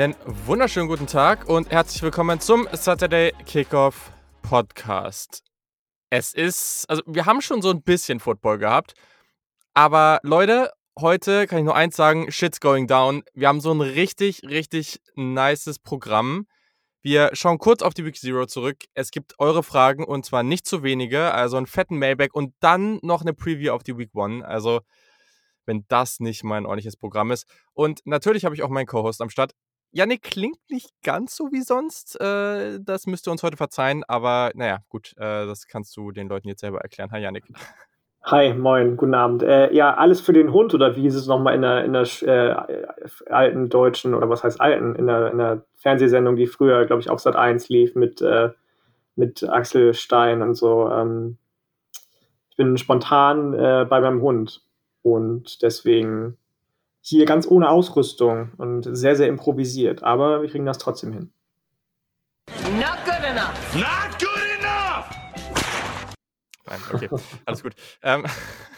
Einen wunderschönen guten Tag und herzlich willkommen zum Saturday Kickoff Podcast. Es ist, also wir haben schon so ein bisschen Football gehabt, aber Leute, heute kann ich nur eins sagen, shit's going down. Wir haben so ein richtig, richtig nices Programm. Wir schauen kurz auf die Week Zero zurück. Es gibt eure Fragen und zwar nicht zu wenige, also einen fetten Mailback und dann noch eine Preview auf die Week One. Also wenn das nicht mein ordentliches Programm ist. Und natürlich habe ich auch meinen Co-Host am Start. Janik klingt nicht ganz so wie sonst. Äh, das müsst ihr uns heute verzeihen, aber naja, gut, äh, das kannst du den Leuten jetzt selber erklären. Hi, Janik. Hi, moin, guten Abend. Äh, ja, alles für den Hund oder wie hieß es nochmal in der, in der äh, alten deutschen oder was heißt alten, in der, in der Fernsehsendung, die früher, glaube ich, auf Sat 1 lief mit, äh, mit Axel Stein und so. Ähm, ich bin spontan äh, bei meinem Hund und deswegen hier ganz ohne Ausrüstung und sehr, sehr improvisiert. Aber wir kriegen das trotzdem hin. Not good enough. Not good enough. Nein, okay, alles gut. Ähm,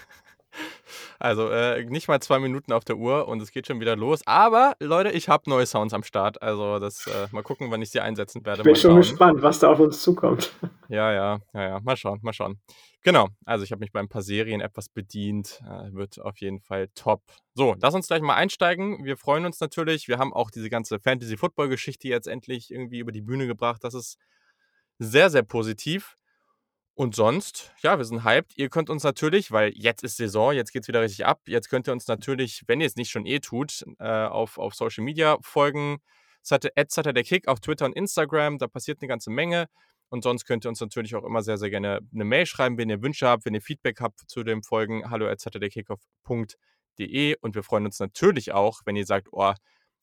also äh, nicht mal zwei Minuten auf der Uhr und es geht schon wieder los. Aber Leute, ich habe neue Sounds am Start. Also das äh, mal gucken, wann ich sie einsetzen werde. Ich bin schon gespannt, was da auf uns zukommt. Ja, ja, ja, ja. Mal schauen, mal schauen. Genau, also ich habe mich bei ein paar Serien etwas bedient. Äh, wird auf jeden Fall top. So, lass uns gleich mal einsteigen. Wir freuen uns natürlich. Wir haben auch diese ganze Fantasy-Football-Geschichte jetzt endlich irgendwie über die Bühne gebracht. Das ist sehr, sehr positiv. Und sonst, ja, wir sind hyped. Ihr könnt uns natürlich, weil jetzt ist Saison, jetzt geht es wieder richtig ab. Jetzt könnt ihr uns natürlich, wenn ihr es nicht schon eh tut, äh, auf, auf Social Media folgen. Saturday Kick auf Twitter und Instagram. Da passiert eine ganze Menge. Und sonst könnt ihr uns natürlich auch immer sehr, sehr gerne eine Mail schreiben, wenn ihr Wünsche habt, wenn ihr Feedback habt zu den Folgen. Hallo at saturdaykickoff.de. Und wir freuen uns natürlich auch, wenn ihr sagt, oh,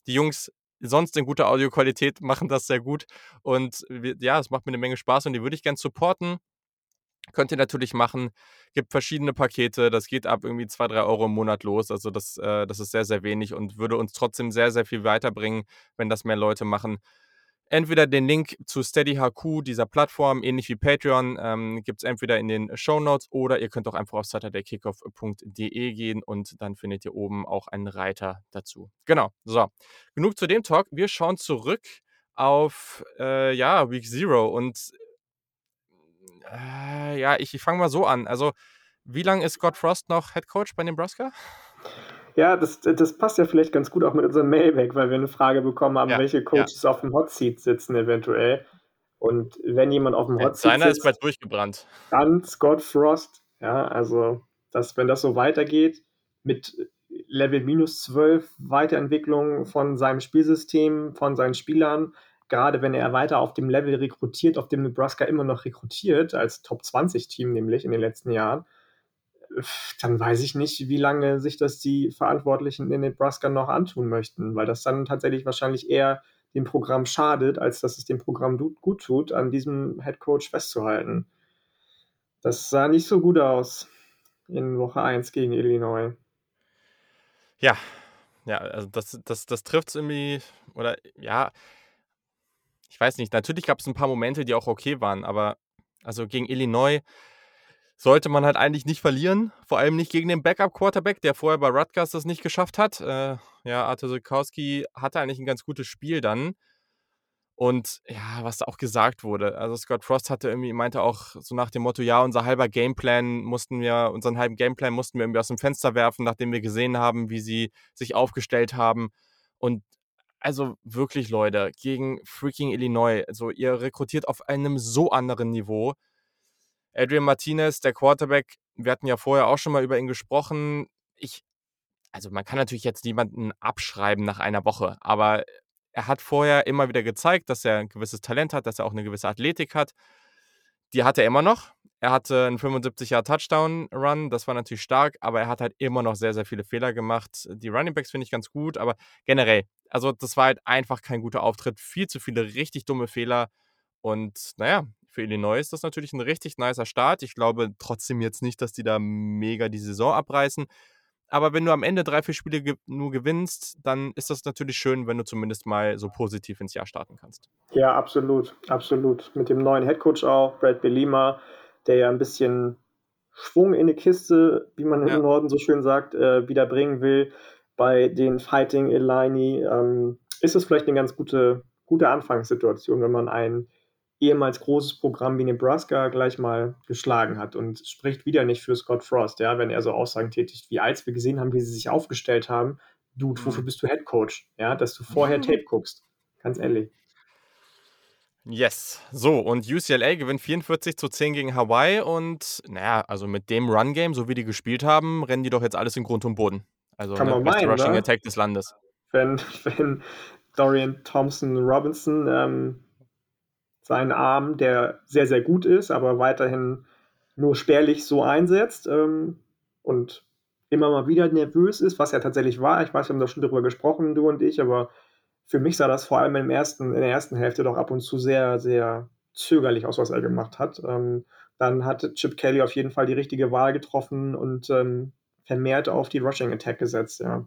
die Jungs sonst in guter Audioqualität machen das sehr gut. Und ja, es macht mir eine Menge Spaß und die würde ich gerne supporten. Könnt ihr natürlich machen. Gibt verschiedene Pakete. Das geht ab irgendwie 2, 3 Euro im Monat los. Also das, äh, das ist sehr, sehr wenig und würde uns trotzdem sehr, sehr viel weiterbringen, wenn das mehr Leute machen. Entweder den Link zu SteadyHQ, dieser Plattform, ähnlich wie Patreon, ähm, gibt es entweder in den Show Notes oder ihr könnt auch einfach auf saturdaykickoff.de gehen und dann findet ihr oben auch einen Reiter dazu. Genau, so. Genug zu dem Talk. Wir schauen zurück auf äh, ja, Week Zero und äh, ja, ich, ich fange mal so an. Also, wie lange ist Scott Frost noch Head Coach bei Nebraska? Ja, das, das passt ja vielleicht ganz gut auch mit unserem Mailback, weil wir eine Frage bekommen haben, ja, welche Coaches ja. auf dem Hot Seat sitzen eventuell. Und wenn jemand auf dem Hot Seat Seiner sitzt, ist bald durchgebrannt. Dann Scott Frost. Ja, also, das, wenn das so weitergeht, mit Level minus 12 Weiterentwicklung von seinem Spielsystem, von seinen Spielern, gerade wenn er weiter auf dem Level rekrutiert, auf dem Nebraska immer noch rekrutiert, als Top 20 Team nämlich in den letzten Jahren, dann weiß ich nicht, wie lange sich das die Verantwortlichen in Nebraska noch antun möchten, weil das dann tatsächlich wahrscheinlich eher dem Programm schadet, als dass es dem Programm gut tut, an diesem Head Coach festzuhalten. Das sah nicht so gut aus in Woche 1 gegen Illinois. Ja, ja, also das, das, das trifft es irgendwie, oder ja, ich weiß nicht, natürlich gab es ein paar Momente, die auch okay waren, aber also gegen Illinois sollte man halt eigentlich nicht verlieren. Vor allem nicht gegen den Backup-Quarterback, der vorher bei Rutgers das nicht geschafft hat. Äh, ja, Arthur Sikowski hatte eigentlich ein ganz gutes Spiel dann. Und ja, was da auch gesagt wurde. Also Scott Frost hatte irgendwie, meinte auch so nach dem Motto, ja, unser halber Gameplan mussten wir, unseren halben Gameplan mussten wir irgendwie aus dem Fenster werfen, nachdem wir gesehen haben, wie sie sich aufgestellt haben. Und also wirklich, Leute, gegen freaking Illinois. Also ihr rekrutiert auf einem so anderen Niveau. Adrian Martinez, der Quarterback, wir hatten ja vorher auch schon mal über ihn gesprochen. Ich, also man kann natürlich jetzt niemanden abschreiben nach einer Woche, aber er hat vorher immer wieder gezeigt, dass er ein gewisses Talent hat, dass er auch eine gewisse Athletik hat. Die hat er immer noch. Er hatte einen 75 Jahr Touchdown-Run, das war natürlich stark, aber er hat halt immer noch sehr, sehr viele Fehler gemacht. Die Running Backs finde ich ganz gut, aber generell, also das war halt einfach kein guter Auftritt. Viel zu viele richtig dumme Fehler. Und naja, für Illinois ist das natürlich ein richtig nicer Start. Ich glaube trotzdem jetzt nicht, dass die da mega die Saison abreißen. Aber wenn du am Ende drei, vier Spiele ge nur gewinnst, dann ist das natürlich schön, wenn du zumindest mal so positiv ins Jahr starten kannst. Ja, absolut, absolut. Mit dem neuen Headcoach auch, Brad Belima, der ja ein bisschen Schwung in die Kiste, wie man ja. im Norden so schön sagt, äh, wieder bringen will bei den Fighting Illini. Ähm, ist das vielleicht eine ganz gute, gute Anfangssituation, wenn man ein ehemals großes Programm wie Nebraska gleich mal geschlagen hat und spricht wieder nicht für Scott Frost, ja, wenn er so Aussagen tätigt, wie als wir gesehen haben, wie sie sich aufgestellt haben. Dude, wofür mhm. bist du Head Coach? Ja, dass du vorher Tape guckst. Ganz ehrlich. Yes. So, und UCLA gewinnt 44 zu 10 gegen Hawaii und naja, also mit dem Run-Game, so wie die gespielt haben, rennen die doch jetzt alles in Grund und Boden. Also Kann man meinen, Rushing ne? Attack des Landes. Wenn, wenn Dorian Thompson Robinson ähm, seinen Arm, der sehr, sehr gut ist, aber weiterhin nur spärlich so einsetzt ähm, und immer mal wieder nervös ist, was er tatsächlich war. Ich weiß, wir haben da schon drüber gesprochen, du und ich, aber für mich sah das vor allem im ersten, in der ersten Hälfte doch ab und zu sehr, sehr zögerlich aus, was er gemacht hat. Ähm, dann hat Chip Kelly auf jeden Fall die richtige Wahl getroffen und ähm, vermehrt auf die Rushing Attack gesetzt, ja.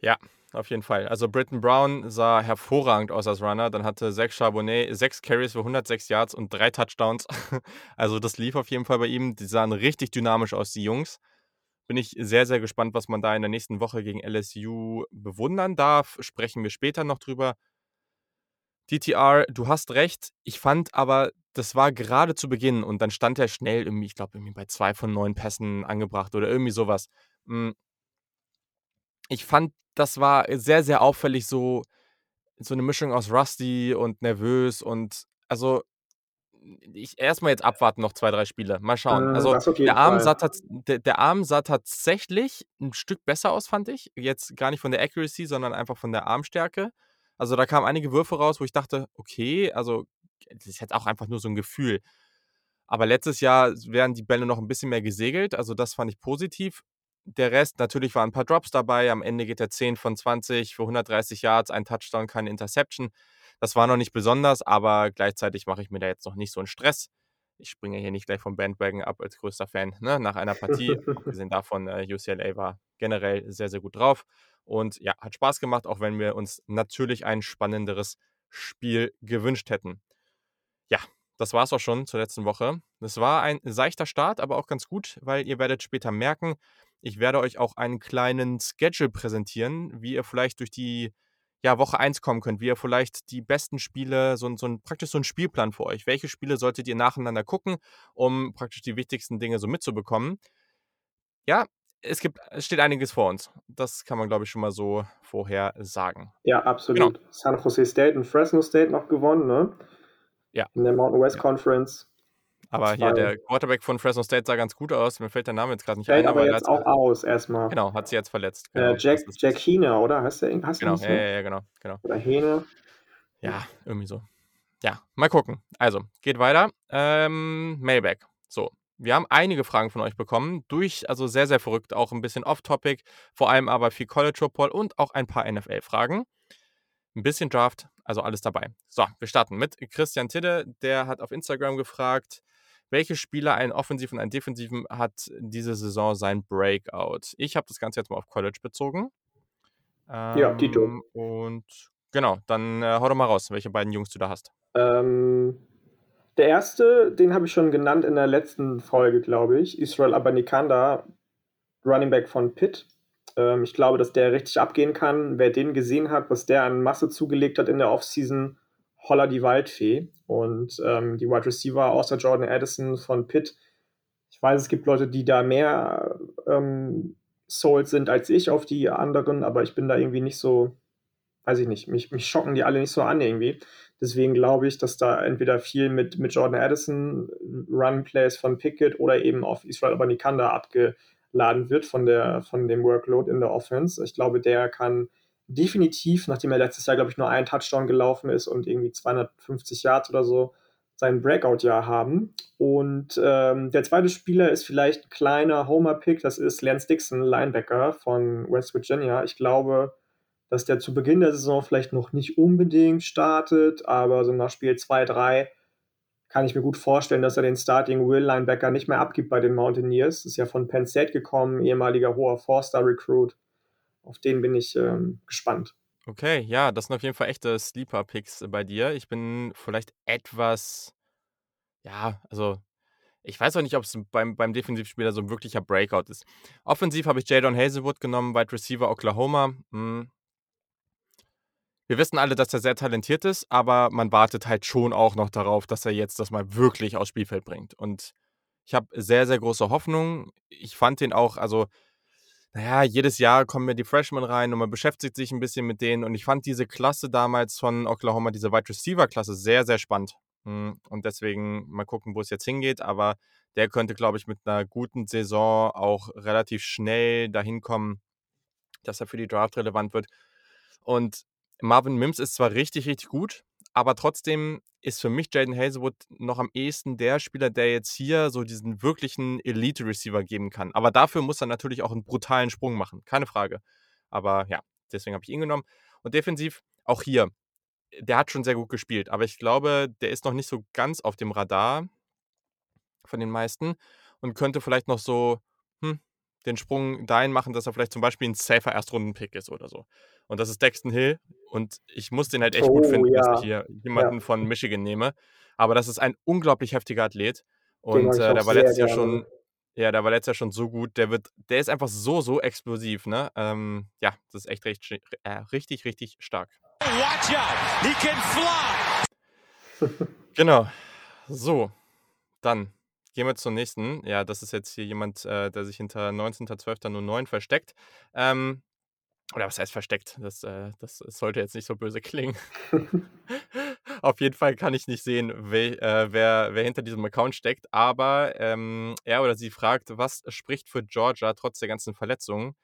Ja, auf jeden Fall. Also Britton Brown sah hervorragend aus als Runner. Dann hatte Zach Charbonnet sechs Carries für 106 Yards und drei Touchdowns. Also das lief auf jeden Fall bei ihm. Die sahen richtig dynamisch aus, die Jungs bin ich sehr, sehr gespannt, was man da in der nächsten Woche gegen LSU bewundern darf. Sprechen wir später noch drüber. DTR, du hast recht. Ich fand aber, das war gerade zu Beginn und dann stand er schnell irgendwie, ich glaube, irgendwie bei zwei von neun Pässen angebracht oder irgendwie sowas. Hm. Ich fand, das war sehr, sehr auffällig, so, so eine Mischung aus Rusty und nervös und also ich erstmal jetzt abwarten, noch zwei, drei Spiele. Mal schauen. Äh, also der Arm, sah der, der Arm sah tatsächlich ein Stück besser aus, fand ich. Jetzt gar nicht von der Accuracy, sondern einfach von der Armstärke. Also da kamen einige Würfe raus, wo ich dachte, okay, also das ist jetzt auch einfach nur so ein Gefühl. Aber letztes Jahr wären die Bälle noch ein bisschen mehr gesegelt, also das fand ich positiv. Der Rest, natürlich waren ein paar Drops dabei. Am Ende geht er 10 von 20 für 130 Yards, ein Touchdown, keine Interception. Das war noch nicht besonders, aber gleichzeitig mache ich mir da jetzt noch nicht so einen Stress. Ich springe hier nicht gleich vom Bandwagon ab als größter Fan ne, nach einer Partie. Abgesehen davon, äh, UCLA war generell sehr, sehr gut drauf. Und ja, hat Spaß gemacht, auch wenn wir uns natürlich ein spannenderes Spiel gewünscht hätten. Ja, das war es auch schon zur letzten Woche. Das war ein seichter Start, aber auch ganz gut, weil ihr werdet später merken, ich werde euch auch einen kleinen Schedule präsentieren, wie ihr vielleicht durch die ja, Woche 1 kommen könnt, wie ihr vielleicht die besten Spiele, so, so ein, praktisch so ein Spielplan für euch. Welche Spiele solltet ihr nacheinander gucken, um praktisch die wichtigsten Dinge so mitzubekommen? Ja, es gibt, es steht einiges vor uns. Das kann man, glaube ich, schon mal so vorher sagen. Ja, absolut. Genau. San Jose State und Fresno State noch gewonnen, ne? Ja. In der Mountain West ja. Conference. Aber hier der Quarterback von Fresno State sah ganz gut aus. Mir fällt der Name jetzt gerade nicht ein. aber jetzt auch aus erstmal. Genau, hat sie jetzt verletzt. Genau. Äh, Jack, Jack Hine, oder? Heißt der heißt Genau, ja, ja, genau, genau. Oder Hene. Ja, irgendwie so. Ja, mal gucken. Also, geht weiter. Ähm, Mailback. So, wir haben einige Fragen von euch bekommen. Durch, also sehr, sehr verrückt, auch ein bisschen off-topic. Vor allem aber viel College Football und auch ein paar NFL-Fragen. Ein bisschen Draft, also alles dabei. So, wir starten mit Christian Tidde. Der hat auf Instagram gefragt, welche Spieler, einen offensiven und einen defensiven, hat diese Saison sein Breakout? Ich habe das Ganze jetzt mal auf College bezogen. Ähm, ja, Tito. Und genau, dann äh, hau doch mal raus, welche beiden Jungs du da hast. Ähm, der erste, den habe ich schon genannt in der letzten Folge, glaube ich. Israel Abanikanda, Running Back von Pitt. Ähm, ich glaube, dass der richtig abgehen kann. Wer den gesehen hat, was der an Masse zugelegt hat in der Offseason, Holla die Waldfee. Und ähm, die Wide Receiver außer Jordan Addison von Pitt. Ich weiß, es gibt Leute, die da mehr ähm, sold sind als ich auf die anderen, aber ich bin da irgendwie nicht so, weiß ich nicht, mich, mich schocken die alle nicht so an irgendwie. Deswegen glaube ich, dass da entweder viel mit, mit Jordan Addison, Run Plays von Pickett oder eben auf Israel Abanikanda abgeladen wird von, der, von dem Workload in der Offense. Ich glaube, der kann definitiv, nachdem er letztes Jahr, glaube ich, nur ein Touchdown gelaufen ist und irgendwie 250 Yards oder so, sein Breakout-Jahr haben. Und ähm, der zweite Spieler ist vielleicht ein kleiner Homer-Pick, das ist Lance Dixon, Linebacker von West Virginia. Ich glaube, dass der zu Beginn der Saison vielleicht noch nicht unbedingt startet, aber so nach Spiel 2, 3 kann ich mir gut vorstellen, dass er den Starting Will Linebacker nicht mehr abgibt bei den Mountaineers. Ist ja von Penn State gekommen, ehemaliger hoher Four-Star-Recruit auf den bin ich ähm, gespannt. Okay, ja, das sind auf jeden Fall echte Sleeper-Picks bei dir. Ich bin vielleicht etwas, ja, also ich weiß auch nicht, ob es beim, beim Defensivspieler so ein wirklicher Breakout ist. Offensiv habe ich Jadon Hazelwood genommen, Wide Receiver Oklahoma. Hm. wir wissen alle, dass er sehr talentiert ist, aber man wartet halt schon auch noch darauf, dass er jetzt das mal wirklich aufs Spielfeld bringt. Und ich habe sehr, sehr große Hoffnung. Ich fand den auch, also, naja, jedes Jahr kommen mir die Freshmen rein und man beschäftigt sich ein bisschen mit denen. Und ich fand diese Klasse damals von Oklahoma, diese Wide Receiver-Klasse, sehr, sehr spannend. Hm, und deswegen mal gucken, wo es jetzt hingeht. Aber der könnte, glaube ich, mit einer guten Saison auch relativ schnell dahin kommen, dass er für die Draft relevant wird. Und Marvin Mims ist zwar richtig, richtig gut, aber trotzdem ist für mich Jaden Hazelwood noch am ehesten der Spieler, der jetzt hier so diesen wirklichen Elite-Receiver geben kann. Aber dafür muss er natürlich auch einen brutalen Sprung machen, keine Frage. Aber ja, deswegen habe ich ihn genommen. Und defensiv auch hier, der hat schon sehr gut gespielt, aber ich glaube, der ist noch nicht so ganz auf dem Radar von den meisten und könnte vielleicht noch so den Sprung dahin machen, dass er vielleicht zum Beispiel ein safer Erstrunden-Pick ist oder so. Und das ist Dexton Hill. Und ich muss den halt echt oh, gut finden, ja. dass ich hier jemanden ja. von Michigan nehme. Aber das ist ein unglaublich heftiger Athlet. Und äh, der war letztes Jahr schon, ja, der war letztes Jahr schon so gut. Der wird, der ist einfach so, so explosiv, ne? Ähm, ja, das ist echt richtig, äh, richtig, richtig stark. Watch out, he can fly. genau. So, dann Gehen wir zur nächsten. Ja, das ist jetzt hier jemand, äh, der sich hinter 19.12.09 versteckt. Ähm, oder was heißt versteckt? Das, äh, das sollte jetzt nicht so böse klingen. Auf jeden Fall kann ich nicht sehen, wer, äh, wer, wer hinter diesem Account steckt. Aber ähm, er oder sie fragt, was spricht für Georgia trotz der ganzen Verletzungen?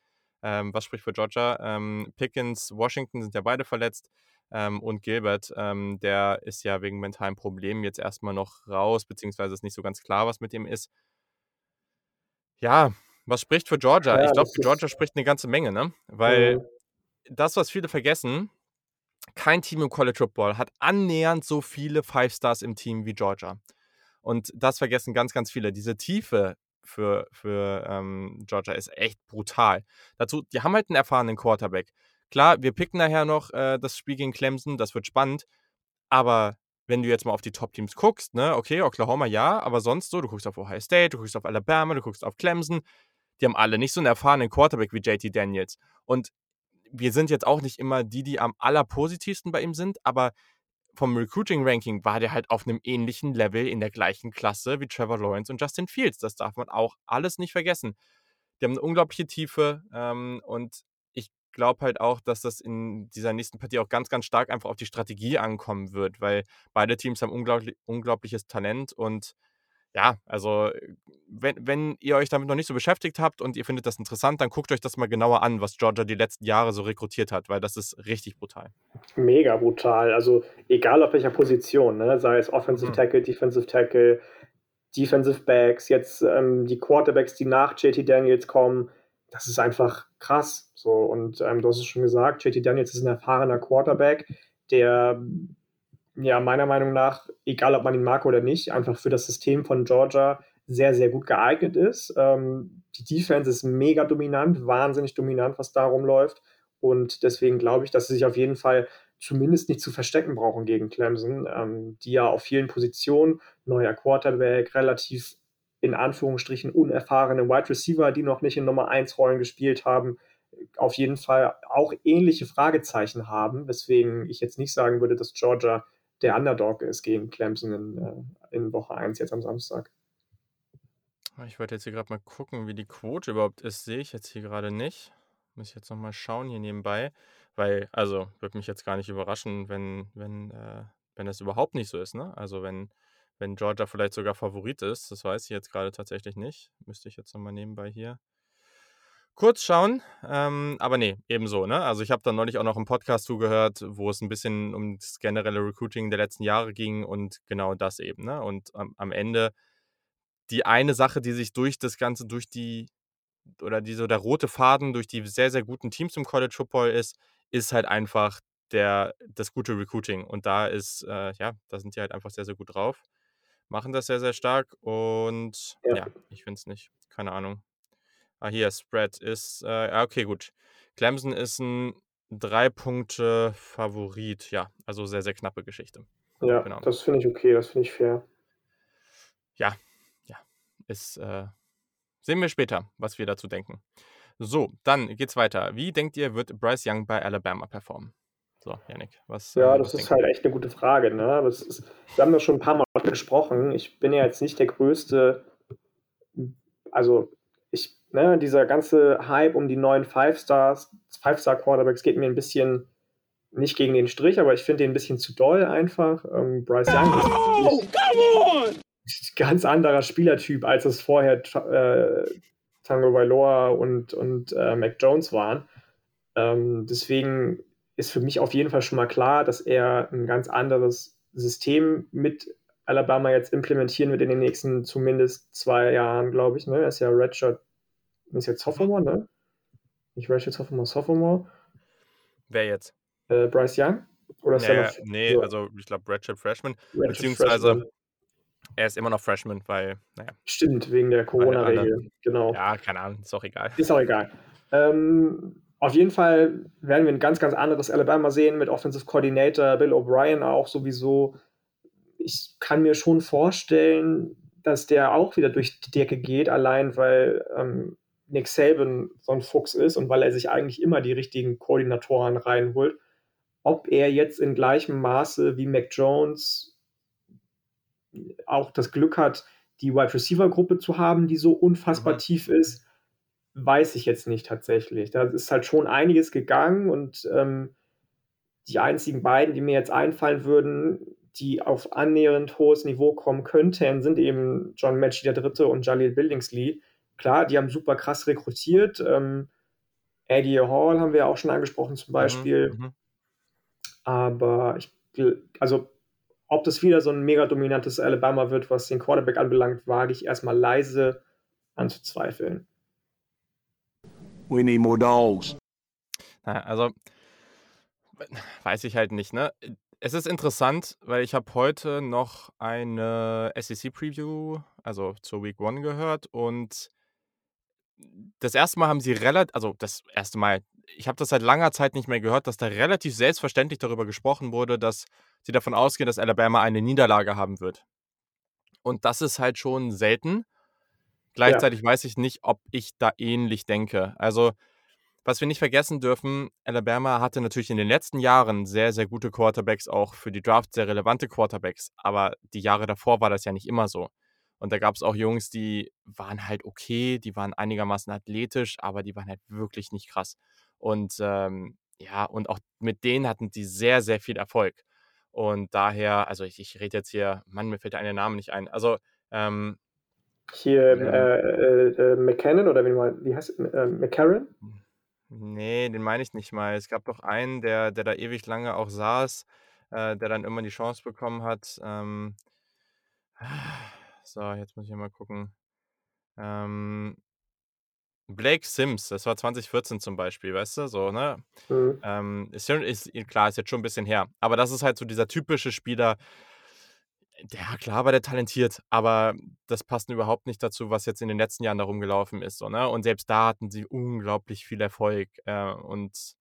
Ähm, was spricht für Georgia? Ähm, Pickens, Washington sind ja beide verletzt. Ähm, und Gilbert, ähm, der ist ja wegen mentalen Problemen jetzt erstmal noch raus, beziehungsweise ist nicht so ganz klar, was mit ihm ist. Ja, was spricht für Georgia? Ja, ich glaube, für Georgia spricht eine ganze Menge, ne? Weil mhm. das, was viele vergessen, kein Team im College Football hat annähernd so viele Five Stars im Team wie Georgia. Und das vergessen ganz, ganz viele. Diese Tiefe für, für ähm, Georgia ist echt brutal. Dazu, die haben halt einen erfahrenen Quarterback. Klar, wir picken nachher noch äh, das Spiel gegen Clemson, das wird spannend. Aber wenn du jetzt mal auf die Top-Teams guckst, ne, okay, Oklahoma ja, aber sonst so, du guckst auf Ohio State, du guckst auf Alabama, du guckst auf Clemson, die haben alle nicht so einen erfahrenen Quarterback wie JT Daniels. Und wir sind jetzt auch nicht immer die, die am allerpositivsten bei ihm sind, aber vom Recruiting-Ranking war der halt auf einem ähnlichen Level in der gleichen Klasse wie Trevor Lawrence und Justin Fields. Das darf man auch alles nicht vergessen. Die haben eine unglaubliche Tiefe ähm, und glaube halt auch, dass das in dieser nächsten Partie auch ganz, ganz stark einfach auf die Strategie ankommen wird, weil beide Teams haben unglaublich, unglaubliches Talent und ja, also wenn, wenn ihr euch damit noch nicht so beschäftigt habt und ihr findet das interessant, dann guckt euch das mal genauer an, was Georgia die letzten Jahre so rekrutiert hat, weil das ist richtig brutal. Mega brutal. Also egal auf welcher Position, ne? sei es Offensive mhm. Tackle, Defensive Tackle, Defensive Backs, jetzt ähm, die Quarterbacks, die nach JT Daniels kommen, das ist einfach krass. So, und ähm, du hast es schon gesagt, JT Daniels ist ein erfahrener Quarterback, der ja meiner Meinung nach, egal ob man ihn mag oder nicht, einfach für das System von Georgia sehr, sehr gut geeignet ist. Ähm, die Defense ist mega dominant, wahnsinnig dominant, was da rumläuft. Und deswegen glaube ich, dass sie sich auf jeden Fall zumindest nicht zu verstecken brauchen gegen Clemson, ähm, die ja auf vielen Positionen, neuer Quarterback, relativ in Anführungsstrichen unerfahrene Wide Receiver, die noch nicht in Nummer 1 Rollen gespielt haben, auf jeden Fall auch ähnliche Fragezeichen haben, weswegen ich jetzt nicht sagen würde, dass Georgia der Underdog ist gegen Clemson in, äh, in Woche 1 jetzt am Samstag. Ich wollte jetzt hier gerade mal gucken, wie die Quote überhaupt ist. Sehe ich jetzt hier gerade nicht. Muss ich jetzt nochmal schauen hier nebenbei. Weil, also, würde mich jetzt gar nicht überraschen, wenn, wenn, äh, wenn das überhaupt nicht so ist, ne? Also wenn wenn Georgia vielleicht sogar Favorit ist. Das weiß ich jetzt gerade tatsächlich nicht. Müsste ich jetzt nochmal nebenbei hier kurz schauen. Ähm, aber nee, ebenso. Ne? Also ich habe da neulich auch noch einen Podcast zugehört, wo es ein bisschen um das generelle Recruiting der letzten Jahre ging und genau das eben. Ne? Und am, am Ende die eine Sache, die sich durch das Ganze, durch die, oder die so der rote Faden durch die sehr, sehr guten Teams im College Football ist, ist halt einfach der, das gute Recruiting. Und da ist, äh, ja, da sind die halt einfach sehr, sehr gut drauf machen das sehr, sehr stark und ja, ja ich finde es nicht. Keine Ahnung. Ah, hier, Spread ist, äh, okay, gut. Clemson ist ein drei Punkte Favorit. Ja, also sehr, sehr knappe Geschichte. Ja, genau. das finde ich okay, das finde ich fair. Ja, ja, ist, äh, sehen wir später, was wir dazu denken. So, dann geht's weiter. Wie denkt ihr, wird Bryce Young bei Alabama performen? So, Yannick, was, Ja, äh, das was ist halt echt 'ne gute Frage, ne? Das ist wir haben das schon 'n paarmal gesprochen. Ich bin ja jetzt nicht der größte also, ich ne, dieser ganze Hype um die neuen Five Stars Five-Star Quarterbacks geht mir 'n bisschen nicht gegen den Strich, aber ich finde den 'n bisschen zu doll einfach. Ähm, Bryce Young ist Oh, on! ganz anderer Spielertyp, als es vorher äh, Tango Vailoa und und, äh, Mac Jones waren. Ähm, deswegen ist für mich auf jeden Fall schon mal klar, dass er 'n ganz anderes System mit Alabama jetzt implementieren wird in den nächsten zumindest 2 Jahren, glaube ich, ne? Er ist ja Redshirt ist jetzt. Sophomore, ne? Nicht Redshirt Sophomore, Sophomore. Wer jetzt? Äh, Bryce Young? Oder ist Ne, er noch ne, so also, ich glaube Redshirt Freshman, Redshirt beziehungsweise Freshman. er ist immer noch Freshman, weil, na ja Stimmt, wegen der Corona-Regel, genau. ja, keine Ahnung, ist auch egal. Ist auch egal. Ähm, auf jeden Fall werden wir 'n ganz, ganz anderes Alabama sehen mit Offensive Coordinator Bill O'Brien auch sowieso. Ich kann mir schon vorstellen, dass der auch wieder durch die Decke geht, allein weil, ähm, Nick Saban so 'n Fuchs ist und weil er sich eigentlich immer die richtigen Koordinatoren reinholt. Ob er jetzt in gleichem Maße wie Mac Jones auch das Glück hat, die Wide-Receiver-Gruppe zu haben, die so unfassbar Mhm. tief ist, weiß ich jetzt nicht tatsächlich. Da ist halt schon einiges gegangen und, ähm, die einzigen beiden, die mir jetzt einfallen würden, die auf annähernd hohes Niveau kommen könnten, sind eben John Metchie III. und Jalil Billingsley. Klar, die haben super krass rekrutiert. Ähm, Eddie Hall haben wir ja auch schon angesprochen zum Mhm, Beispiel. mhm. Aber ich also, ob das wieder so 'n mega dominantes Alabama wird, was den Quarterback anbelangt, wage ich erst mal leise anzuzweifeln. We need more dogs. Also weiß ich halt nicht, ne? Es ist interessant, weil ich habe heute noch eine SEC-Preview, also zur Week 1 gehört und das erste Mal haben sie relat also, das erste Mal ich habe das seit langer Zeit nicht mehr gehört, dass da relativ selbstverständlich darüber gesprochen wurde, dass sie davon ausgehen, dass Alabama eine Niederlage haben wird. Und das ist halt schon selten. Ja. Gleichzeitig weiß ich nicht, ob ich da ähnlich denke. Also, was wir nicht vergessen dürfen, Alabama hatte natürlich in den letzten Jahren sehr, sehr gute Quarterbacks, auch für die Draft sehr relevante Quarterbacks, aber die Jahre davor war das ja nicht immer so. Und da gab's auch Jungs, die waren halt okay, die waren einigermaßen athletisch, aber die waren halt wirklich nicht krass. Und, ähm, ja, und auch mit denen hatten die sehr, sehr viel Erfolg. Und daher also, ich ich rede jetzt hier Mann, mir fällt der eine Name nicht ein. Also, ähm Hier, ähm äh, äh, äh, McKinnon oder wie mal wie heißt äh, McCarron? Ne, den meine ich nicht mal. Es gab doch einen, der der da ewig lange auch saß, äh, der dann irgendwann die Chance bekommen hat. Ähm so, jetzt muss ich mal gucken. Ähm Blake Sims, das war 2014 zum Beispiel, weißt du, so, ne? Mhm. Ähm, ist ist klar, ist jetzt schon 'n bisschen her. Aber das ist halt so dieser typische Spieler ja, klar war der talentiert, aber das passt überhaupt nicht dazu, was jetzt in den letzten Jahren da rumgelaufen ist, so, ne? Und selbst da hatten sie unglaublich viel Erfolg, äh, und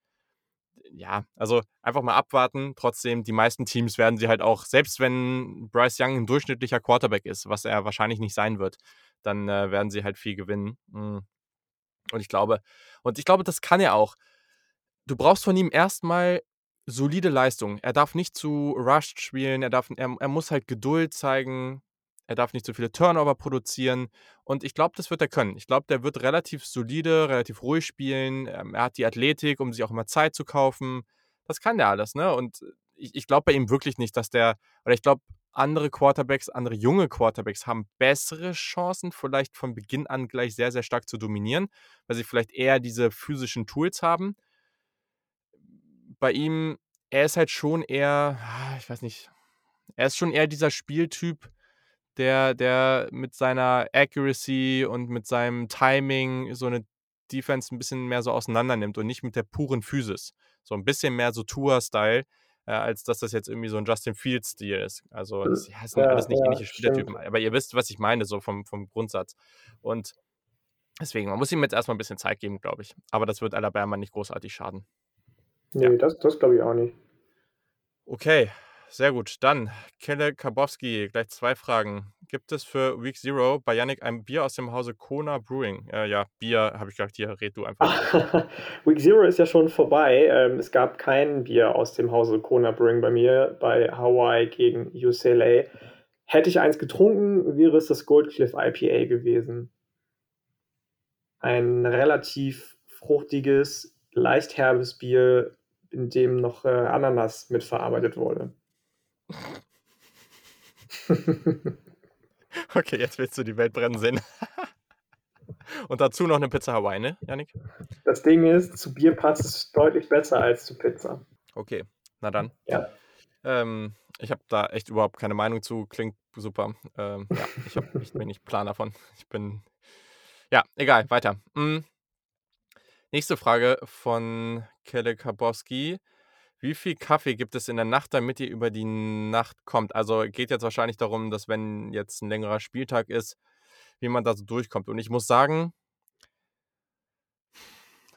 ja, also, einfach mal abwarten. Trotzdem, die meisten Teams werden sie halt auch selbst wenn Bryce Young 'n durchschnittlicher Quarterback ist, was er wahrscheinlich nicht sein wird, dann, äh, werden sie halt viel gewinnen. Hm, und ich glaube und ich glaube, das kann er auch. Du brauchst von ihm erst mal solide Leistung. Er darf nicht zu rushed spielen, er darf er er muss halt Geduld zeigen, er darf nicht zu viele Turnover produzieren und ich glaube, das wird er können. Ich glaube, der wird relativ solide, relativ ruhig spielen. Ähm, er hat die Athletik, um sich auch immer Zeit zu kaufen. Das kann der alles, ne? Und ich ich glaube bei ihm wirklich nicht, dass der oder ich glaube, andere Quarterbacks, andere junge Quarterbacks haben bessere Chancen, vielleicht von Beginn an gleich sehr, sehr stark zu dominieren, weil sie vielleicht eher diese physischen Tools haben. Bei ihm er ist halt schon eher ah, ich weiß nicht, er ist schon eher dieser Spieltyp, der der mit seiner Accuracy und mit seinem Timing so 'ne Defense 'n bisschen mehr so auseinandernimmt und nicht mit der puren Physis. So 'n bisschen mehr so Tua-Style, äh, als dass das jetzt irgendwie so 'n Justin Fields-Stil ist. Also, Hm, es ja, sind ja, alles nicht ja, ähnliche Spielertypen, aber ihr wisst, was ich meine, so vom vom Grundsatz. Und deswegen, man muss ihm jetzt erst mal 'n bisschen Zeit geben, glaube ich. Aber das wird Alabama nicht großartig schaden. Ja. Ne, das das glaube ich auch nicht. Okay, Sehr gut. Dann, Kelle Kabowski, gleich zwei Fragen. Gibt es für Week Zero bei Yannick ein Bier aus dem Hause Kona Brewing? Äh, ja, Bier habe ich gesagt, hier red du einfach. Week Zero ist ja schon vorbei. Ähm, es gab kein Bier aus dem Hause Kona Brewing bei mir bei Hawaii gegen UCLA. Hätte ich eins getrunken, wäre es das Gold Cliff IPA gewesen. Ein relativ fruchtiges, leicht herbes Bier, in dem noch äh, Ananas mitverarbeitet wurde. okay, jetzt willst du die Welt brennen sehen. Und dazu noch eine Pizza Hawaii, ne, Janik? Das Ding ist, zu Bier passt es deutlich besser als zu Pizza. Okay, na dann. Ja. Ähm, ich habe da echt überhaupt keine Meinung zu. Klingt super. Ähm, ja, ich habe echt wenig Plan davon. Ich bin. Ja, egal, weiter. Hm. Nächste Frage von Kelle Kabowski. Wie viel Kaffee gibt es in der Nacht, damit ihr über die Nacht kommt? Also geht jetzt wahrscheinlich darum, dass wenn jetzt ein längerer Spieltag ist, wie man da so durchkommt. Und ich muss sagen,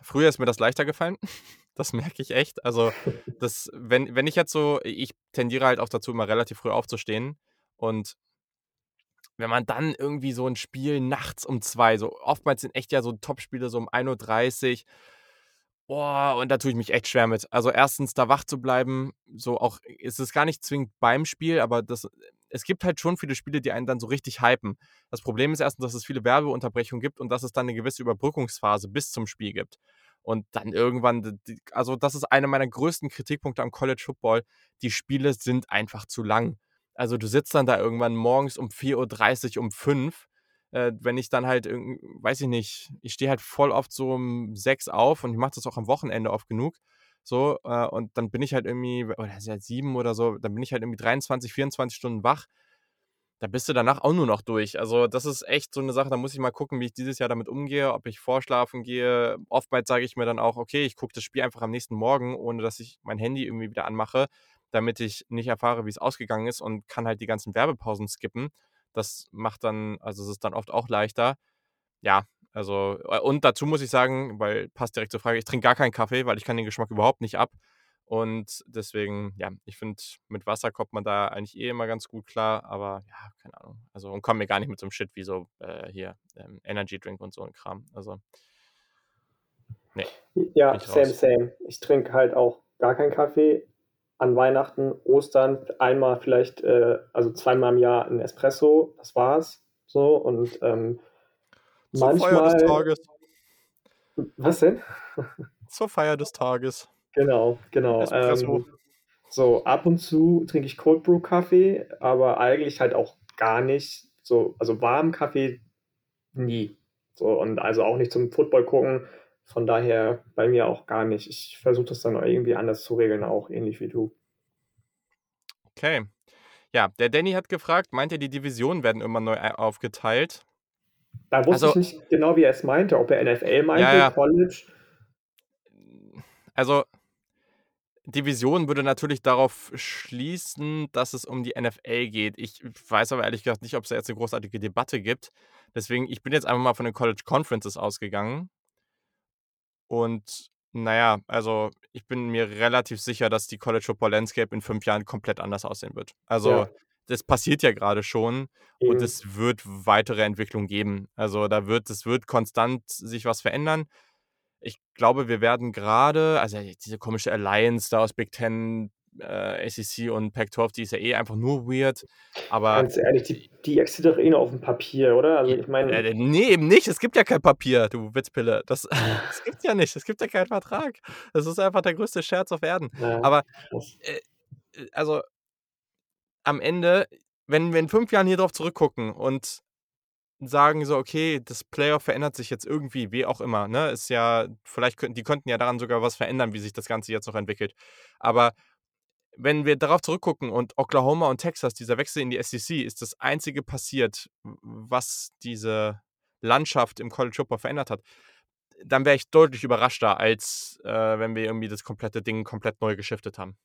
früher ist mir das leichter gefallen. Das merke ich echt. Also, das, wenn, wenn ich jetzt so, ich tendiere halt auch dazu, immer relativ früh aufzustehen. Und wenn man dann irgendwie so ein Spiel nachts um zwei, so oftmals sind echt ja so Topspiele so um 1.30 Uhr Boah, und da tue ich mich echt schwer mit. Also erstens, da wach zu bleiben, so auch, ist es gar nicht zwingend beim Spiel, aber das, es gibt halt schon viele Spiele, die einen dann so richtig hypen. Das Problem ist erstens, dass es viele Werbeunterbrechungen gibt und dass es dann eine gewisse Überbrückungsphase bis zum Spiel gibt. Und dann irgendwann, also das ist einer meiner größten Kritikpunkte am College Football. Die Spiele sind einfach zu lang. Also du sitzt dann da irgendwann morgens um 4.30 Uhr, um 5 äh, wenn ich dann halt, weiß ich nicht, ich stehe halt voll oft so um sechs auf und ich mache das auch am Wochenende oft genug. So, äh, und dann bin ich halt irgendwie, oder ist ja sieben oder so, dann bin ich halt irgendwie 23, 24 Stunden wach. Da bist du danach auch nur noch durch. Also, das ist echt so eine Sache, da muss ich mal gucken, wie ich dieses Jahr damit umgehe, ob ich vorschlafen gehe. Oftmals sage ich mir dann auch, okay, ich gucke das Spiel einfach am nächsten Morgen, ohne dass ich mein Handy irgendwie wieder anmache, damit ich nicht erfahre, wie es ausgegangen ist und kann halt die ganzen Werbepausen skippen. Das macht dann, also es ist dann oft auch leichter. Ja, also, äh, und dazu muss ich sagen, weil passt direkt zur Frage, ich trinke gar keinen Kaffee, weil ich kann den Geschmack überhaupt nicht ab. Und deswegen, ja, ich finde, mit Wasser kommt man da eigentlich eh immer ganz gut klar, aber ja, keine Ahnung. Also, und kommt mir gar nicht mit so einem Shit wie so äh, hier ähm, Energy Drink und so ein Kram. Also, nee. Ja, same, raus. same. Ich trinke halt auch gar keinen Kaffee, an Weihnachten, Ostern einmal vielleicht, äh, also zweimal im Jahr ein Espresso, das war's. So und ähm, Zur manchmal. Feier des Tages. Was denn? Zur Feier des Tages. Genau, genau. Espresso. Ähm, so, ab und zu trinke ich Cold Brew Kaffee, aber eigentlich halt auch gar nicht. So, also warmen Kaffee nie. So, und also auch nicht zum Football gucken. Von daher bei mir auch gar nicht. Ich versuche das dann irgendwie anders zu regeln, auch ähnlich wie du. Okay. Ja, der Danny hat gefragt, meint er, die Divisionen werden immer neu aufgeteilt? Da wusste also, ich nicht genau, wie er es meinte, ob er NFL meinte, ja, ja. College. Also, Division würde natürlich darauf schließen, dass es um die NFL geht. Ich weiß aber ehrlich gesagt nicht, ob es da jetzt eine großartige Debatte gibt. Deswegen, ich bin jetzt einfach mal von den College Conferences ausgegangen. Und naja, also ich bin mir relativ sicher, dass die College Football Landscape in fünf Jahren komplett anders aussehen wird. Also ja. das passiert ja gerade schon mhm. und es wird weitere Entwicklungen geben. Also da wird, es wird konstant sich was verändern. Ich glaube, wir werden gerade, also diese komische Alliance da aus Big Ten, äh, ACC und Pac-12, die ist ja eh einfach nur weird. Aber Ganz ehrlich, die, die existiert doch eh nur auf dem Papier, oder? Also ich meine. Äh, nee, eben nicht. Es gibt ja kein Papier, du Witzpille. Das, das gibt ja nicht. Es gibt ja keinen Vertrag. Das ist einfach der größte Scherz auf Erden. Ja, Aber äh, äh, also am Ende, wenn wir in fünf Jahren hier drauf zurückgucken und sagen so, okay, das Playoff verändert sich jetzt irgendwie, wie auch immer, ne? Ist ja, vielleicht könnten, die könnten ja daran sogar was verändern, wie sich das Ganze jetzt noch entwickelt. Aber wenn wir darauf zurückgucken und Oklahoma und Texas, dieser Wechsel in die SEC, ist das einzige passiert, was diese Landschaft im College Football verändert hat, dann wäre ich deutlich überraschter, als äh, wenn wir irgendwie das komplette Ding komplett neu geschiftet haben.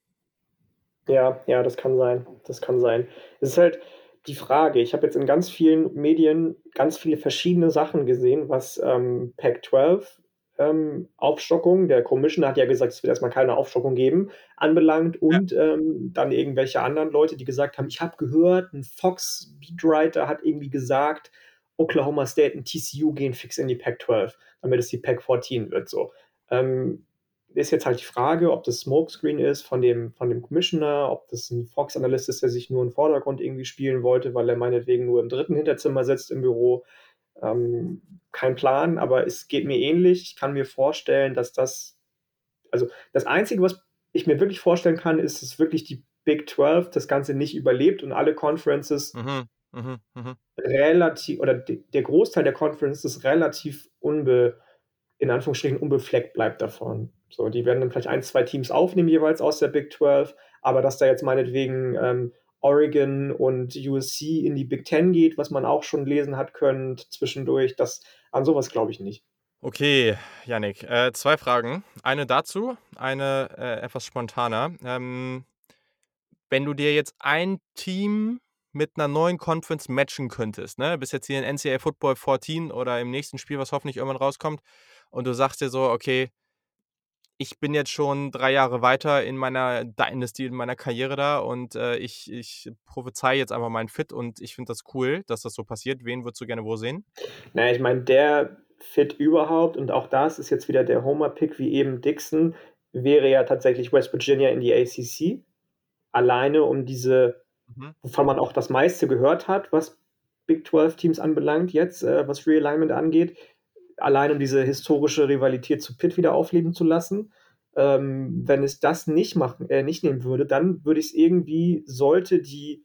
Ja, ja, das kann sein. Das kann sein. Es ist halt die Frage. Ich habe jetzt in ganz vielen Medien ganz viele verschiedene Sachen gesehen, was ähm, Pac-12 ähm, Aufstockung, der Commissioner hat ja gesagt, es wird erstmal keine Aufstockung geben, anbelangt und ja. ähm, dann irgendwelche anderen Leute, die gesagt haben, ich habe gehört, ein Fox Beatwriter hat irgendwie gesagt, Oklahoma State und TCU gehen fix in die Pac-12, damit es die Pac-14 wird. So. Ähm, ist jetzt halt die Frage, ob das Smokescreen ist von dem, von dem Commissioner, ob das ein Fox-Analyst ist, der sich nur im Vordergrund irgendwie spielen wollte, weil er meinetwegen nur im dritten Hinterzimmer sitzt im Büro. Ähm, kein Plan, aber es geht mir ähnlich. Ich kann mir vorstellen, dass das, also das Einzige, was ich mir wirklich vorstellen kann, ist, dass wirklich die Big 12 das Ganze nicht überlebt und alle Conferences mhm, mh, mh. relativ, oder der Großteil der Conferences relativ unbe, in Anführungsstrichen unbefleckt bleibt davon. So, die werden dann vielleicht ein, zwei Teams aufnehmen jeweils aus der Big 12, aber dass da jetzt meinetwegen ähm, Oregon und USC in die Big Ten geht, was man auch schon lesen hat können zwischendurch, das an sowas glaube ich nicht. Okay, Yannick, äh, zwei Fragen. Eine dazu, eine äh, etwas spontaner. Ähm, wenn du dir jetzt ein Team mit einer neuen Conference matchen könntest, ne? Bis jetzt hier in NCAA Football 14 oder im nächsten Spiel, was hoffentlich irgendwann rauskommt, und du sagst dir so, okay, ich bin jetzt schon drei Jahre weiter in meiner Dynasty, in meiner Karriere da und äh, ich, ich prophezei jetzt einfach meinen Fit und ich finde das cool, dass das so passiert. Wen würdest du gerne wo sehen? Naja, ich meine, der Fit überhaupt und auch das ist jetzt wieder der Homer-Pick wie eben Dixon, wäre ja tatsächlich West Virginia in die ACC. Alleine um diese, mhm. wovon man auch das meiste gehört hat, was Big 12 Teams anbelangt, jetzt, äh, was Realignment angeht, allein um diese historische Rivalität zu Pitt wieder aufleben zu lassen. Ähm, wenn es das nicht machen, äh, nicht nehmen würde, dann würde ich es irgendwie, sollte die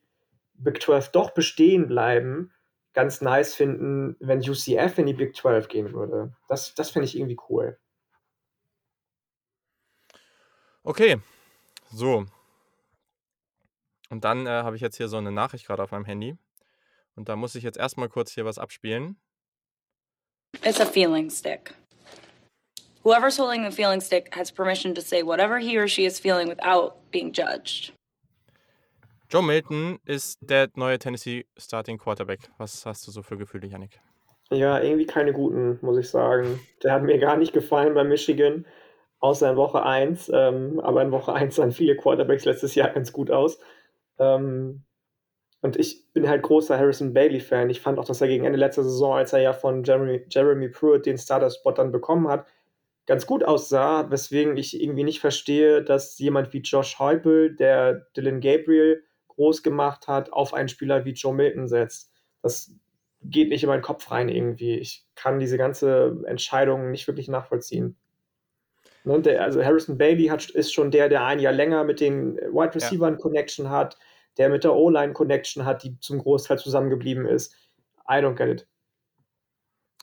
Big 12 doch bestehen bleiben, ganz nice finden, wenn UCF in die Big 12 gehen würde. Das, das fände ich irgendwie cool. Okay, so. Und dann äh, habe ich jetzt hier so eine Nachricht gerade auf meinem Handy. Und da muss ich jetzt erstmal kurz hier was abspielen. It's a feeling stick. Whoever's holding the feeling stick has permission to say whatever he or she is feeling without being judged. Joe Milton ist der neue Tennessee Starting Quarterback. Was hast du so für Gefühle, Yannick? Ja, irgendwie keine guten, muss ich sagen. Der hat mir gar nicht gefallen bei Michigan, außer in Woche 1. Ähm, aber in Woche 1 sahen viele Quarterbacks letztes Jahr ganz gut aus. Ähm, und ich bin halt großer Harrison Bailey-Fan. Ich fand auch, dass er gegen Ende letzter Saison, als er ja von Jeremy, Jeremy Pruitt den Starter-Spot dann bekommen hat, ganz gut aussah, weswegen ich irgendwie nicht verstehe, dass jemand wie Josh Heupel, der Dylan Gabriel groß gemacht hat, auf einen Spieler wie Joe Milton setzt. Das geht nicht in meinen Kopf rein irgendwie. Ich kann diese ganze Entscheidung nicht wirklich nachvollziehen. Ne, der, also Harrison Bailey hat, ist schon der, der ein Jahr länger mit den Wide Receivers ja. Connection hat der mit der O-Line Connection hat, die zum Großteil zusammengeblieben ist. I don't get it.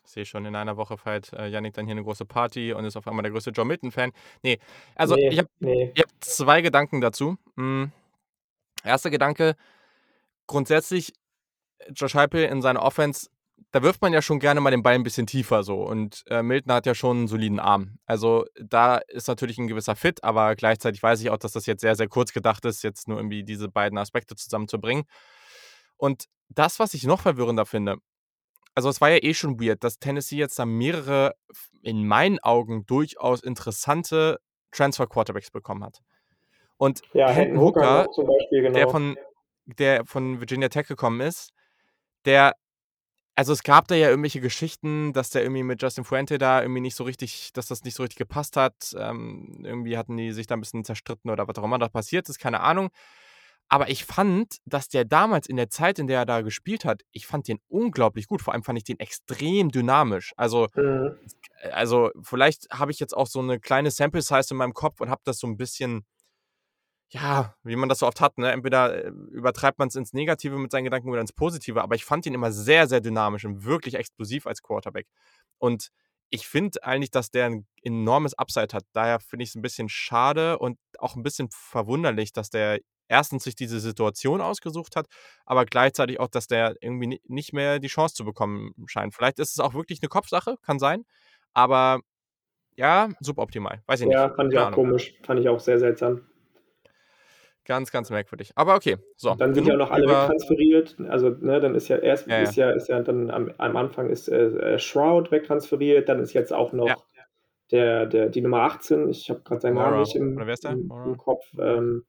Ich sehe schon, in einer Woche feiert äh, Yannick dann hier eine große Party und ist auf einmal der größte John Milton-Fan. Nee, also nee, ich habe nee. hab zwei Gedanken dazu. Hm. Erster Gedanke, grundsätzlich, Josh Heupel in seiner Offense da wirft man ja schon gerne mal den Ball ein bisschen tiefer so. Und äh, Milton hat ja schon einen soliden Arm. Also da ist natürlich ein gewisser Fit, aber gleichzeitig weiß ich auch, dass das jetzt sehr, sehr kurz gedacht ist, jetzt nur irgendwie diese beiden Aspekte zusammenzubringen. Und das, was ich noch verwirrender finde, also es war ja eh schon weird, dass Tennessee jetzt da mehrere, in meinen Augen, durchaus interessante Transfer-Quarterbacks bekommen hat. Und ja, Hendon Hooker, Beispiel, genau. der, von, der von Virginia Tech gekommen ist, der also es gab da ja irgendwelche Geschichten, dass der irgendwie mit Justin Fuente da irgendwie nicht so richtig, dass das nicht so richtig gepasst hat. Ähm, irgendwie hatten die sich da ein bisschen zerstritten oder was auch immer da passiert ist, keine Ahnung. Aber ich fand, dass der damals in der Zeit, in der er da gespielt hat, ich fand den unglaublich gut. Vor allem fand ich den extrem dynamisch. Also, mhm. also vielleicht habe ich jetzt auch so eine kleine Sample Size in meinem Kopf und habe das so ein bisschen ja, wie man das so oft hat, ne? Entweder äh, übertreibt man es ins Negative mit seinen Gedanken oder ins Positive, aber ich fand ihn immer sehr, sehr dynamisch und wirklich explosiv als Quarterback. Und ich finde eigentlich, dass der ein enormes Upside hat. Daher finde ich es ein bisschen schade und auch ein bisschen verwunderlich, dass der erstens sich diese Situation ausgesucht hat, aber gleichzeitig auch, dass der irgendwie nicht mehr die Chance zu bekommen scheint. Vielleicht ist es auch wirklich eine Kopfsache, kann sein, aber ja, suboptimal. Weiß ich ja, nicht. Ja, fand ich auch komisch. Fand ich auch sehr seltsam. Ganz, ganz merkwürdig. Aber okay, so. Dann sind ja noch alle wegtransferiert. Also, ne, dann ist ja erst ja, ist ja, ist ja dann am, am Anfang ist äh, äh, Shroud wegtransferiert, dann ist jetzt auch noch ja. der, der, die Nummer 18, ich habe gerade seinen Namen nicht im, im, im Kopf. Ähm,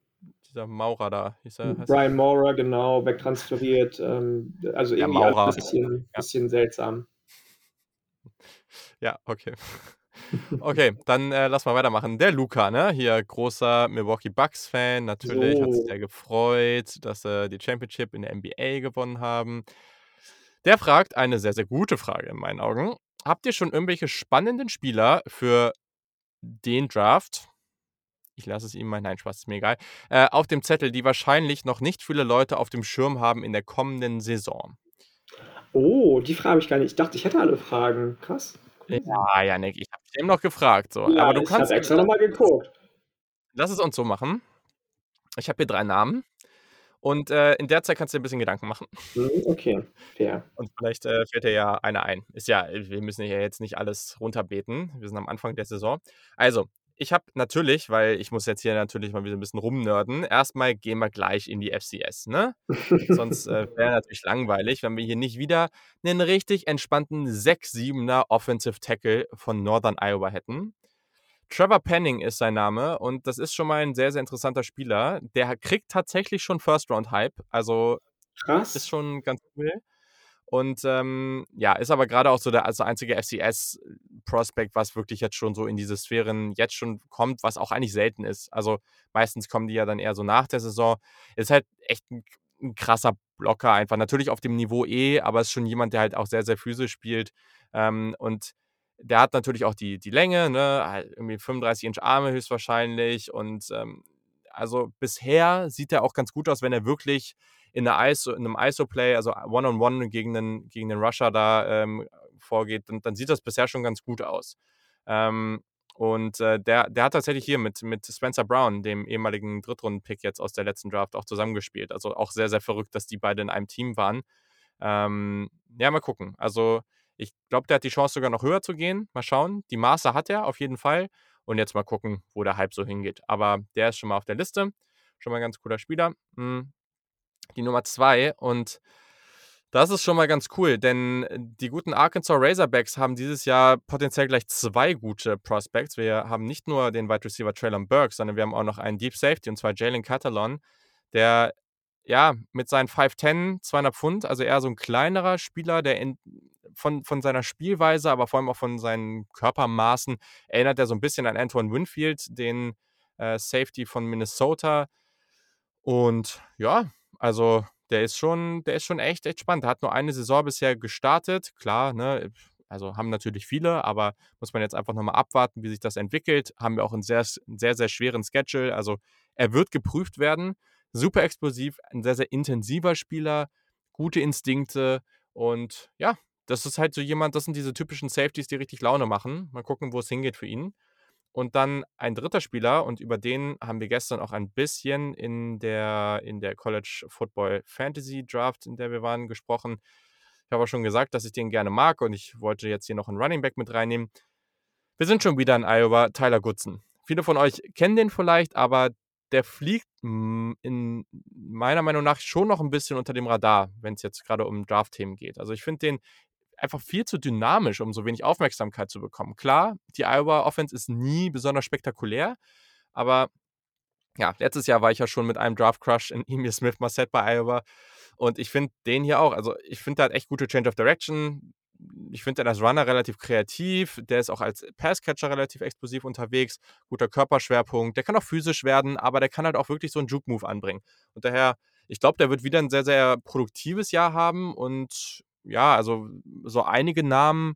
Dieser Maurer da. Hieß er, Brian Maurer, genau, wegtransferiert. Ähm, also irgendwie ein bisschen, bisschen seltsam. Ja, okay. Okay, dann äh, lass mal weitermachen. Der Luca, ne? Hier großer Milwaukee Bucks-Fan. Natürlich hat sich So. sehr gefreut, dass sie die Championship in der NBA gewonnen haben. Der fragt eine sehr, sehr gute Frage in meinen Augen. Habt ihr schon irgendwelche spannenden Spieler für den Draft? Ich lasse es ihm mal, nein, Spaß, ist mir egal. Äh, auf dem Zettel, die wahrscheinlich noch nicht viele Leute auf dem Schirm haben in der kommenden Saison. Oh, die Frage habe ich gar nicht. Ich dachte, ich hätte alle Fragen. Krass. Ja, Janik, ich habe dich eben noch gefragt. So. Ja, Aber du ich kannst. habe extra nochmal geguckt. Lass es uns so machen. Ich habe hier drei Namen. Und äh, in der Zeit kannst du dir ein bisschen Gedanken machen. Hm, okay, fair. Und vielleicht äh, fällt dir ja einer ein. Ist ja, wir müssen ja jetzt nicht alles runterbeten. Wir sind am Anfang der Saison. Also, ich habe natürlich, weil ich muss jetzt hier natürlich mal wieder ein bisschen rumnörden, erstmal gehen wir gleich in die FCS, ne? Sonst äh, wäre natürlich langweilig, wenn wir hier nicht wieder einen richtig entspannten 6-7er Offensive Tackle von Northern Iowa hätten. Trevor Penning ist sein Name und das ist schon mal ein sehr, sehr interessanter Spieler. Der kriegt tatsächlich schon First-Round-Hype, also ist Krass. schon ganz cool. Und ähm, ja, ist aber gerade auch so der also einzige FCS-Prospect, was wirklich jetzt schon so in diese Sphären jetzt schon kommt, was auch eigentlich selten ist. Also meistens kommen die ja dann eher so nach der Saison. Ist halt echt ein, ein krasser Blocker einfach. Natürlich auf dem Niveau eh, aber ist schon jemand, der halt auch sehr, sehr physisch spielt. Ähm, und der hat natürlich auch die, die Länge, ne? halt irgendwie 35 Inch Arme höchstwahrscheinlich. Und ähm, also bisher sieht er auch ganz gut aus, wenn er wirklich in, einer ISO, in einem ISO-Play, also One-on-One gegen den, gegen den Rusher da ähm, vorgeht, dann, dann sieht das bisher schon ganz gut aus. Ähm, und äh, der, der hat tatsächlich hier mit, mit Spencer Brown, dem ehemaligen Drittrunden-Pick jetzt aus der letzten Draft, auch zusammengespielt. Also auch sehr, sehr verrückt, dass die beide in einem Team waren. Ähm, ja, mal gucken. Also ich glaube, der hat die Chance sogar noch höher zu gehen. Mal schauen. Die Maße hat er auf jeden Fall. Und jetzt mal gucken, wo der Hype so hingeht. Aber der ist schon mal auf der Liste. Schon mal ein ganz cooler Spieler. Hm. Die Nummer zwei. Und das ist schon mal ganz cool, denn die guten Arkansas Razorbacks haben dieses Jahr potenziell gleich zwei gute Prospects. Wir haben nicht nur den Wide Receiver Traylon Burks, sondern wir haben auch noch einen Deep Safety, und zwar Jalen Catalon, der ja mit seinen 5'10, 200 Pfund, also eher so ein kleinerer Spieler, der in, von, von seiner Spielweise, aber vor allem auch von seinen Körpermaßen, erinnert er so ein bisschen an Antoine Winfield, den äh, Safety von Minnesota. Und ja, also der ist schon, der ist schon echt, echt spannend. Der hat nur eine Saison bisher gestartet. Klar, ne, also haben natürlich viele, aber muss man jetzt einfach nochmal abwarten, wie sich das entwickelt. Haben wir auch einen sehr, sehr, sehr schweren Schedule. Also er wird geprüft werden. Super explosiv, ein sehr, sehr intensiver Spieler, gute Instinkte und ja, das ist halt so jemand, das sind diese typischen Safeties, die richtig Laune machen. Mal gucken, wo es hingeht für ihn. Und dann ein dritter Spieler, und über den haben wir gestern auch ein bisschen in der, in der College Football Fantasy Draft, in der wir waren, gesprochen. Ich habe auch schon gesagt, dass ich den gerne mag und ich wollte jetzt hier noch einen Running Back mit reinnehmen. Wir sind schon wieder in Iowa, Tyler Goodson. Viele von euch kennen den vielleicht, aber der fliegt in meiner Meinung nach schon noch ein bisschen unter dem Radar, wenn es jetzt gerade um Draft-Themen geht. Also ich finde den einfach viel zu dynamisch, um so wenig Aufmerksamkeit zu bekommen. Klar, die Iowa Offense ist nie besonders spektakulär, aber ja, letztes Jahr war ich ja schon mit einem Draft Crush in Emil Smith Marset bei Iowa und ich finde den hier auch, also ich finde, hat echt gute Change of Direction. Ich finde den als Runner relativ kreativ. Der ist auch als Passcatcher relativ explosiv unterwegs. Guter Körperschwerpunkt. Der kann auch physisch werden, aber der kann halt auch wirklich so einen Juke-Move anbringen. Und daher, ich glaube, der wird wieder ein sehr, sehr produktives Jahr haben und ja, also so einige Namen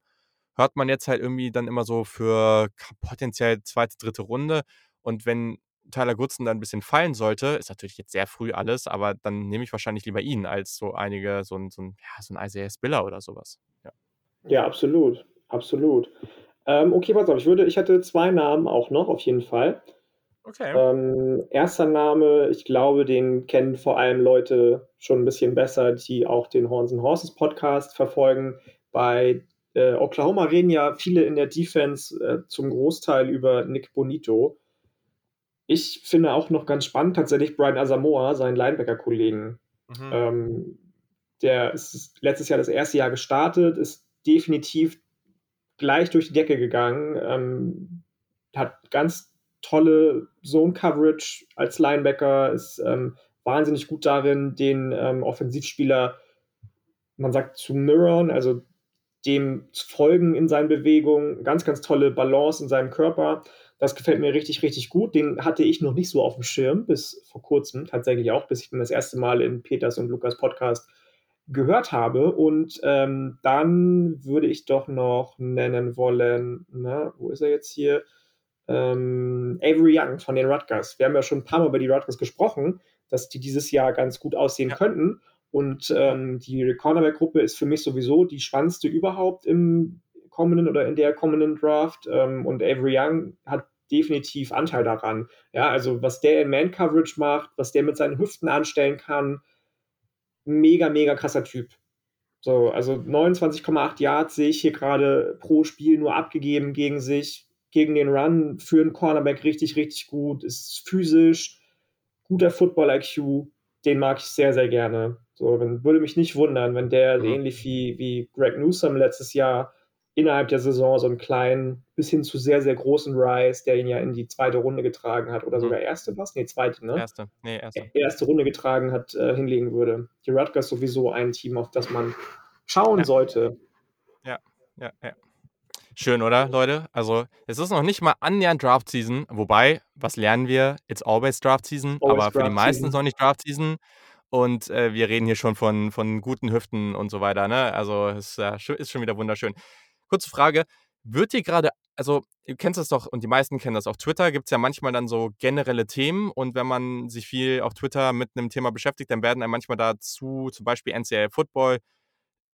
hört man jetzt halt irgendwie dann immer so für potenziell zweite, dritte Runde. Und wenn Tyler Goodson dann ein bisschen fallen sollte, ist natürlich jetzt sehr früh alles, aber dann nehme ich wahrscheinlich lieber ihn als so einige, so ein, so ein, ja, so ein Isaiah Spiller oder sowas. Ja, ja absolut. Absolut. Ähm, okay, pass auf, ich würde, ich hatte zwei Namen auch noch, auf jeden Fall. Okay. Ähm, erster Name, ich glaube, den kennen vor allem Leute schon ein bisschen besser, die auch den Horns and Horses Podcast verfolgen. Bei äh, Oklahoma reden ja viele in der Defense äh, zum Großteil über Nick Bonito. Ich finde auch noch ganz spannend tatsächlich Brian Asamoah, seinen Linebacker-Kollegen. Mhm. Ähm, der ist letztes Jahr das erste Jahr gestartet, ist definitiv gleich durch die Decke gegangen. Ähm, hat ganz tolle Zone-Coverage als Linebacker, ist ähm, wahnsinnig gut darin, den ähm, Offensivspieler, man sagt, zu mirrorn, also dem zu folgen in seinen Bewegungen. Ganz, ganz tolle Balance in seinem Körper. Das gefällt mir richtig, richtig gut. Den hatte ich noch nicht so auf dem Schirm, bis vor kurzem tatsächlich auch, bis ich ihn das erste Mal in Peters und Lukas Podcast gehört habe. Und ähm, dann würde ich doch noch nennen wollen, na, wo ist er jetzt hier? Ähm, Avery Young von den Rutgers. Wir haben ja schon ein paar Mal über die Rutgers gesprochen, dass die dieses Jahr ganz gut aussehen ja. könnten. Und ähm, die Cornerback-Gruppe ist für mich sowieso die spannendste überhaupt im kommenden oder in der kommenden Draft. Ähm, und Avery Young hat definitiv Anteil daran. Ja, also was der in Man-Coverage macht, was der mit seinen Hüften anstellen kann, mega, mega krasser Typ. So, also 29,8 Yards sehe ich hier gerade pro Spiel nur abgegeben gegen sich. Gegen den Run für einen Cornerback richtig, richtig gut. Ist physisch, guter Football-IQ. Den mag ich sehr, sehr gerne. So, wenn, würde mich nicht wundern, wenn der mhm. ähnlich wie, wie Greg Newsom letztes Jahr innerhalb der Saison so einen kleinen, bis hin zu sehr, sehr großen Rise, der ihn ja in die zweite Runde getragen hat, oder mhm. sogar erste was? Nee, zweite, ne? Erste, nee, erste. Erste Runde getragen hat, äh, hinlegen würde. Die Rutgers sowieso ein Team, auf das man schauen ja. sollte. Ja, ja, ja. Schön, oder, Leute? Also, es ist noch nicht mal annähernd Draft Season, wobei, was lernen wir? It's always Draft Season, always aber für die meisten ist noch nicht Draft Season. Und äh, wir reden hier schon von, von guten Hüften und so weiter. Ne? Also, es ist, ist schon wieder wunderschön. Kurze Frage, wird dir gerade, also du kennst das doch und die meisten kennen das, auf Twitter gibt es ja manchmal dann so generelle Themen und wenn man sich viel auf Twitter mit einem Thema beschäftigt, dann werden einem manchmal dazu zum Beispiel NCAA Football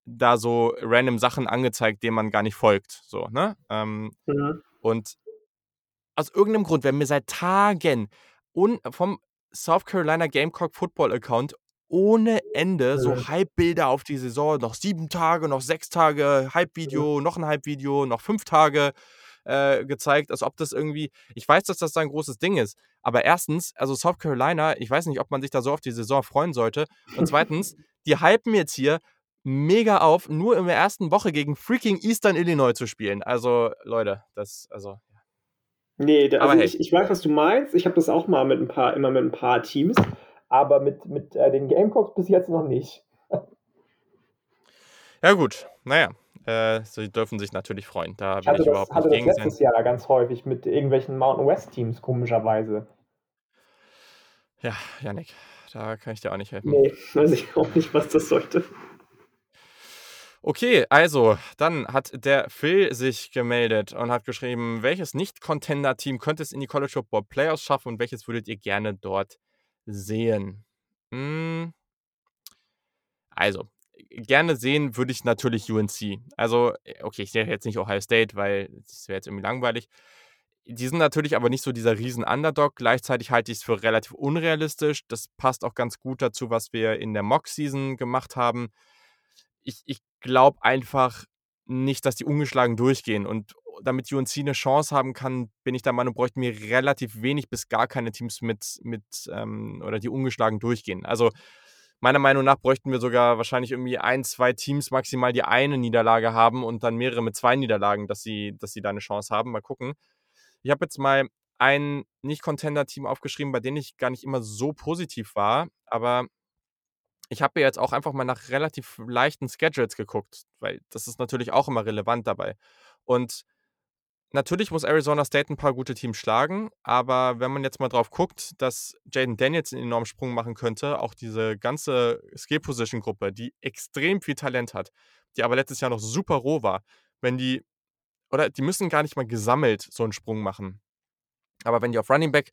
da so random Sachen angezeigt, denen man gar nicht folgt. So, ne? Ähm, mhm. Und aus irgendeinem Grund werden mir seit Tagen un vom South Carolina Gamecock Football Account ohne Ende so mhm. Hype-Bilder auf die Saison. Noch sieben Tage, noch sechs Tage, Hype-Video, mhm. noch ein Hype-Video, noch fünf Tage äh, gezeigt, als ob das irgendwie. Ich weiß, dass das da ein großes Ding ist. Aber erstens, also South Carolina, ich weiß nicht, ob man sich da so auf die Saison freuen sollte. Und zweitens, die hypen jetzt hier mega auf, nur in der ersten Woche gegen freaking Eastern Illinois zu spielen. Also, Leute, das, also. Nee, da, also hey. ich, ich weiß, was du meinst. Ich habe das auch mal mit ein paar, immer mit ein paar Teams aber mit, mit äh, den Gamecocks bis jetzt noch nicht. ja, gut. Naja, äh, sie dürfen sich natürlich freuen. Da ich ich das, überhaupt hatte nicht das letztes sein. Jahr ganz häufig mit irgendwelchen Mountain West Teams, komischerweise. Ja, Janik, da kann ich dir auch nicht helfen. Nee, weiß ich auch nicht, was das sollte. Okay, also, dann hat der Phil sich gemeldet und hat geschrieben, welches Nicht-Contender-Team könnte es in die College Football Playoffs schaffen und welches würdet ihr gerne dort sehen? Hm. Also, gerne sehen würde ich natürlich UNC. Also, äh, okay, ich sehe jetzt nicht Ohio State, weil das wäre jetzt irgendwie langweilig. Die sind natürlich aber nicht so dieser riesen Underdog. Gleichzeitig halte ich es für relativ unrealistisch. Das passt auch ganz gut dazu, was wir in der Mock-Season gemacht haben. Ich, ich glaube einfach nicht, dass die ungeschlagen durchgehen. Und damit UNC eine Chance haben kann, bin ich der Meinung, bräuchten wir relativ wenig bis gar keine Teams mit, mit ähm, oder die ungeschlagen durchgehen. Also meiner Meinung nach bräuchten wir sogar wahrscheinlich irgendwie ein, zwei Teams maximal, die eine Niederlage haben und dann mehrere mit zwei Niederlagen, dass sie, dass sie da eine Chance haben. Mal gucken. Ich habe jetzt mal ein Nicht-Contender-Team aufgeschrieben, bei dem ich gar nicht immer so positiv war, aber ich habe jetzt auch einfach mal nach relativ leichten Schedules geguckt, weil das ist natürlich auch immer relevant dabei. Und Natürlich muss Arizona State ein paar gute Teams schlagen, aber wenn man jetzt mal drauf guckt, dass Jaden Daniels einen enormen Sprung machen könnte, auch diese ganze Skill-Position-Gruppe, die extrem viel Talent hat, die aber letztes Jahr noch super roh war, wenn die, oder die müssen gar nicht mal gesammelt so einen Sprung machen. Aber wenn die auf Running Back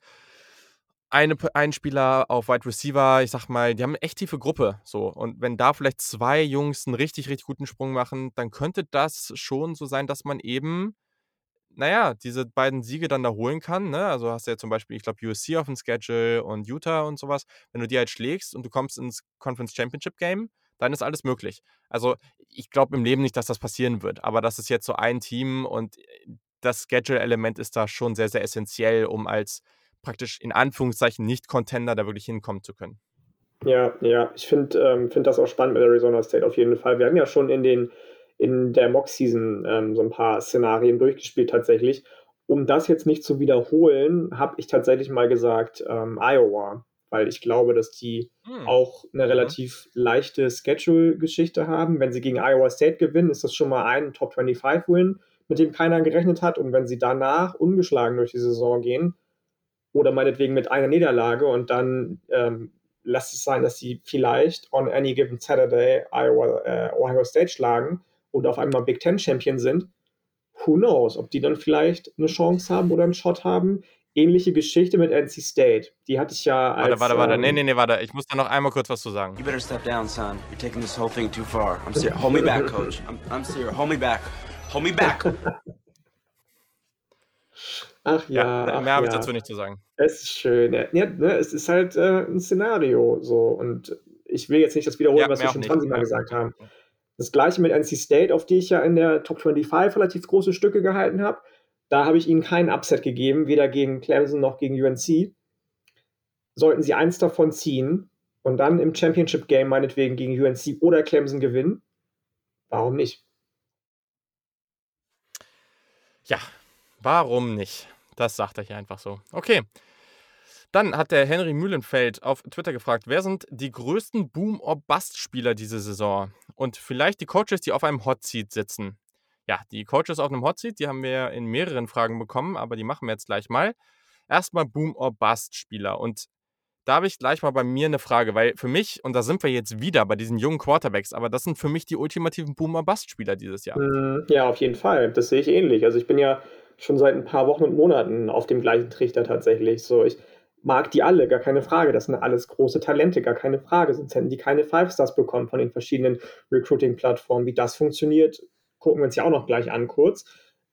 eine, einen Spieler auf Wide Receiver, ich sag mal, die haben eine echt tiefe Gruppe. So. Und wenn da vielleicht zwei Jungs einen richtig, richtig guten Sprung machen, dann könnte das schon so sein, dass man eben naja, diese beiden Siege dann da holen kann. Ne? Also hast du ja zum Beispiel, ich glaube, USC auf dem Schedule und Utah und sowas. Wenn du die halt schlägst und du kommst ins Conference Championship Game, dann ist alles möglich. Also ich glaube im Leben nicht, dass das passieren wird, aber das ist jetzt so ein Team und das Schedule-Element ist da schon sehr, sehr essentiell, um als praktisch in Anführungszeichen Nicht-Contender da wirklich hinkommen zu können. Ja, ja, ich finde ähm, find das auch spannend mit Arizona State auf jeden Fall. Wir haben ja schon in den in der Mock-Season ähm, so ein paar Szenarien durchgespielt tatsächlich. Um das jetzt nicht zu wiederholen, habe ich tatsächlich mal gesagt ähm, Iowa, weil ich glaube, dass die hm. auch eine mhm. relativ leichte Schedule-Geschichte haben. Wenn sie gegen Iowa State gewinnen, ist das schon mal ein Top 25-Win, mit dem keiner gerechnet hat. Und wenn sie danach ungeschlagen durch die Saison gehen, oder meinetwegen mit einer Niederlage und dann ähm, lässt es sein, dass sie vielleicht on any given Saturday Iowa, äh, Ohio State schlagen und auf einmal Big Ten Champion sind. Who knows, ob die dann vielleicht eine Chance haben oder einen Shot haben. Ähnliche Geschichte mit NC State. Die hatte ich ja als. Warte, warte, warte. Ähm, nee, nee, nee, warte. Ich muss da noch einmal kurz was zu sagen. You better step down, son. You're taking this whole thing too far. I'm serious. Hold me back, coach. I'm, I'm serious. Hold me back. Hold me back. Ach ja. ja ach mehr habe ja. ich dazu nicht zu sagen. Es ist schön. Ja, ne, es ist halt äh, ein Szenario so. Und ich will jetzt nicht das wiederholen, Ja, was wir schon auch 20 Mal gesagt haben. Das gleiche mit NC State, auf die ich ja in der Top 25 relativ große Stücke gehalten habe. Da habe ich ihnen keinen Upset gegeben, weder gegen Clemson noch gegen UNC. Sollten sie eins davon ziehen und dann im Championship Game meinetwegen gegen UNC oder Clemson gewinnen, warum nicht? Ja, warum nicht? Das sagt er hier einfach so. Okay. Dann hat der Henry Mühlenfeld auf Twitter gefragt, wer sind die größten Boom-or-Bust-Spieler diese Saison? Und vielleicht die Coaches, die auf einem Hot Seat sitzen. Ja, die Coaches auf einem Hot Seat, die haben wir in mehreren Fragen bekommen, aber die machen wir jetzt gleich mal. Erstmal Boom-or-Bust-Spieler. Und da habe ich gleich mal bei mir eine Frage, weil für mich, und da sind wir jetzt wieder bei diesen jungen Quarterbacks, aber das sind für mich die ultimativen Boom-or-Bust-Spieler dieses Jahr. Mm, Ja, auf jeden Fall. Das sehe ich ähnlich. Also ich bin ja schon seit ein paar Wochen und Monaten auf dem gleichen Trichter tatsächlich. So, ich mag die alle, gar keine Frage. Das sind alles große Talente, gar keine Frage. Sonst hätten die keine Five Stars bekommen von den verschiedenen Recruiting-Plattformen. Wie das funktioniert, gucken wir uns ja auch noch gleich an kurz.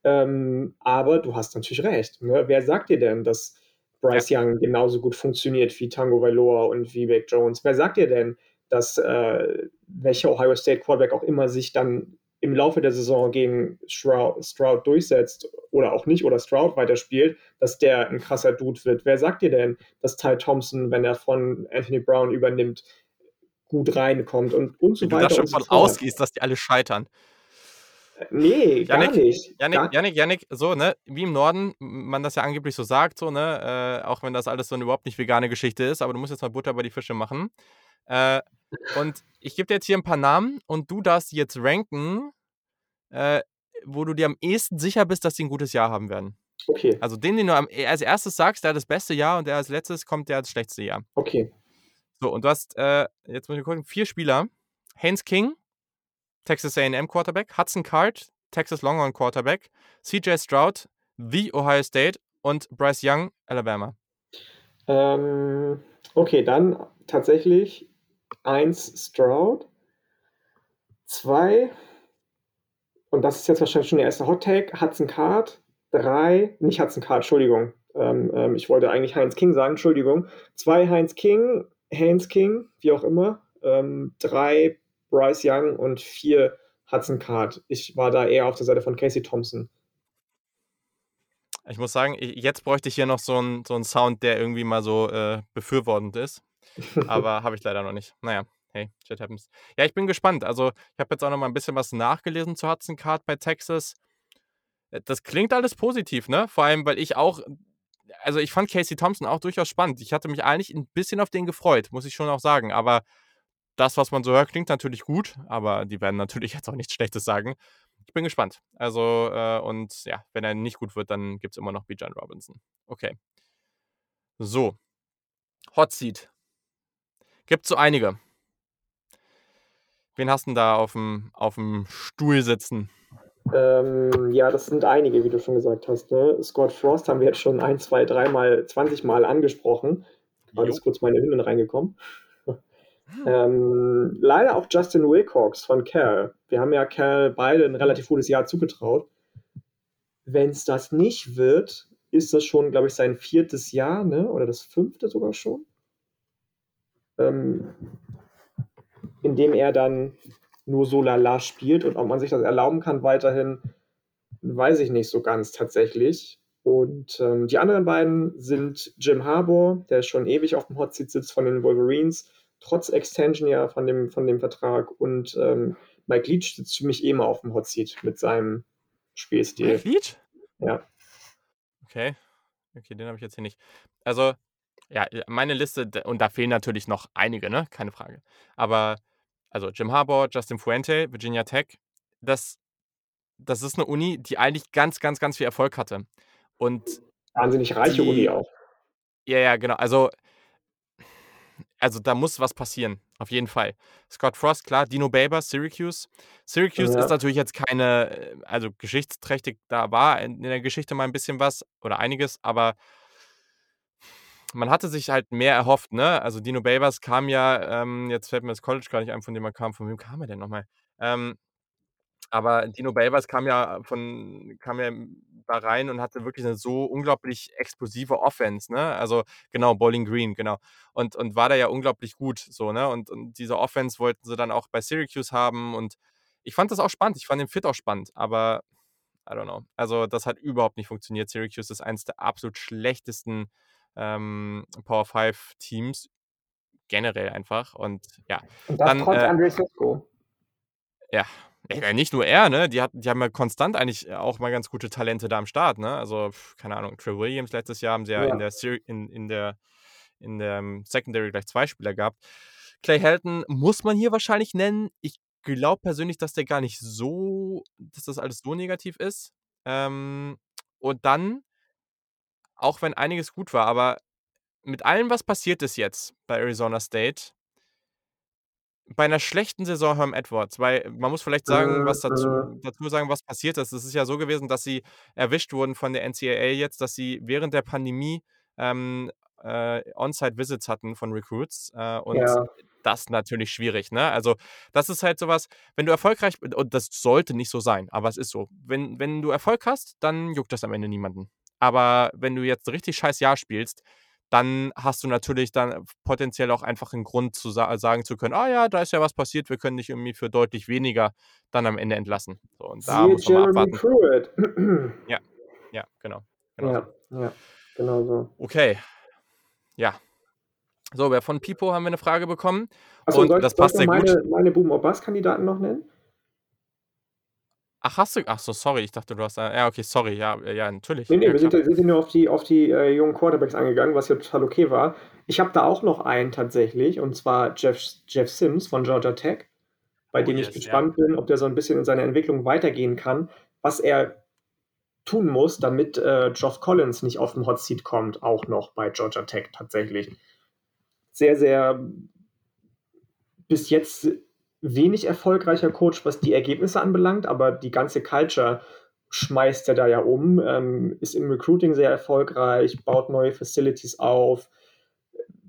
Ähm, aber du hast natürlich recht. Ne? Wer sagt dir denn, dass Bryce Young genauso gut funktioniert wie Tango Vailoa und wie Vic Jones? Wer sagt dir denn, dass äh, welcher Ohio State Quarterback auch immer sich dann im Laufe der Saison gegen Stroud, Stroud durchsetzt oder auch nicht oder Stroud weiterspielt, dass der ein krasser Dude wird. Wer sagt dir denn, dass Ty Thompson, wenn er von Anthony Brown übernimmt, gut reinkommt und, und so du weiter da schon so von fort? ausgehst, dass die alle scheitern. Nee, gar Yannick, nicht. Janik, Gar, Janik, Janik, so, ne, wie im Norden, man das ja angeblich so sagt, so, ne, äh, auch wenn das alles so eine überhaupt nicht vegane Geschichte ist, aber du musst jetzt mal Butter bei die Fische machen. Äh, und ich gebe dir jetzt hier ein paar Namen und du darfst jetzt ranken, äh, wo du dir am ehesten sicher bist, dass die ein gutes Jahr haben werden. okay, Also den, den du am, als erstes sagst, der hat das beste Jahr und der als letztes kommt, der hat das schlechteste Jahr. okay. So, und du hast, äh, jetzt muss ich gucken, vier Spieler. Haynes King, Texas A&M Quarterback, Hudson Card, Texas Longhorn Quarterback, CJ Stroud, The Ohio State und Bryce Young, Alabama. Ähm, okay, dann tatsächlich eins Stroud, zwei, und das ist jetzt wahrscheinlich schon der erste Hot Take, Hudson Card, drei, nicht Hudson Card, Entschuldigung, ähm, ähm, ich wollte eigentlich Heinz King sagen, Entschuldigung, zwei Heinz King, Haynes King, wie auch immer, ähm, drei Bryce Young und vier Hudson Card. Ich war da eher auf der Seite von Casey Thompson. Ich muss sagen, jetzt bräuchte ich hier noch so einen so Sound, der irgendwie mal so äh, befürwortend ist. Aber habe ich leider noch nicht. Naja, hey, shit happens. Ja, ich bin gespannt. Also, ich habe jetzt auch noch mal ein bisschen was nachgelesen zu Hudson Card bei Texas. Äh, Das klingt alles positiv, ne? Vor allem, weil ich auch, also ich fand Casey Thompson auch durchaus spannend. Ich hatte mich eigentlich ein bisschen auf den gefreut, muss ich schon auch sagen. Aber das, was man so hört, klingt natürlich gut. Aber die werden natürlich jetzt auch nichts Schlechtes sagen. Ich bin gespannt. Also, äh, und ja, wenn er nicht gut wird, dann gibt es immer noch Bijan Robinson. Okay. So. Hot Seat. Gibt so einige. Wen hast du denn da auf dem, auf dem Stuhl sitzen? Ähm, ja, das sind einige, wie du schon gesagt hast. Ne? Scott Frost haben wir jetzt schon ein, zwei, dreimal, 20 Mal angesprochen. Jo. ist kurz meine Hündin reingekommen. ähm, leider auch Justin Wilcox von Cal. Wir haben ja Cal beide ein relativ gutes Jahr zugetraut. Wenn es das nicht wird, ist das schon, glaube ich, sein viertes Jahr, ne? oder das fünfte sogar schon. Ähm, in dem er dann nur so lala spielt und ob man sich das erlauben kann weiterhin, weiß ich nicht so ganz tatsächlich. Und ähm, die anderen beiden sind Jim Harbour, der schon ewig auf dem Hotseat sitzt von den Wolverines, trotz Extension ja von dem, von dem Vertrag, und ähm, Mike Leach sitzt für mich eh immer auf dem Hot Seat mit seinem Spielstil. Mike Leach? Ja. Okay. Okay, den habe ich jetzt hier nicht. Also, ja, meine Liste, und da fehlen natürlich noch einige, ne? Keine Frage. Aber, also Jim Harbaugh, Justin Fuente, Virginia Tech, das, das ist eine Uni, die eigentlich ganz, ganz, ganz viel Erfolg hatte. Und Wahnsinnig reiche Die- Uni auch. ja, ja, genau. Also, also da muss was passieren, auf jeden Fall. Scott Frost, klar, Dino Babers, Syracuse. Syracuse Ja. ist natürlich jetzt keine, äh, also geschichtsträchtig, da war in in der Geschichte mal ein bisschen was oder einiges, aber man hatte sich halt mehr erhofft, ne? Also Dino Babers kam ja, ähm, jetzt fällt mir das College gar nicht ein, von dem er kam. Von wem kam er denn nochmal? Ähm, aber Dino Babers kam ja von, kam ja da rein und hatte wirklich eine so unglaublich explosive Offense, ne? Also genau, Bowling Green, genau. Und, und war da ja unglaublich gut, so, ne? Und, und diese Offense wollten sie dann auch bei Syracuse haben und ich fand das auch spannend, ich fand den Fit auch spannend, aber I don't know. Also das hat überhaupt nicht funktioniert. Syracuse ist eines der absolut schlechtesten ähm, Power 5 Teams generell einfach und ja, Und das Dann, trotz äh, Cisco. ja, ja, nicht nur er, ne? Die, hat, die haben ja konstant eigentlich auch mal ganz gute Talente da am Start, ne? Also, keine Ahnung, Trey Williams letztes Jahr haben sie ja, Ja. in der in, in der in der Secondary gleich zwei Spieler gehabt. Clay Helton muss man hier wahrscheinlich nennen. Ich glaube persönlich, dass der gar nicht so, dass das alles so negativ ist. Ähm, und dann, auch wenn einiges gut war, aber mit allem, was passiert ist jetzt bei Arizona State, bei einer schlechten Saison Herm Edwards, weil man muss vielleicht sagen, was dazu, Mhm. dazu sagen, was passiert ist. Es ist ja so gewesen, dass sie erwischt wurden von der NCAA jetzt, dass sie während der Pandemie ähm, äh, On-Site-Visits hatten von Recruits äh, und Ja. das natürlich schwierig, ne? Also, das ist halt sowas, wenn du erfolgreich und das sollte nicht so sein, aber es ist so. Wenn, wenn du Erfolg hast, dann juckt das am Ende niemanden. Aber wenn du jetzt ein richtig scheiß Jahr spielst, dann hast du natürlich dann potenziell auch einfach einen Grund zu sa sagen zu können, ah ja, da ist ja was passiert, wir können dich irgendwie für deutlich weniger dann am Ende entlassen. So, und da muss man mal abwarten. Pruitt. Ja, genau. genau ja, so. ja, genau so. Okay. Ja. So, wer von Pipo haben wir eine Frage bekommen. Achso, Und soll, das passt sehr gut. meine, meine Boom or Bass Kandidaten noch nennen? Ach, hast du. Ach so, sorry, ich dachte, du hast. da- Ja, okay, sorry. Ja, äh, ja natürlich. Nee, nee, ja, wir sind, klar. ja- sind ja nur auf die, auf die äh, jungen Quarterbacks angegangen, was ja total okay war. Ich habe da auch noch einen tatsächlich, und zwar Jeff, Jeff Sims von Georgia Tech, bei Oh, dem yes, ich ja. gespannt bin, ob der so ein bisschen in seiner Entwicklung weitergehen kann, was er tun muss, damit äh, Geoff Collins nicht auf den Hot Seat kommt, auch noch bei Georgia Tech tatsächlich. Sehr, sehr bis jetzt wenig erfolgreicher Coach, was die Ergebnisse anbelangt, aber die ganze Culture schmeißt er da ja um, ähm, ist im Recruiting sehr erfolgreich, baut neue Facilities auf,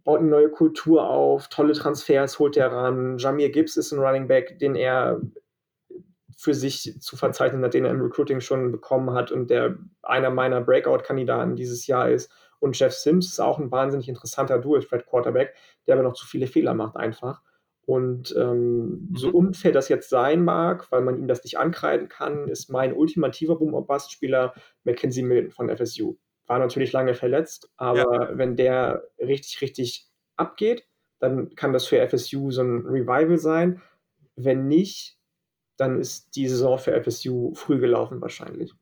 baut eine neue Kultur auf, tolle Transfers holt er ran. Jamir Gibbs ist ein Running Back, den er für sich zu verzeichnen hat, den er im Recruiting schon bekommen hat und der einer meiner Breakout-Kandidaten dieses Jahr ist. Und Jeff Sims ist auch ein wahnsinnig interessanter Dual-Threat-Quarterback, der aber noch zu viele Fehler macht einfach. Und ähm, so Mhm. unfair das jetzt sein mag, weil man ihm das nicht ankreiden kann, ist mein ultimativer Boom-Bust-Spieler Mackenzie Milton von FSU. War natürlich lange verletzt, aber wenn der richtig, richtig abgeht, dann kann das für FSU so ein Revival sein. Wenn nicht, dann ist die Saison für FSU früh gelaufen wahrscheinlich.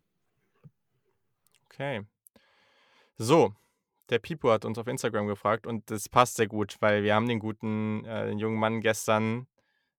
Okay. So, der Pipo hat uns auf Instagram gefragt und das passt sehr gut, weil wir haben den guten äh, den jungen Mann gestern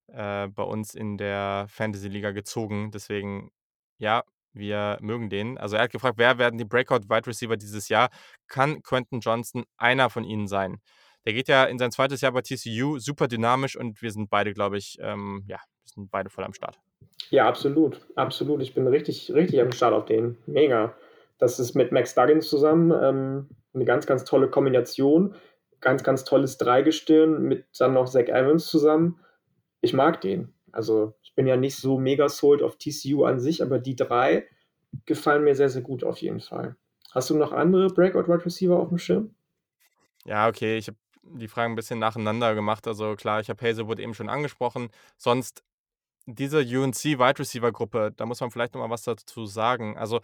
äh, bei uns in der Fantasy-Liga gezogen. Deswegen, ja, wir mögen den. Also er hat gefragt, wer werden die Breakout-Wide Receiver dieses Jahr? Kann Quentin Johnson einer von ihnen sein? Der geht ja in sein zweites Jahr bei TCU, super dynamisch und wir sind beide, glaube ich, ähm, ja, wir sind beide voll am Start. Ja, absolut, absolut. Ich bin richtig, richtig am Start auf den. Mega. Das ist mit Max Duggan zusammen ähm, eine ganz, ganz tolle Kombination. Ganz, ganz tolles Dreigestirn mit dann noch Zach Evans zusammen. Ich mag den. Also ich bin ja nicht so mega sold auf TCU an sich, aber die drei gefallen mir sehr, sehr gut auf jeden Fall. Hast du noch andere Breakout Wide Receiver auf dem Schirm? Ja, okay, ich habe die Fragen ein bisschen nacheinander gemacht. Also klar, ich habe Hazelwood eben schon angesprochen. Sonst diese UNC Wide Receiver Gruppe, da muss man vielleicht noch mal was dazu sagen. Also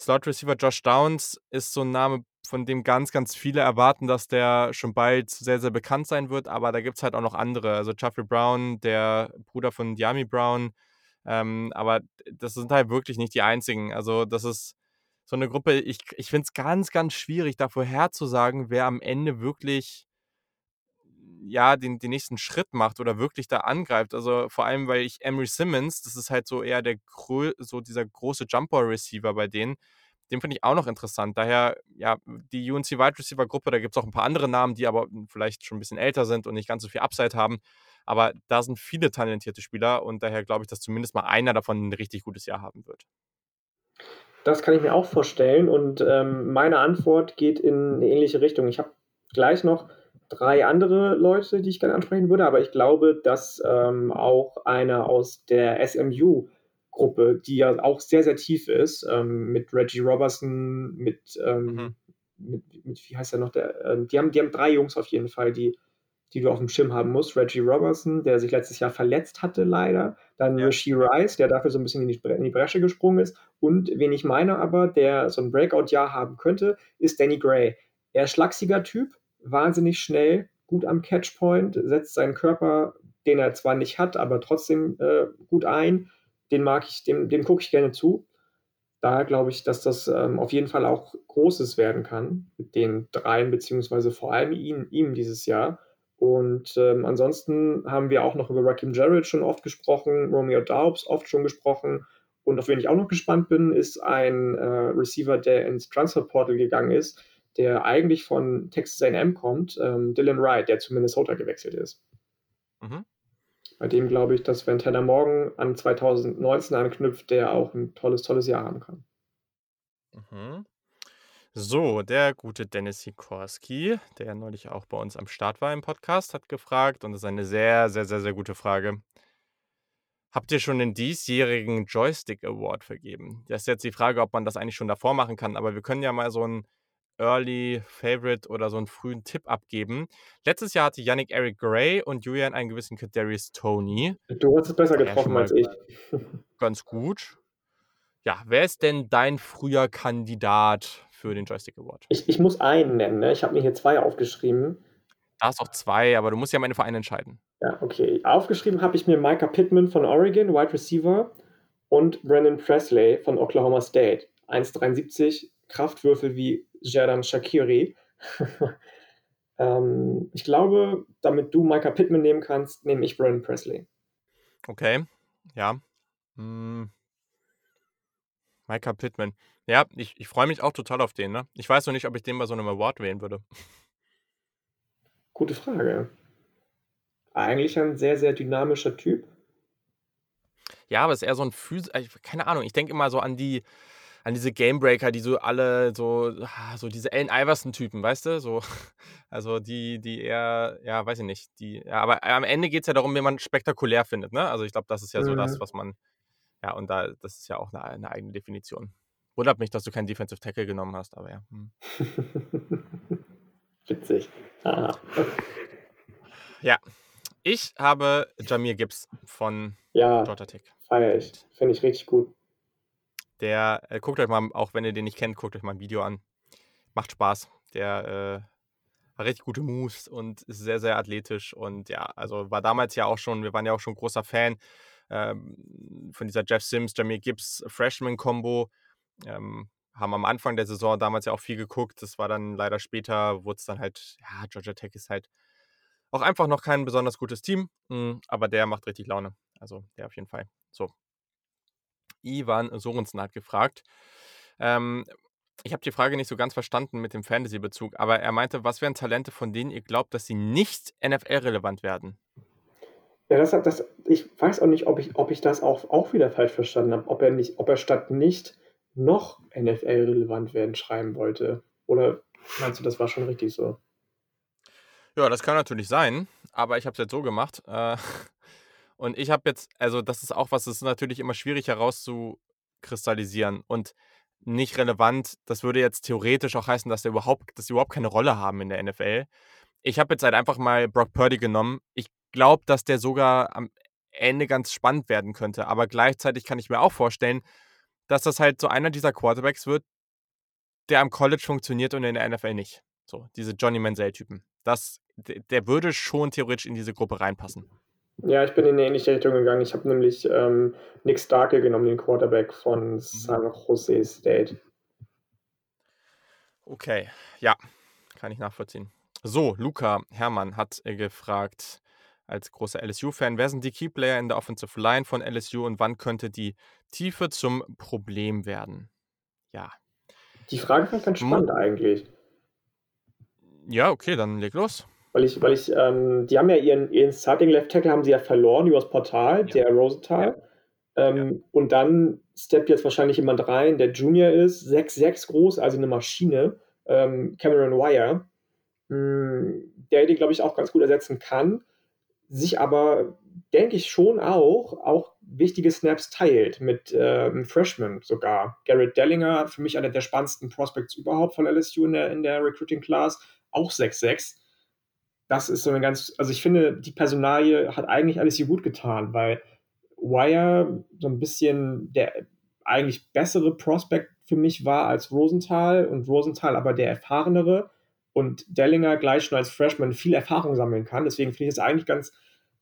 Slot Receiver Josh Downs ist so ein Name, von dem ganz, ganz viele erwarten, dass der schon bald sehr, sehr bekannt sein wird. Aber da gibt es halt auch noch andere. Also Jeffrey Brown, der Bruder von Diami Brown, Ähm, aber das sind halt wirklich nicht die einzigen. Also, das ist so eine Gruppe, ich, ich finde es ganz, ganz schwierig, da vorherzusagen, wer am Ende wirklich ja, den, den nächsten Schritt macht oder wirklich da angreift. Also vor allem, weil ich Emery Simmons, das ist halt so eher der so dieser große Jumper-Receiver bei denen, den finde ich auch noch interessant. Daher, ja, die UNC Wide Receiver Gruppe, da gibt es auch ein paar andere Namen, die aber vielleicht schon ein bisschen älter sind und nicht ganz so viel Upside haben. Aber da sind viele talentierte Spieler und daher glaube ich, dass zumindest mal einer davon ein richtig gutes Jahr haben wird. Das kann ich mir auch vorstellen und ähm, meine Antwort geht in eine ähnliche Richtung. Ich habe gleich noch drei andere Leute, die ich gerne ansprechen würde, aber ich glaube, dass ähm, auch einer aus der SMU Gruppe, die ja auch sehr, sehr tief ist, ähm, mit Reggie Robertson, mit, ähm, mhm. mit, mit, wie heißt er noch, der, äh, die, haben, die haben drei Jungs auf jeden Fall, die, die du auf dem Schirm haben musst. Reggie Robertson, der sich letztes Jahr verletzt hatte, leider. Dann ja. Rishi Rice, der dafür so ein bisschen in die, in die Bresche gesprungen ist. Und wen ich meine aber, der so ein Breakout-Jahr haben könnte, ist Danny Gray. Er ist schlachsiger Typ, wahnsinnig schnell, gut am Catchpoint, setzt seinen Körper, den er zwar nicht hat, aber trotzdem äh, gut ein. Den mag ich, dem, dem gucke ich gerne zu. Da glaube ich, dass das ähm, auf jeden Fall auch Großes werden kann mit den dreien, beziehungsweise vor allem ihm, ihm dieses Jahr. Und ähm, ansonsten haben wir auch noch über Rakim Jarrett schon oft gesprochen, Romeo Daubs oft schon gesprochen. Und auf wen ich auch noch gespannt bin, ist ein äh, Receiver, der ins Transferportal gegangen ist, der eigentlich von Texas AM kommt, ähm, Dylan Wright, der zu Minnesota gewechselt ist. Mhm. Bei dem glaube ich, dass wenn Tanner Morgan an 2019 anknüpft, der auch ein tolles, tolles Jahr haben kann. Mhm. So, der gute Dennis Sikorski, der neulich auch bei uns am Start war im Podcast, hat gefragt, und das ist eine sehr, sehr, sehr, sehr gute Frage. Habt ihr schon den diesjährigen Joystick Award vergeben? Das ist jetzt die Frage, ob man das eigentlich schon davor machen kann, aber wir können ja mal so ein Early Favorite oder so einen frühen Tipp abgeben. Letztes Jahr hatte Yannick Eric Gray und Julian einen gewissen Kadarius Tony. Du hast es besser getroffen als ich. Ganz gut. Ja, wer ist denn dein früher Kandidat für den Joystick Award? Ich, ich muss einen nennen, ne? Ich habe mir hier zwei aufgeschrieben. Da hast auch zwei, aber du musst ja am Ende für einen entscheiden. Ja, okay. Aufgeschrieben habe ich mir Micah Pittman von Oregon, Wide Receiver, und Brandon Presley von Oklahoma State. 1,73, Kraftwürfel wie Jerdan Shakiri. ähm, ich glaube, damit du Micah Pittman nehmen kannst, nehme ich Brandon Presley. Okay, ja. Hm. Micah Pittman. Ja, ich, ich freue mich auch total auf den. Ne? Ich weiß noch nicht, ob ich den bei so einem Award wählen würde. Gute Frage. Eigentlich ein sehr, sehr dynamischer Typ. Ja, aber es ist eher so ein Phys äh, keine Ahnung, ich denke immer so an die, an diese Gamebreaker, die so alle so, ah, so diese Allen Iverson-Typen, weißt du? So, also die, die eher, ja, weiß ich nicht, die, ja, aber am Ende geht es ja darum, wie man spektakulär findet, ne? Also ich glaube, das ist ja so mhm. das, was man, ja, und da, das ist ja auch eine, eine eigene Definition. Wundert mich, dass du keinen Defensive Tackle genommen hast, aber ja. Hm. Witzig. Aha. Ja. Ich habe Jamir Gibbs von ja, Georgia Tech. Feier ich. Finde ich richtig gut. Der, äh, guckt euch mal, auch wenn ihr den nicht kennt, guckt euch mal ein Video an. Macht Spaß. Der äh, hat richtig gute Moves und ist sehr, sehr athletisch. Und ja, also war damals ja auch schon, wir waren ja auch schon großer Fan ähm, von dieser Jeff Sims, Jamie Gibbs Freshman-Kombo. Ähm, haben am Anfang der Saison damals ja auch viel geguckt. Das war dann leider später, wurde es dann halt, ja, Georgia Tech ist halt auch einfach noch kein besonders gutes Team, hm, aber der macht richtig Laune. Also der auf jeden Fall. So, Ivan Sorensen hat gefragt. Ähm, ich habe die Frage nicht so ganz verstanden mit dem Fantasy-Bezug, aber er meinte, was wären Talente, von denen ihr glaubt, dass sie nicht NFL-relevant werden? Ja, das, das, ich weiß auch nicht, ob ich, ob ich das auch, auch wieder falsch verstanden habe, ob er nicht, ob er statt nicht noch NFL-relevant werden schreiben wollte. Oder meinst du, das war schon richtig so? Ja, das kann natürlich sein, aber ich habe es jetzt so gemacht. Äh, und ich habe jetzt, also das ist auch was, das ist natürlich immer schwierig herauszukristallisieren und nicht relevant. Das würde jetzt theoretisch auch heißen, dass, der überhaupt, dass sie überhaupt keine Rolle haben in der NFL. Ich habe jetzt halt einfach mal Brock Purdy genommen. Ich glaube, dass der sogar am Ende ganz spannend werden könnte. Aber gleichzeitig kann ich mir auch vorstellen, dass das halt so einer dieser Quarterbacks wird, der am College funktioniert und in der NFL nicht. So, diese Johnny Manziel-Typen. der würde schon theoretisch in diese Gruppe reinpassen. Ja, ich bin in 'ne ähnliche Richtung gegangen. Ich habe nämlich, ähm, Nick Starkel genommen, den Quarterback von Mhm. San Jose State. Okay, ja, kann ich nachvollziehen. So, Luca Herrmann hat, äh, gefragt als großer LSU-Fan: „Wer sind die Keyplayer in der Offensive Line von LSU und wann könnte die Tiefe zum Problem werden?“ Ja. Die Frage fand ich ganz Mo spannend eigentlich. Ja, okay, dann leg los. Weil ich weil ich, ähm die haben ja ihren ihren Starting Left Tackle haben sie ja verloren übers Portal, Ja. der Rosenthal. Ähm, und dann steppt jetzt wahrscheinlich jemand rein, der Junior ist, 6'6 groß, also 'ne Maschine, ähm, Cameron Wire, hm, der den, glaube ich, auch ganz gut ersetzen kann, sich aber, denke ich schon auch auch wichtige Snaps teilt mit, äh, 'm Freshman sogar. Garrett Dellinger, für mich einer der spannendsten Prospects überhaupt von LSU in der in der Recruiting Class, auch 6'6. Das ist so 'ne ganz also, ich finde, die Personalie hat eigentlich LSU gut getan, weil Wire so 'n bisschen der eigentlich bessere Prospect für mich war als Rosenthal und Rosenthal aber der erfahrenere und Dellinger gleich schon als Freshman viel Erfahrung sammeln kann. Deswegen finde ich es eigentlich ganz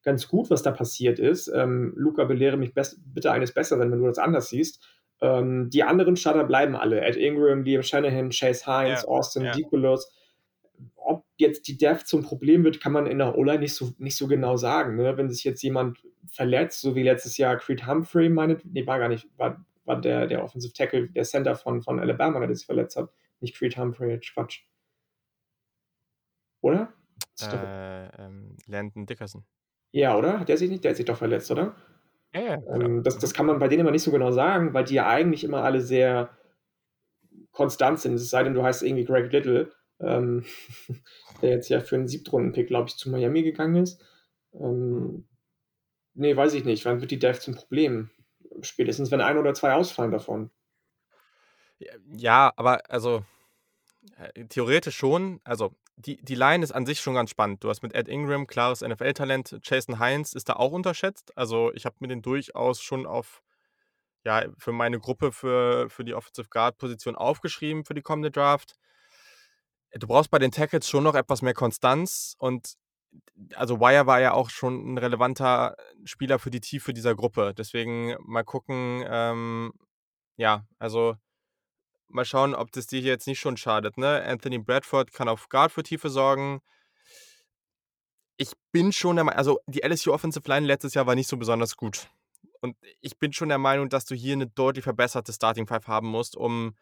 ganz gut, was da passiert ist. Ähm, Luca, belehre mich bitte eines Besseren, wenn du das anders siehst. Ähm, die anderen Starter bleiben alle. Ed Ingram, Liam Shanahan, Chase Hines, Ja, Austin ja. Depelos. Ob jetzt die Depth zum Problem wird, kann man in der O-Line nicht so nicht so genau sagen, ne? Wenn sich jetzt jemand verletzt, so wie letztes Jahr Creed Humphrey meinet ne, war gar nicht, war war der der Offensive Tackle, der Center von von Alabama, der sich verletzt hat. Nicht Creed Humphrey, Quatsch. Oder? Äh, ähm, Landon Dickerson. Ja, oder? Hat der sich nicht der hat sich doch verletzt, oder? Ja, ja. Ähm, das Mhm. das kann man bei denen immer nicht so genau sagen, weil die ja eigentlich immer alle sehr konstant sind. Es sei denn, du heißt irgendwie Greg Little, ähm, der jetzt ja für 'n Siebtrunden-Pick, glaube ich, zu Miami gegangen ist. Ähm, ne, weiß ich nicht. Wann wird die Depth zum Problem? Spätestens, wenn 1 oder 2 ausfallen davon. Ja, aber also, äh, theoretisch schon. Also, die die Line ist an sich schon ganz spannend. Du hast mit Ed Ingram klares NFL-Talent. Jason Hines ist da auch unterschätzt. Also, ich habe mir den durchaus schon auf ja, für meine Gruppe für für die Offensive Guard-Position aufgeschrieben für die kommende Draft. Du brauchst bei den Tackles schon noch etwas mehr Konstanz und also, Wire war ja auch schon 'n relevanter Spieler für die Tiefe dieser Gruppe. Deswegen mal gucken, ähm, ja, also, mal schauen, ob das dir jetzt nicht schon schadet, ne? Anthony Bradford kann auf Guard für Tiefe sorgen. Ich bin schon der Mei also, die LSU Offensive Line letztes Jahr war nicht so besonders gut. Und ich bin schon der Meinung, dass du hier 'ne deutlich verbesserte Starting Five haben musst, um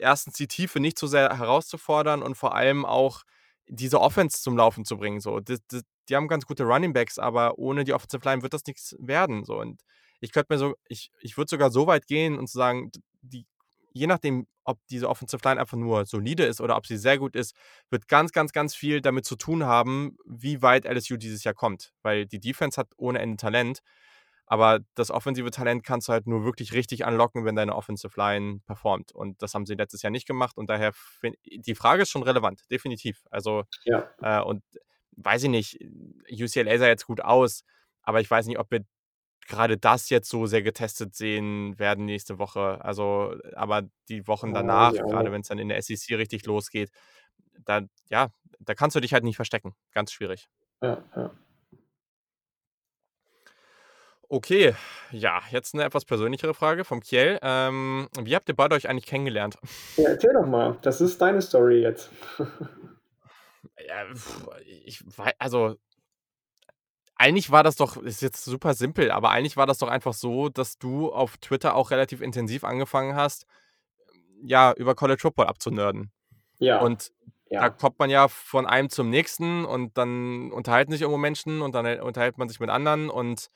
1. die Tiefe nicht so sehr herauszufordern und vor allem auch diese Offense zum Laufen zu bringen, so. D d die haben ganz gute Running Backs, aber ohne die Offensive Line wird das nix werden, so. Und ich könnte mir so ich ich würde sogar so weit gehen und zu sagen, die je nachdem, ob diese Offensive Line einfach nur solide ist oder ob sie sehr gut ist, wird ganz, ganz, ganz viel damit zu tun haben, wie weit LSU dieses Jahr kommt. Weil die Defense hat ohne Ende Talent, aber das offensive Talent kannst du halt nur wirklich richtig unlocken, wenn deine Offensive Line performt. Und das haben sie letztes Jahr nicht gemacht und daher die Frage ist schon relevant, definitiv. Also, Ja. äh, und weiß ich nicht, UCLA sah jetzt gut aus, aber ich weiß nicht, ob wir grade das jetzt so sehr getestet sehen werden nächste Woche. Also, aber die Wochen Ja, danach, ich auch grade nicht. wenn's dann in der SEC richtig losgeht, da ja, da kannst du dich halt nicht verstecken. Ganz schwierig. Ja, ja. Okay, ja, jetzt 'ne etwas persönlichere Frage vom Kjell. Ähm, wie habt ihr beide euch eigentlich kennengelernt? Ja, erzähl doch mal. Das ist deine Story jetzt. Ja, ich wei also eigentlich war das doch ist jetzt super simpel, aber eigentlich war das doch einfach so, dass du auf Twitter auch relativ intensiv angefangen hast, ja, über College Football abzunörden. Ja. Und da Ja. kommt man ja von einem zum nächsten und dann unterhalten sich irgendwo Menschen und dann, unterhält man sich mit anderen und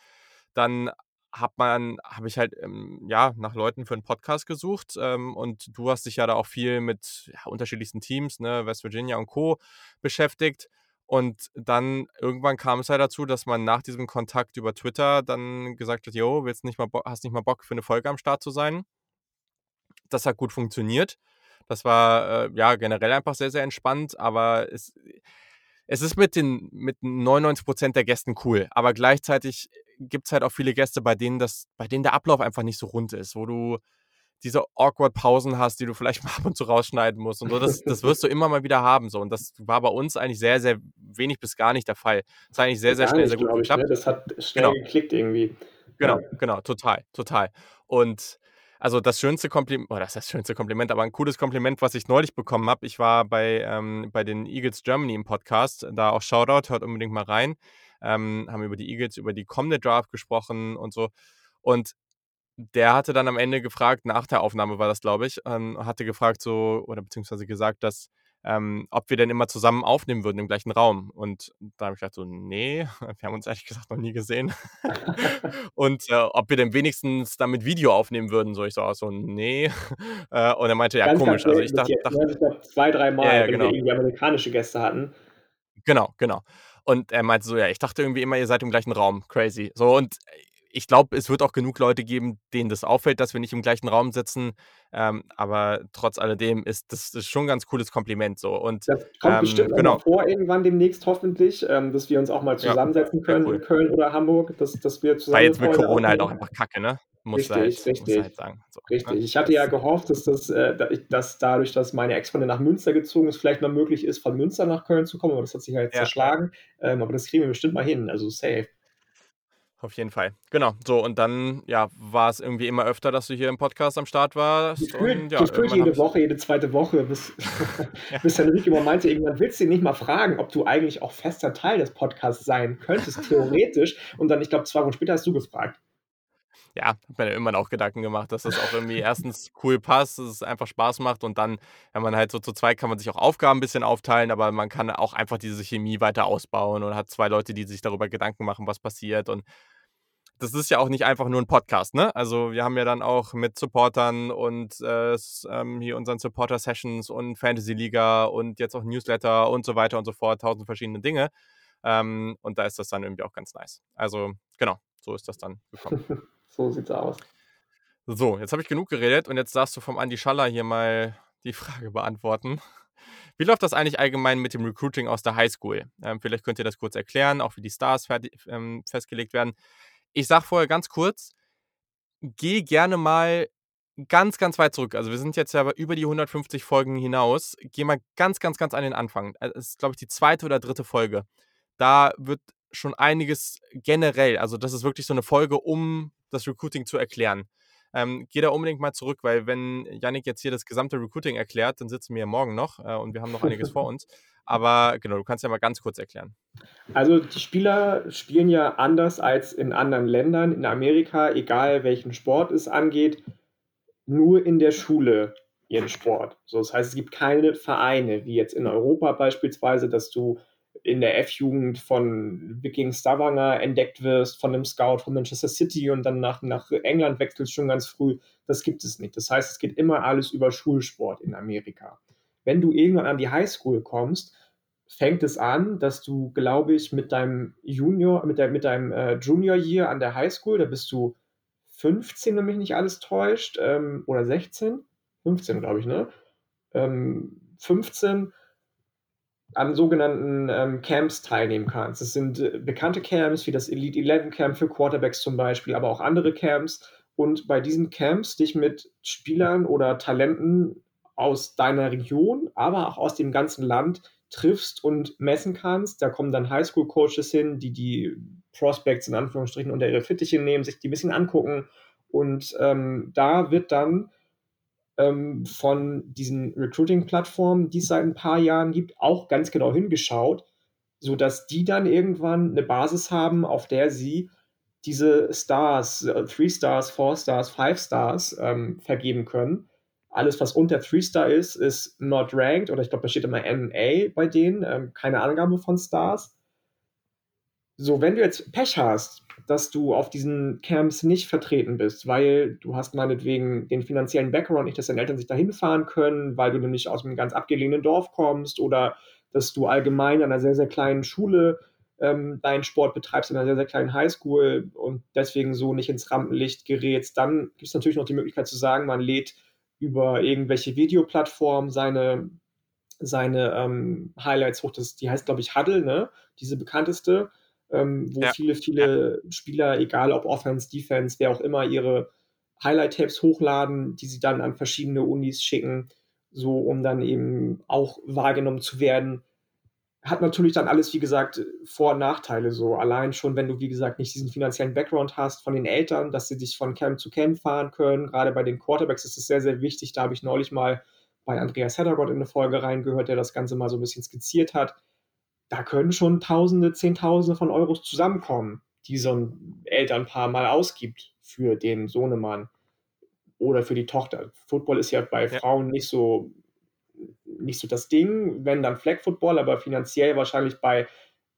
dann hat man habe ich halt, ähm, ja, nach Leuten für 'n Podcast gesucht, ähm, und du hast dich ja da auch viel mit, ja, unterschiedlichsten Teams, ne, West Virginia und Co. beschäftigt. Und dann irgendwann kam es ja dazu, dass man nach diesem Kontakt über Twitter dann gesagt hat: „Jo, willst nicht mal hast nicht mal Bock, für 'ne Folge am Start zu sein?“ Das hat gut funktioniert. Das war, äh, ja, generell einfach sehr, sehr entspannt, aber es es ist mit den mit 99 % der Gästen cool, aber gleichzeitig gibt's halt auch viele Gäste, bei denen das bei denen der Ablauf einfach nicht so rund ist, wo du diese awkward Pausen hast, die du vielleicht mal ab und zu rausschneiden musst und so. Das, das wirst du immer mal wieder haben. So. Und das war bei uns eigentlich sehr, sehr wenig bis gar nicht der Fall. Das hat eigentlich sehr, sehr Gar schnell, sehr gut glaube ich. geklappt. Ne? Das hat schnell Genau. geklickt irgendwie. Genau, Ja. genau, total, total. Und also das schönste Kompliment, oder das ist das schönste Kompliment, aber ein cooles Kompliment, was ich neulich bekommen habe. Ich war bei, ähm, bei den Eagles Germany im Podcast, da auch Shoutout, hört unbedingt mal rein. Ähm, haben über die Eagles, über die kommende Draft gesprochen und so. Und der hatte dann am Ende gefragt, nach der Aufnahme war das, glaube ich, ähm, hatte gefragt so, oder beziehungsweise gesagt, dass, ähm, ob wir denn immer zusammen aufnehmen würden im gleichen Raum. Und da habe ich gedacht so, nee, wir haben uns ehrlich gesagt noch nie gesehen. und äh, ob wir denn wenigstens damit Video aufnehmen würden. So, ich so, so, nee. Äh, und er meinte, ja, Ganz, komisch. Also ich dachte, dachte Ne? Glaube, zwei, drei Mal, Ja, ja, wenn genau. wir irgendwie amerikanische Gäste hatten. Genau, genau. Und er meinte so, ja, ich dachte irgendwie immer, ihr seid im gleichen Raum. Crazy. So, und ich glaube, es wird auch genug Leute geben, denen das auffällt, dass wir nicht im gleichen Raum sitzen. Ähm, aber trotz alledem ist das, ist schon ein ganz cooles Kompliment. So. Und Das kommt ähm, bestimmt genau. vor, irgendwann demnächst hoffentlich, ähm, dass wir uns auch mal Ja, zusammensetzen wär können cool. in Köln oder Hamburg, dass, dass wir zusammen eine jetzt mit Corona halt auch einfach kacke, ne? Musst du halt, Richtig, richtig. halt sagen. So, Richtig. ne? Ich hatte ja gehofft, dass das, äh, dass dadurch, dass meine Ex-Freundin nach Münster gezogen ist, vielleicht mal möglich ist, von Münster nach Köln zu kommen, aber das hat sich ja jetzt ja, ja, zerschlagen. Ähm, aber das kriegen wir bestimmt mal hin, also safe. Auf jeden Fall. Genau. So, und dann, ja, war es irgendwie immer öfter, dass du hier im Podcast am Start warst. Und Gefühlt, ja, gefühlt jede. Woche, jede zweite Woche, bis, Ja. bis Henrique immer meinte, irgendwann willst du ihn nicht mal fragen, ob du eigentlich auch fester Teil des Podcasts sein könntest, theoretisch. Und dann, ich glaube, zwei Wochen später hast du gefragt. Ja, hab mir irgendwann auch Gedanken gemacht, dass das auch irgendwie erstens cool passt, dass es einfach Spaß macht und dann, wenn man halt so zu zweit kann man sich auch Aufgaben ein bisschen aufteilen, aber man kann auch einfach diese Chemie weiter ausbauen und hat zwei Leute, die sich darüber Gedanken machen, was passiert und das ist ja auch nicht einfach nur ein Podcast, ne? Also wir haben ja dann auch mit Supportern und äh, ähm, hier unseren Supporter-Sessions und Fantasy-Liga und jetzt auch Newsletter und so weiter und so fort, tausend verschiedene Dinge. Ähm, und da ist das dann irgendwie auch ganz nice. Also genau, so ist das dann gekommen. So sieht's aus. So, jetzt habe ich genug geredet und jetzt darfst du vom Andi Schaller hier mal die Frage beantworten. Wie läuft das eigentlich allgemein mit dem Recruiting aus der Highschool? Ähm, vielleicht könnt ihr das kurz erklären, auch wie die Stars ähm, festgelegt werden. Ich sage vorher ganz kurz, geh gerne mal ganz, ganz weit zurück. Also wir sind jetzt ja über die 150 Folgen hinaus. Geh mal ganz, ganz, ganz an den Anfang. Äh, Es ist, glaube ich, die zweite oder dritte Folge. Da wird schon einiges generell, also das ist wirklich so eine Folge, um das Recruiting zu erklären. Ähm, geh da unbedingt mal zurück, weil wenn Yannick jetzt hier das gesamte Recruiting erklärt, dann sitzen wir ja morgen noch äh, und wir haben noch einiges vor uns. Aber genau, du kannst ja mal ganz kurz erklären. Also die Spieler spielen ja anders als in anderen Ländern, in Amerika, egal welchen Sport es angeht, nur in der Schule ihren Sport. So, das heißt, es gibt keine Vereine, wie jetzt in Europa beispielsweise, dass du in der F-Jugend von Viking Stavanger entdeckt wirst, von einem Scout von Manchester City und dann nach, nach England wechselst schon ganz früh. Das gibt es nicht. Das heißt, es geht immer alles über Schulsport in Amerika. Wenn du irgendwann an die Highschool kommst, fängt es an, dass du, glaube ich, mit deinem Junior, mit, der, mit deinem äh, Junior Year an der Highschool, da bist du 15, wenn mich nicht alles täuscht, ähm, oder 16, 15, glaube ich, ne? Ähm, 15 an sogenannten ähm, Camps teilnehmen kannst. Das sind äh, bekannte Camps, wie das Elite 11 Camp für Quarterbacks zum Beispiel, aber auch andere Camps. Und bei diesen Camps dich mit Spielern oder Talenten aus deiner Region, aber auch aus dem ganzen Land triffst und messen kannst. Da kommen dann Highschool-Coaches hin, die die Prospects in Anführungsstrichen unter ihre Fittiche nehmen, sich die ein bisschen angucken. Und ähm, da wird dann ähm, von diesen Recruiting-Plattformen, die es seit ein paar Jahren gibt, auch ganz genau hingeschaut, sodass die dann irgendwann eine Basis haben, auf der sie diese Stars, äh, Three Stars, Four Stars, Five Stars ähm, vergeben können. Alles, was unter Three Star ist, ist not ranked oder ich glaube, da steht immer NA bei denen, ähm, keine Angabe von Stars. So, wenn du jetzt Pech hast, dass du auf diesen Camps nicht vertreten bist, weil du hast meinetwegen den finanziellen Background nicht, dass deine Eltern sich dahin fahren können, weil du nämlich aus einem ganz abgelegenen Dorf kommst oder dass du allgemein an einer sehr, sehr kleinen Schule ähm, deinen Sport betreibst, in einer sehr, sehr kleinen Highschool und deswegen so nicht ins Rampenlicht gerätst, dann gibt es natürlich noch die Möglichkeit zu sagen, man lädt über irgendwelche Videoplattformen seine, seine ähm, Highlights hoch. Das, die heißt, glaube ich, Huddle, ne? diese bekannteste ähm, wo Ja. viele, viele Spieler, egal ob Offense, Defense, wer auch immer, ihre Highlight-Tapes hochladen, die sie dann an verschiedene Unis schicken, so um dann eben auch wahrgenommen zu werden. Hat natürlich dann alles, wie gesagt, Vor- und Nachteile so. Allein schon, wenn du, wie gesagt, nicht diesen finanziellen Background hast von den Eltern, dass sie dich von Camp zu Camp fahren können. Gerade bei den Quarterbacks ist es sehr, sehr wichtig. Da habe ich neulich mal bei Andreas Heddergott in eine Folge reingehört, der das Ganze mal so ein bisschen skizziert hat. Da können schon Tausende, Zehntausende von Euros zusammenkommen, die so ein Elternpaar mal ausgibt für den Sohnemann oder für die Tochter. Football ist ja bei Ja. Frauen nicht so nicht so das Ding, wenn dann Flag Football, aber finanziell wahrscheinlich bei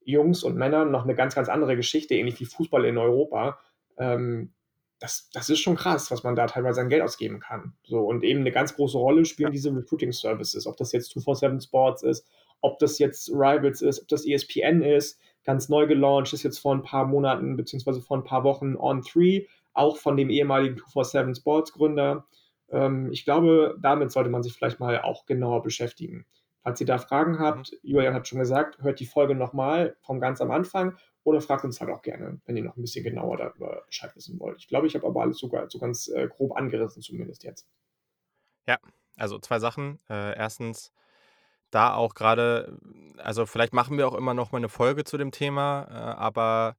Jungs und Männern noch eine ganz, ganz andere Geschichte, ähnlich wie Fußball in Europa. Ähm, das, das ist schon krass, was man da teilweise an Geld ausgeben kann. So, und eben eine ganz große Rolle spielen diese Recruiting Services, ob das jetzt 247 Sports ist, ob das jetzt Rivals ist, ob das ESPN ist, ganz neu gelauncht ist jetzt vor ein paar Monaten, beziehungsweise vor ein paar Wochen On 3, auch von dem ehemaligen 247 Sports Gründer. Ähm, ich glaube, damit sollte man sich vielleicht mal auch genauer beschäftigen. Falls ihr da Fragen habt, Julian hat schon gesagt, hört die Folge nochmal vom ganz am Anfang oder fragt uns halt auch gerne, wenn ihr noch ein bisschen genauer darüber Bescheid wissen wollt. Ich glaube, ich habe aber alles sogar so ganz äh, grob angerissen, zumindest jetzt. Ja, also zwei Sachen. Äh, erstens, da auch gerade, also vielleicht machen wir auch immer noch mal eine Folge zu dem Thema, äh, aber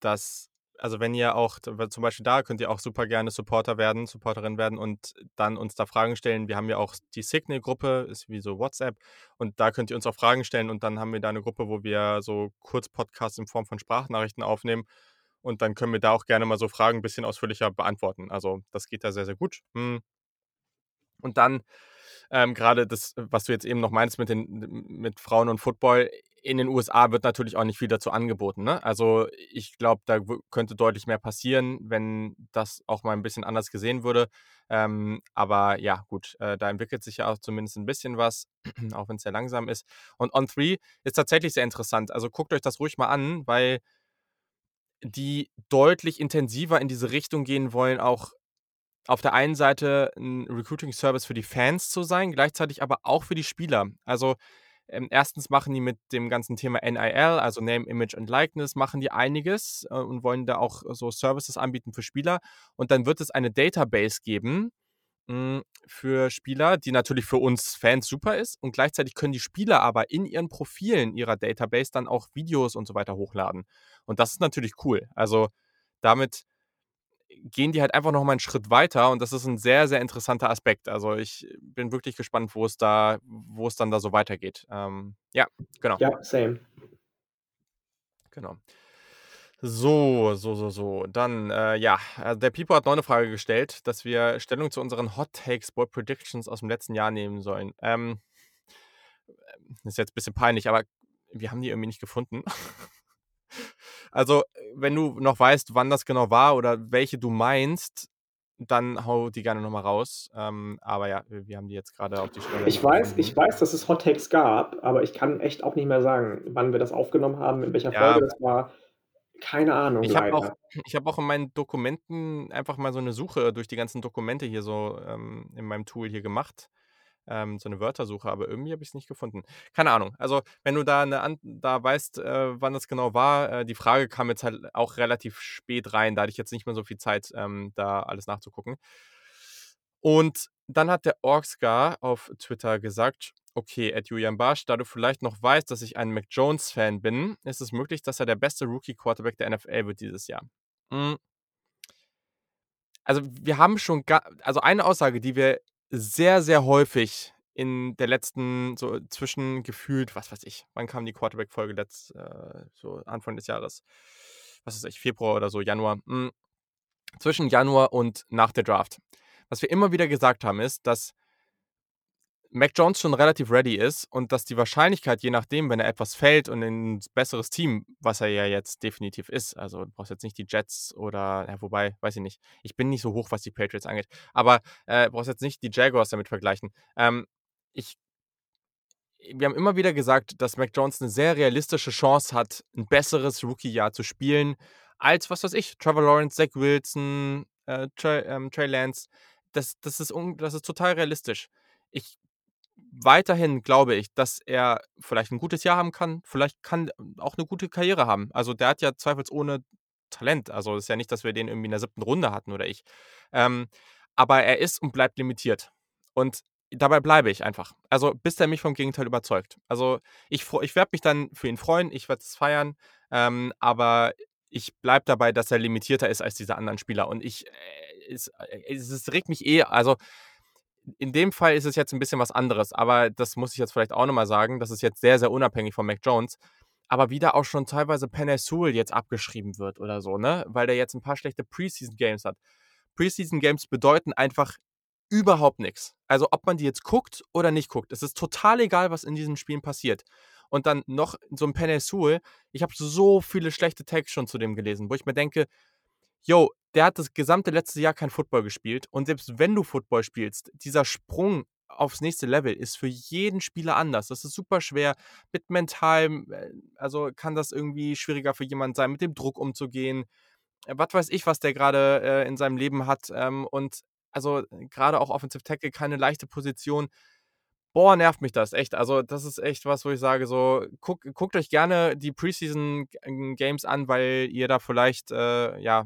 das, also wenn ihr auch, zum Beispiel da könnt ihr auch super gerne Supporter werden, Supporterin werden und dann uns da Fragen stellen. Wir haben ja auch die Signal-Gruppe, ist wie so WhatsApp und da könnt ihr uns auch Fragen stellen und dann haben wir da eine Gruppe, wo wir so Kurzpodcasts in Form von Sprachnachrichten aufnehmen und dann können wir da auch gerne mal so Fragen ein bisschen ausführlicher beantworten. Also das geht da sehr, sehr gut. Hm. Und dann ähm, gerade das, was du jetzt eben noch meinst mit, den, mit Frauen und Football, in den USA wird natürlich auch nicht viel dazu angeboten. Ne? Also ich glaube, da könnte deutlich mehr passieren, wenn das auch mal ein bisschen anders gesehen würde. Ähm, aber ja, gut, äh, da entwickelt sich ja auch zumindest ein bisschen was, auch wenn es sehr langsam ist. Und On 3 ist tatsächlich sehr interessant. Also guckt euch das ruhig mal an, weil die deutlich intensiver in diese Richtung gehen wollen, auch auf der einen Seite ein Recruiting-Service für die Fans zu sein, gleichzeitig aber auch für die Spieler. Also ähm, erstens machen die mit dem ganzen Thema NIL, also Name, Image and Likeness, machen die einiges äh, und wollen da auch so Services anbieten für Spieler. Und dann wird es eine Database geben mh, für Spieler, die natürlich für uns Fans super ist. Und gleichzeitig können die Spieler aber in ihren Profilen ihrer Database dann auch Videos und so weiter hochladen. Und das ist natürlich cool. Also damit gehen die halt einfach noch mal einen Schritt weiter und das ist ein sehr, sehr interessanter Aspekt. Also ich bin wirklich gespannt, wo es da, wo es dann da so weitergeht. Ähm, ja, genau. Ja, same. Genau. So, so, so, so. Dann, äh, ja, also der Pipo hat noch eine Frage gestellt, dass wir Stellung zu unseren Hot Takes, Bold Predictions aus dem letzten Jahr nehmen sollen. Ähm, ist jetzt ein bisschen peinlich, aber wir haben die irgendwie nicht gefunden. also, wenn du noch weißt, wann das genau war oder welche du meinst, dann hau die gerne nochmal raus. Ähm, aber ja, wir, haben die jetzt gerade auf die Schnelle Ich weiß, gefunden. ich weiß, dass es Hot Takes gab, aber ich kann echt auch nicht mehr sagen, wann wir das aufgenommen haben, in welcher Ja. Folge das war. Keine Ahnung, Ich habe auch, ich hab auch in meinen Dokumenten einfach mal so eine Suche durch die ganzen Dokumente hier so ähm, in meinem Tool hier gemacht. Ähm, so eine Wörtersuche, aber irgendwie habe ich es nicht gefunden. Keine Ahnung. Also, wenn du da, eine da weißt, äh, wann das genau war, äh, die Frage kam jetzt halt auch relativ spät rein. Da hatte ich jetzt nicht mehr so viel Zeit, ähm, da alles nachzugucken. Und dann hat der Orkscar auf Twitter gesagt, okay, Ed Julian Barsch, da du vielleicht noch weißt, dass ich ein Mac Jones-Fan bin, ist es möglich, dass er der beste Rookie-Quarterback der NFL wird dieses Jahr. Hm. Also wir haben schon, also eine Aussage, die wir sehr, sehr häufig in der letzten, so zwischen gefühlt, was weiß ich, wann kam die Quarterback-Folge äh, so Anfang des Jahres, was weiß ich, Februar oder so, Januar, hm. zwischen Januar und nach der Draft. Was wir immer wieder gesagt haben, ist, dass Mac Jones schon relativ ready ist und dass die Wahrscheinlichkeit, je nachdem, wenn er etwas fällt und in ein besseres Team, was er ja jetzt definitiv ist, also du brauchst jetzt nicht die Jets oder, ja, wobei, weiß ich nicht, ich bin nicht so hoch, was die Patriots angeht, aber äh, brauchst jetzt nicht die Jaguars damit vergleichen. Ähm, ich, wir haben immer wieder gesagt, dass Mac Jones eine sehr realistische Chance hat, ein besseres Rookie-Jahr zu spielen, als, was weiß ich, Trevor Lawrence, Zach Wilson, äh, Trey, ähm, Trey Lance. Das, das, ist un das ist total realistisch. Ich weiterhin glaube ich, dass er vielleicht ein gutes Jahr haben kann, vielleicht kann auch eine gute Karriere haben. Also der hat ja zweifelsohne Talent. Also es ist ja nicht, dass wir den irgendwie in der siebten Runde hatten oder ich. Ähm, aber er ist und bleibt limitiert. Und dabei bleibe ich einfach. Also bis er mich vom Gegenteil überzeugt. Also ich, ich werde mich dann für ihn freuen, ich werde es feiern, ähm, aber ich bleibe dabei, dass er limitierter ist als diese anderen Spieler. Und ich, äh, es, äh, es, es regt mich eh, also in dem Fall ist es jetzt ein bisschen was anderes, aber das muss ich jetzt vielleicht auch nochmal sagen, das ist jetzt sehr, sehr unabhängig von Mac Jones. Aber wieder auch schon teilweise Penny Sewell jetzt abgeschrieben wird oder so, ne? Weil der jetzt ein paar schlechte Preseason-Games hat. Preseason-Games bedeuten einfach überhaupt nichts. Also ob man die jetzt guckt oder nicht guckt, es ist total egal, was in diesen Spielen passiert. Und dann noch so ein Penny Sewell, ich habe so viele schlechte Tags schon zu dem gelesen, wo ich mir denke, yo, der hat das gesamte letzte Jahr kein Football gespielt. Und selbst wenn du Football spielst, dieser Sprung aufs nächste Level ist für jeden Spieler anders. Das ist super schwer. Mit mental, äh, also kann das irgendwie schwieriger für jemanden sein, mit dem Druck umzugehen. Äh, was weiß ich, was der gerade äh, in seinem Leben hat. Ähm, und also gerade auch Offensive Tackle, keine leichte Position. Boah, nervt mich das, echt. Also, das ist echt was, wo ich sage, so, guck, guckt euch gerne die Preseason Games an, weil ihr da vielleicht, äh, ja,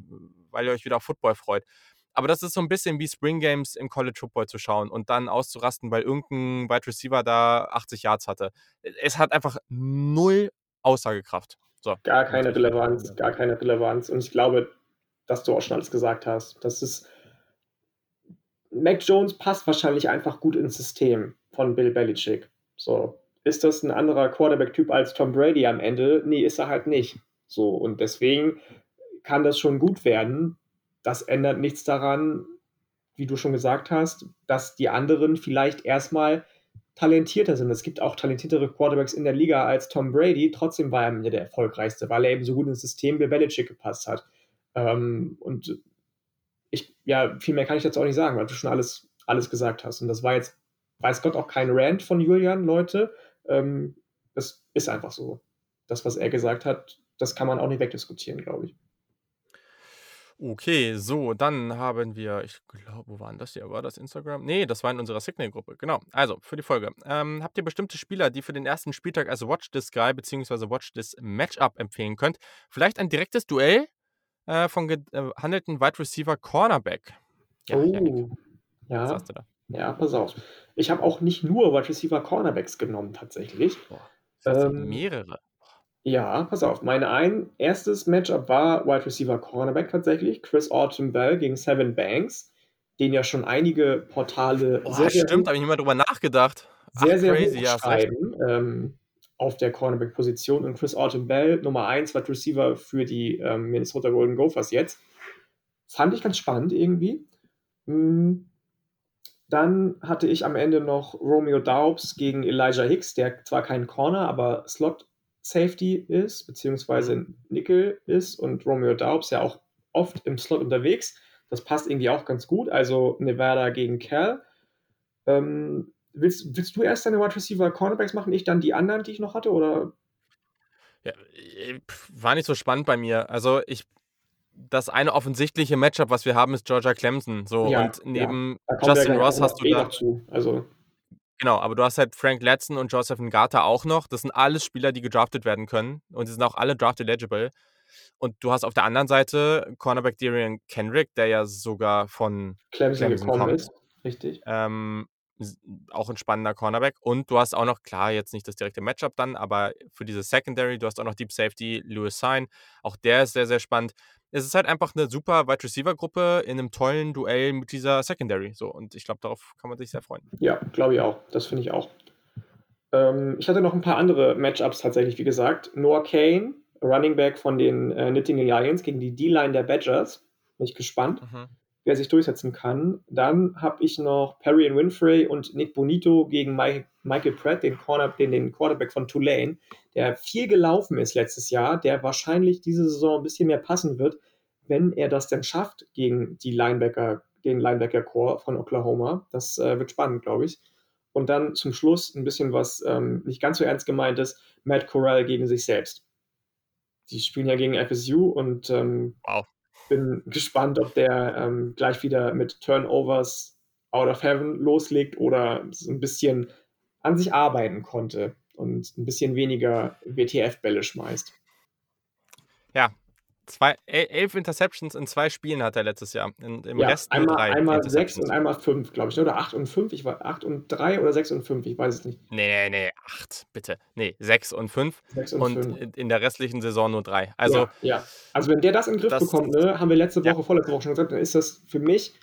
weil ihr euch wieder auf Football freut. Aber das ist so ein bisschen wie Spring Games im College Football zu schauen und dann auszurasten, weil irgendein Wide Receiver da 80 Yards hatte. Es hat einfach null Aussagekraft. So. Gar keine Relevanz, gar keine Relevanz. Und ich glaube, dass du auch schon alles gesagt hast. Das ist. Mac Jones passt wahrscheinlich einfach gut ins System von Bill Belichick. So, ist das ein anderer Quarterback-Typ als Tom Brady am Ende? Nee, ist er halt nicht. So, und deswegen kann das schon gut werden. Das ändert nichts daran, wie du schon gesagt hast, dass die anderen vielleicht erstmal talentierter sind. Es gibt auch talentiertere Quarterbacks in der Liga als Tom Brady. Trotzdem war er mir der erfolgreichste, weil er eben so gut ins System Bill Belichick gepasst hat. Ähm, und ich, ja, viel mehr kann ich dazu auch nicht sagen, weil du schon alles, alles gesagt hast. Und das war jetzt weiß Gott auch kein Rant von Julian, Leute. Ähm, das ist einfach so. Das, was er gesagt hat, das kann man auch nicht wegdiskutieren, glaube ich. Okay, so, dann haben wir, ich glaube, wo waren das hier? War das Instagram? Nee, das war in unserer Signal-Gruppe. Genau. Also, für die Folge. Ähm, habt ihr bestimmte Spieler, die für den ersten Spieltag als Watch This Guy bzw. Watch This Matchup empfehlen könnt? Vielleicht ein direktes Duell äh, von gehandelten äh, Wide Receiver Cornerback. Ja, oh, ja. Was hast du da? Ja, pass auf. Ich habe auch nicht nur Wide Receiver Cornerbacks genommen, tatsächlich. Boah, das ähm, mehrere. Ja, pass auf. Mein ein erstes Matchup war Wide Receiver Cornerback tatsächlich. Chris Autumn Bell gegen Seven Banks, den ja schon einige Portale Boah, sehr, stimmt, habe ich nicht mal drüber nachgedacht. Sehr, Ach, sehr crazy, ja, schreiben ähm, auf der Cornerback-Position. Und Chris Autumn Bell, Nummer 1 Wide Receiver für die ähm, Minnesota Golden Gophers jetzt. Fand ich ganz spannend irgendwie. Hm, dann hatte ich am Ende noch Romeo Daubs gegen Elijah Hicks, der zwar kein Corner, aber Slot Safety ist, beziehungsweise mhm. Nickel ist und Romeo Daubs ja auch oft im Slot unterwegs. Das passt irgendwie auch ganz gut. Also Nevada gegen Cal. Ähm, willst, willst du erst deine Wide Receiver Cornerbacks machen, ich dann die anderen, die ich noch hatte, oder? Ja, war nicht so spannend bei mir. Also ich das eine offensichtliche Matchup, was wir haben, ist Georgia Clemson. So, ja, und neben ja. Justin Ross hast du eh da. Also. Genau, aber du hast halt Frank Latson und Joseph Ngata auch noch. Das sind alles Spieler, die gedraftet werden können. Und die sind auch alle draft eligible. Und du hast auf der anderen Seite Cornerback Darian Kendrick, der ja sogar von Clemson, Clemson gekommen kommt. ist. Richtig. Ähm, auch ein spannender Cornerback. Und du hast auch noch, klar, jetzt nicht das direkte Matchup dann, aber für diese Secondary, du hast auch noch Deep Safety, Lewis Sign. Auch der ist sehr, sehr spannend es ist halt einfach eine super Wide Receiver Gruppe in einem tollen Duell mit dieser Secondary. So, und ich glaube, darauf kann man sich sehr freuen. Ja, glaube ich auch. Das finde ich auch. Ähm, ich hatte noch ein paar andere Matchups tatsächlich, wie gesagt. Noah Kane, Running Back von den äh, Knitting Lions gegen die D-Line der Badgers. Bin ich gespannt, mhm. Wer sich durchsetzen kann. Dann habe ich noch Perry Winfrey und Nick Bonito gegen Mike, Michael Pratt, den, Corner, den, den Quarterback von Tulane der viel gelaufen ist letztes Jahr, der wahrscheinlich diese Saison ein bisschen mehr passen wird, wenn er das denn schafft gegen die Linebacker, den Linebacker-Core von Oklahoma. Das äh, wird spannend, glaube ich. Und dann zum Schluss ein bisschen was ähm, nicht ganz so ernst gemeint ist, Matt Corral gegen sich selbst. Die spielen ja gegen FSU und ähm, wow. Bin gespannt, ob der ähm, gleich wieder mit Turnovers out of heaven loslegt oder so ein bisschen an sich arbeiten konnte und ein bisschen weniger WTF-Bälle schmeißt. Ja, zwei, elf Interceptions in zwei Spielen hat er letztes Jahr. In, Im Ja, Rest einmal, drei einmal sechs und einmal fünf, glaube ich. Oder acht und fünf. Ich war acht und drei oder sechs und fünf, ich weiß es nicht. Nee, nee, nee, acht, bitte. Nee, sechs und fünf. Sechs und, Und fünf. in- in der restlichen Saison nur drei. Also, ja, ja. Also wenn der das in den Griff das- bekommt, ne, haben wir letzte Ja. Woche, vorletzte Woche schon gesagt, dann ist das für mich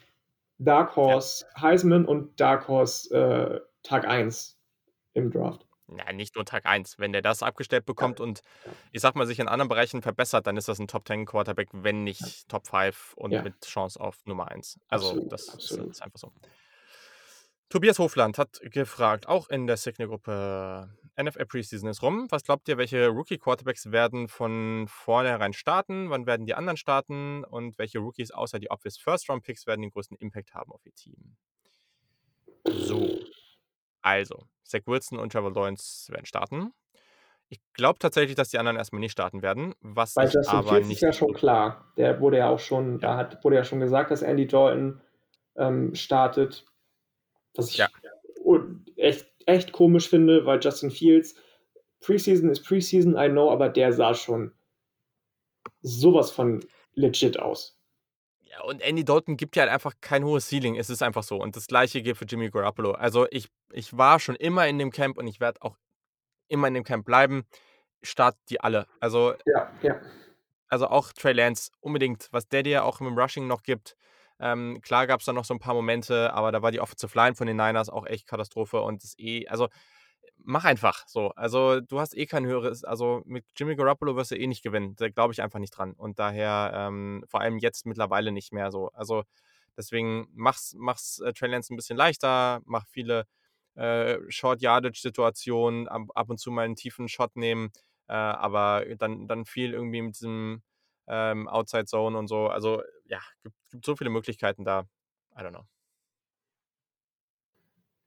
Dark Horse Heisman und Dark Horse äh, Tag 1 im Draft. Ja, nicht nur Tag 1. Wenn der das abgestellt bekommt und Ja. ich sag mal, sich in anderen Bereichen verbessert, dann ist das ein Top 10 Quarterback, wenn nicht Top 5 und Ja. mit Chance auf Nummer 1. Also, Absolut, das ist, absolut. ist einfach so. Tobias Hofland hat gefragt, auch in der Signal-Gruppe, NFL Preseason ist rum. Was glaubt ihr, welche Rookie-Quarterbacks werden von vornherein starten? Wann werden die anderen starten? Und welche Rookies außer die obvious First-Round-Picks werden den größten Impact haben auf ihr Team? So. Also, Zach Wilson und Trevor Lawrence werden starten. Ich glaube tatsächlich, dass die anderen erstmal nicht starten werden, was ich Justin aber Fields nicht ist ja schon klar. Der wurde ja auch schon, da hat, wurde ja schon gesagt, dass Andy Dalton ähm, startet. Was ich Ja. echt, echt komisch finde, weil Justin Fields, Preseason ist Preseason, I know, aber der sah schon sowas von legit aus. Und Andy Dalton gibt ja halt einfach kein hohes Ceiling. Es ist einfach so. Und das gleiche gilt für Jimmy Garoppolo. Also ich, ich war schon immer in dem Camp und ich werde auch immer in dem Camp bleiben. Start die alle. Also, Ja, ja. also auch Trey Lance unbedingt, was der dir auch im Rushing noch gibt. Ähm, klar gab es da noch so ein paar Momente, aber da war die Offensive Line von den Niners auch echt Katastrophe und das eh, also mach einfach so. Also du hast eh kein höheres, also mit Jimmy Garoppolo wirst du eh nicht gewinnen. Da glaube ich einfach nicht dran. Und daher ähm, vor allem jetzt mittlerweile nicht mehr so. Also deswegen mach's, mach's äh, Trey Lance ein bisschen leichter, mach viele äh, Short-Yardage-Situationen, ab, ab und zu mal einen tiefen Shot nehmen, äh, aber dann, dann viel irgendwie mit diesem ähm, Outside Zone und so. Also ja, gibt, gibt so viele Möglichkeiten da. I don't know.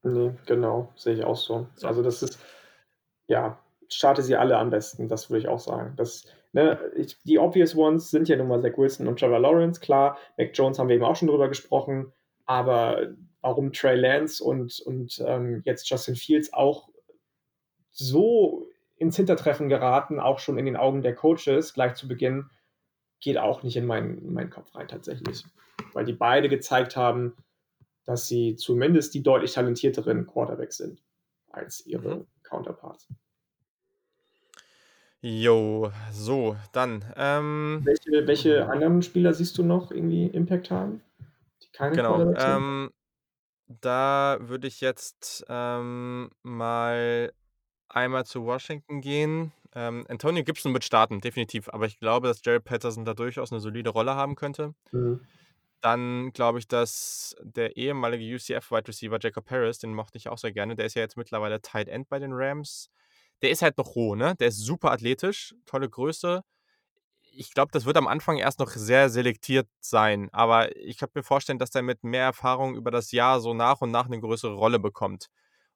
Nee, genau, sehe ich auch so. So. Also das ist, ja, starte sie alle am besten, das würde ich auch sagen. Das, ne, ich, die obvious ones sind ja nun mal Zach Wilson und Trevor Lawrence, klar. Mac Jones haben wir eben auch schon drüber gesprochen, aber warum Trey Lance und, und ähm, jetzt Justin Fields auch so ins Hintertreffen geraten, auch schon in den Augen der Coaches gleich zu Beginn, geht auch nicht in meinen, in meinen Kopf rein tatsächlich. Weil die beide gezeigt haben, dass sie zumindest die deutlich talentierteren Quarterbacks sind als ihre Mhm. Counterparts. Jo, so, dann. Ähm, Welche, welche anderen Spieler siehst du noch irgendwie Impact haben? Die keine genau. Ähm, da würde ich jetzt ähm, mal einmal zu Washington gehen. Ähm, Antonio Gibson wird starten, definitiv. Aber ich glaube, dass Jared Patterson da durchaus eine solide Rolle haben könnte. Mhm. Dann glaube ich, dass der ehemalige UCF-Wide Receiver Jacob Harris, den mochte ich auch sehr gerne, der ist ja jetzt mittlerweile Tight End bei den Rams. Der ist halt noch roh, ne? Der ist super athletisch, tolle Größe. Ich glaube, das wird am Anfang erst noch sehr selektiert sein, aber ich kann mir vorstellen, dass der mit mehr Erfahrung über das Jahr so nach und nach eine größere Rolle bekommt.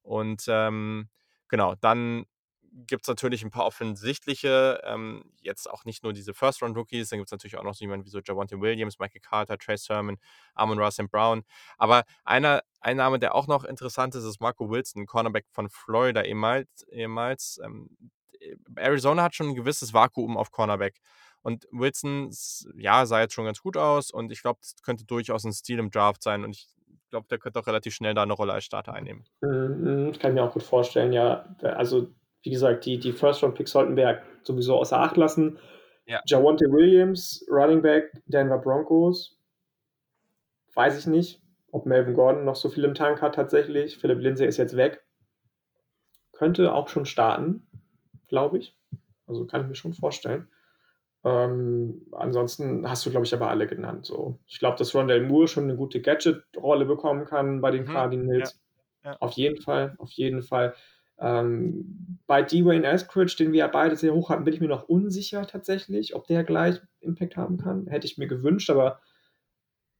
Und ähm, genau, dann gibt es natürlich ein paar offensichtliche, ähm, jetzt auch nicht nur diese First-Round-Rookies, dann gibt es natürlich auch noch so jemanden wie so Javonte Williams, Michael Carter, Trey Sermon, Amon Ross Brown. Aber einer, ein Name, der auch noch interessant ist, ist Marco Wilson, Cornerback von Florida ehemals. ehemals. Ähm, Arizona hat schon ein gewisses Vakuum auf Cornerback. Und Wilson, ja, sah jetzt schon ganz gut aus und ich glaube, das könnte durchaus ein Stil im Draft sein und ich glaube, der könnte auch relativ schnell da eine Rolle als Starter einnehmen. Mhm, kann ich mir auch gut vorstellen, ja. Also, wie gesagt, die, die First-Round-Picks sollten wir sowieso außer Acht lassen. Ja. Javonte Williams, Running Back, Denver Broncos. Weiß ich nicht, ob Melvin Gordon noch so viel im Tank hat tatsächlich. Philipp Lindsay ist jetzt weg. Könnte auch schon starten, glaube ich. Also kann ich mir schon vorstellen. Ähm, ansonsten hast du, glaube ich, aber alle genannt. So. Ich glaube, dass Rondell Moore schon eine gute Gadget-Rolle bekommen kann bei den Mhm, Cardinals. ja, ja. Auf jeden Fall, auf jeden Fall. Ähm, bei Dwayne Eskridge, den wir ja beide sehr hoch hatten, bin ich mir noch unsicher tatsächlich, ob der gleich Impact haben kann. Hätte ich mir gewünscht, aber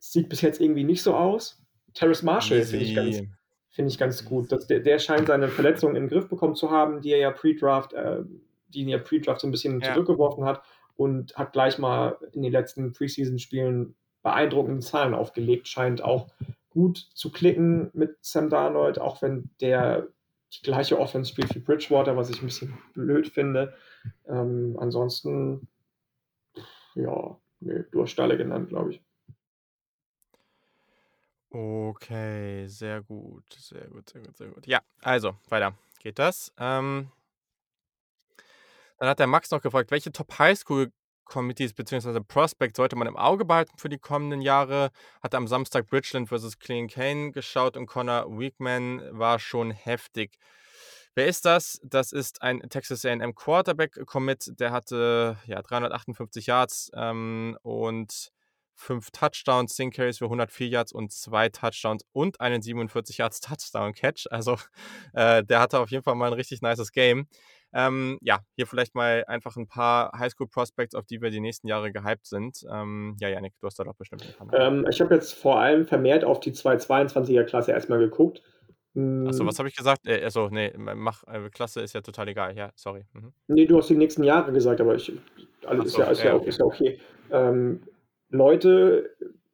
es sieht bis jetzt irgendwie nicht so aus. Terrace Marshall finde ich ganz, finde ich ganz gut. Das, der, der scheint seine Verletzung in den Griff bekommen zu haben, die er ja Pre-Draft, äh, die ihn ja Pre-Draft so ein bisschen Ja. zurückgeworfen hat und hat gleich mal in den letzten Preseason-Spielen beeindruckende Zahlen aufgelegt, scheint auch gut zu klicken mit Sam Darnold, auch wenn der die gleiche Offense spielt wie Bridgewater, was ich ein bisschen blöd finde. Ähm, ansonsten, ja, nee, du hast Stalle genannt, glaube ich. Okay, sehr gut, sehr gut, sehr gut, sehr gut. Ja, also, weiter geht das. Ähm dann hat der Max noch gefragt, welche Top Highschool Committees bzw. Prospects sollte man im Auge behalten für die kommenden Jahre? Hat am Samstag Bridgeland vs. Clean Kane geschaut und Connor Weekman war schon heftig. Wer ist das? Das ist ein Texas A&M Quarterback Commit, der hatte ja 358 Yards ähm, und fünf Touchdowns, 10 Carries für 104 Yards und zwei Touchdowns und einen 47 Yards Touchdown Catch. Also äh, der hatte auf jeden Fall mal ein richtig nices Game. Ähm, ja, hier vielleicht mal einfach ein paar Highschool Prospects, auf die wir die nächsten Jahre gehypt sind. Ähm, ja, Janik, du hast da doch bestimmt ein paar. Ähm, ich habe jetzt vor allem vermehrt auf die 222er Klasse erstmal gegucht. Achso, was hm. habe ich gesagt? Äh, also, nee, mach, äh, Klasse ist ja total egal. Ja, sorry. Mhm. Nee, du hast die nächsten Jahre gesagt, aber ich, alles ist, so, ja, ist, ja, okay. ist ja okay. Ähm, Leute,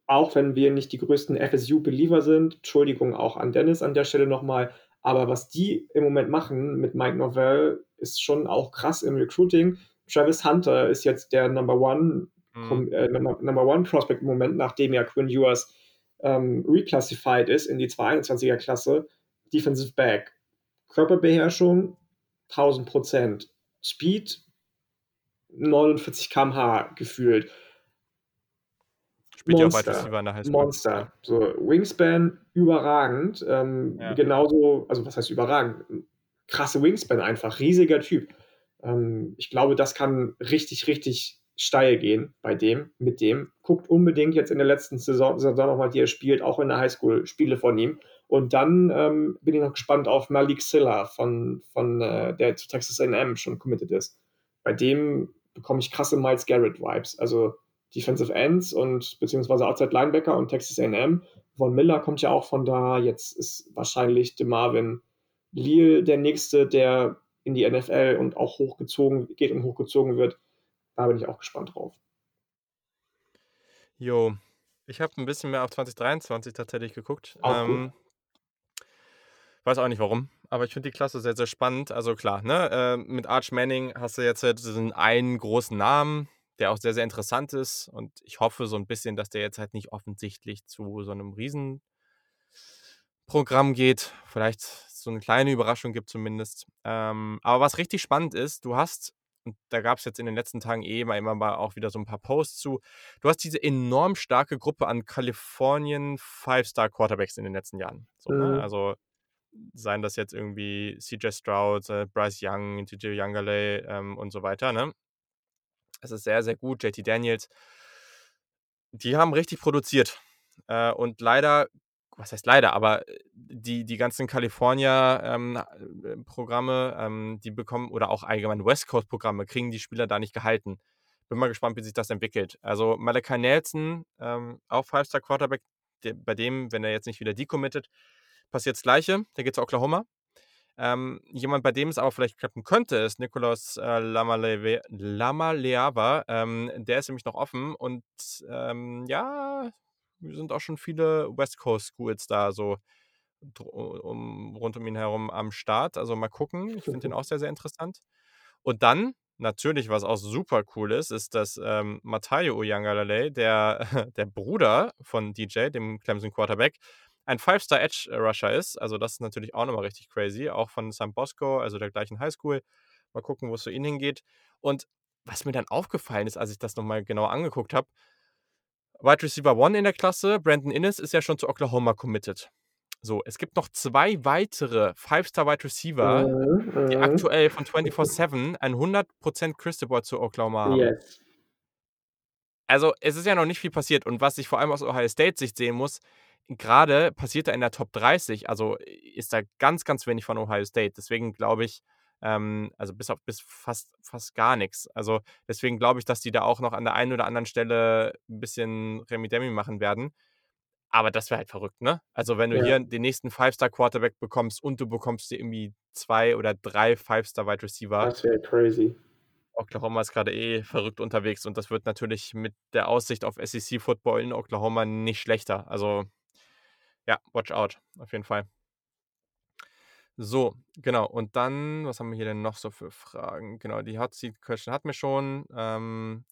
auch wenn wir nicht die größten FSU-Believer sind, Entschuldigung auch an Dennis an der Stelle nochmal, aber was die im Moment machen mit Mike Novell, ist schon auch krass im Recruiting. Travis Hunter ist jetzt der Number One, mhm. äh, Number, One Prospect im Moment, nachdem ja Quinn Ewers ähm, reclassified ist in die 221er Klasse. Defensive Back. Körperbeherrschung 1000 Prozent. Speed 49 km/h gefühlt. Spielt Monster, ja auch. Monster. So, Wingspan überragend. Ähm, ja. Genauso, also was heißt überragend? Krasse Wingspan einfach, riesiger Typ. Ähm, ich glaube, das kann richtig, richtig steil gehen bei dem, mit dem. Guckt unbedingt jetzt in der letzten Saison, Saison nochmal, die er spielt, auch in der Highschool, Spiele von ihm. Und dann ähm, bin ich noch gespannt auf Malik Silla, von, von äh, der zu Texas A&M schon committed ist. Bei dem bekomme ich krasse Miles Garrett-Vibes. Also Defensive Ends und beziehungsweise Outside Linebacker und Texas A&M. Von Miller kommt ja auch von da. Jetzt ist wahrscheinlich DeMarvin Leal der nächste, der in die NFL und auch hochgezogen geht und hochgezogen wird. Da bin ich auch gespannt drauf. Jo, ich habe ein bisschen mehr auf 2023 tatsächlich geguckt. Ähm, weiß auch nicht warum, aber ich finde die Klasse sehr, sehr spannend. Also klar, ne, äh, mit Arch Manning hast du jetzt diesen einen großen Namen, der auch sehr, sehr interessant ist. Und ich hoffe so ein bisschen, dass der jetzt halt nicht offensichtlich zu so einem Riesenprogramm geht. Vielleicht so eine kleine Überraschung gibt zumindest. Ähm, aber was richtig spannend ist, du hast, und da gab es jetzt in den letzten Tagen eh immer, immer mal auch wieder so ein paar Posts zu, du hast diese enorm starke Gruppe an Kalifornien Five-Star Quarterbacks in den letzten Jahren. So, ne? mhm. ne? Also seien das jetzt irgendwie CJ Stroud, äh, Bryce Young, TJ Youngerley ähm, und so weiter, ne? Es ist sehr, sehr gut. JT Daniels, die haben richtig produziert. Äh, und leider, was heißt leider, aber äh, die, die ganzen California-Programme, ähm, ähm, die bekommen, oder auch allgemein West Coast-Programme, kriegen die Spieler da nicht gehalten. Bin mal gespannt, wie sich das entwickelt. Also Malachi Nelson, ähm, auch Five-Star Quarterback, der, bei dem, wenn er jetzt nicht wieder decommittet, passiert das Gleiche. Der geht zu Oklahoma. Ähm, jemand, bei dem es aber vielleicht klappen könnte, ist Nikolaus äh, Lamaleava. Ähm, der ist nämlich noch offen und ähm, ja, sind auch schon viele West Coast Schools da so um, rund um ihn herum am Start. Also mal gucken. Ich finde den auch sehr, sehr interessant. Und dann, natürlich, was auch super cool ist, ist, dass ähm, Matayo Uyangalale, der, der Bruder von DJ, dem Clemson Quarterback, ein Five-Star Edge Rusher ist. Also das ist natürlich auch nochmal richtig crazy. Auch von San Bosco, also der gleichen Highschool. Mal gucken, wo es für ihn hingeht. Und was mir dann aufgefallen ist, als ich das nochmal genau angeguckt habe, Wide Receiver One in der Klasse, Brandon Innes, ist ja schon zu Oklahoma committed. So, es gibt noch zwei weitere Five-Star Wide Receiver, die mhm, aktuell von 24-7 ein 100% Cristobal zu Oklahoma haben. Yes. Also, es ist ja noch nicht viel passiert. Und was ich vor allem aus Ohio State-Sicht sehen muss, gerade passiert da in der Top 30, also ist da ganz, ganz wenig von Ohio State. Deswegen glaube ich, ähm, also bis auf bis fast, fast gar nichts. Also deswegen glaube ich, dass die da auch noch an der einen oder anderen Stelle ein bisschen Remi-Demi machen werden. Aber das wäre halt verrückt, ne? Also, wenn du ja. hier den nächsten Five-Star-Quarterback bekommst und du bekommst dir irgendwie zwei oder drei Five-Star-Wide Receiver. Das wäre crazy. Oklahoma ist gerade eh verrückt unterwegs und das wird natürlich mit der Aussicht auf SEC-Football in Oklahoma nicht schlechter. Also, ja, watch out, auf jeden Fall. So, genau. Und dann, was haben wir hier denn noch so für Fragen? Genau, die Hot Seat Question hatten wir schon. Ähm,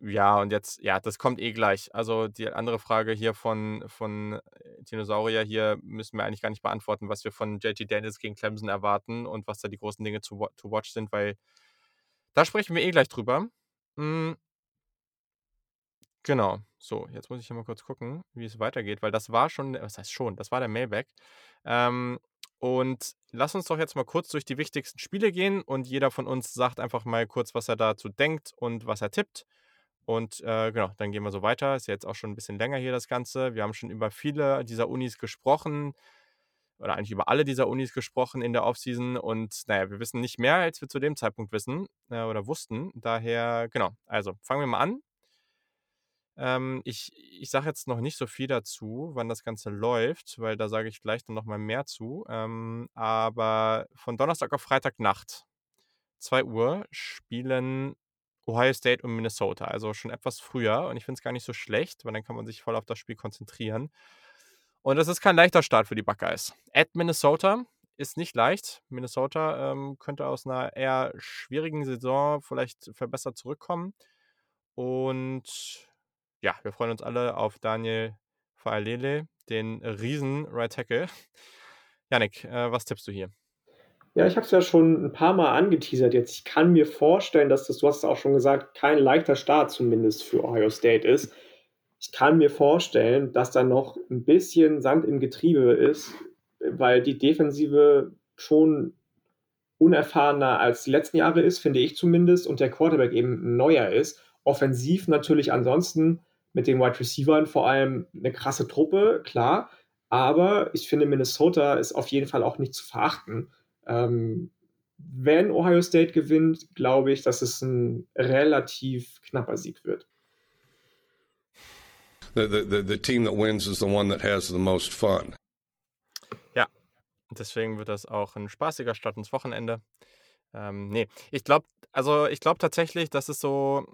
Ja, und jetzt, ja, das kommt eh gleich. Also die andere Frage hier von, von äh, Dinosaurier hier müssen wir eigentlich gar nicht beantworten, was wir von JT Daniels gegen Clemson erwarten und was da die großen Dinge zu, to watch sind, weil da sprechen wir eh gleich drüber. Mhm. Genau. So, jetzt muss ich hier mal kurz gucken, wie es weitergeht, weil das war schon, was heißt schon, das war der Mailback. Ähm, und lass uns doch jetzt mal kurz durch die wichtigsten Spiele gehen und jeder von uns sagt einfach mal kurz, was er dazu denkt und was er tippt. Und äh, genau, dann gehen wir so weiter. Ist ja jetzt auch schon ein bisschen länger hier das Ganze. Wir haben schon über viele dieser Unis gesprochen oder eigentlich über alle dieser Unis gesprochen in der Offseason und naja, wir wissen nicht mehr, als wir zu dem Zeitpunkt wissen äh, oder wussten. Daher, genau, also fangen wir mal an. Ähm, ich ich sage jetzt noch nicht so viel dazu, wann das Ganze läuft, weil da sage ich gleich dann nochmal mehr zu. Ähm, aber von Donnerstag auf Freitagnacht, 2 Uhr, spielen Ohio State und Minnesota. Also schon etwas früher und ich finde es gar nicht so schlecht, weil dann kann man sich voll auf das Spiel konzentrieren. Und das ist kein leichter Start für die Buckeyes. At Minnesota ist nicht leicht. Minnesota ähm, könnte aus einer eher schwierigen Saison vielleicht verbessert zurückkommen. Und ja, wir freuen uns alle auf Daniel Faalele, den riesen Right Tackle. Janik, äh, was tippst du hier? Ja, ich habe es ja schon ein paar Mal angeteasert jetzt. Ich kann mir vorstellen, dass das, du hast es auch schon gesagt, kein leichter Start zumindest für Ohio State ist. Ich kann mir vorstellen, dass da noch ein bisschen Sand im Getriebe ist, weil die Defensive schon unerfahrener als die letzten Jahre ist, finde ich zumindest, und der Quarterback eben neuer ist. Offensiv natürlich ansonsten mit den Wide Receivern vor allem eine krasse Truppe, klar. Aber ich finde, Minnesota ist auf jeden Fall auch nicht zu verachten. Ähm, wenn Ohio State gewinnt, glaube ich, dass es ein relativ knapper Sieg wird. The, the, the team that wins is the one that has the most fun. Ja, deswegen wird das auch ein spaßiger Start ins Wochenende. Ähm, nee, ich glaube, also ich glaube tatsächlich, dass es so,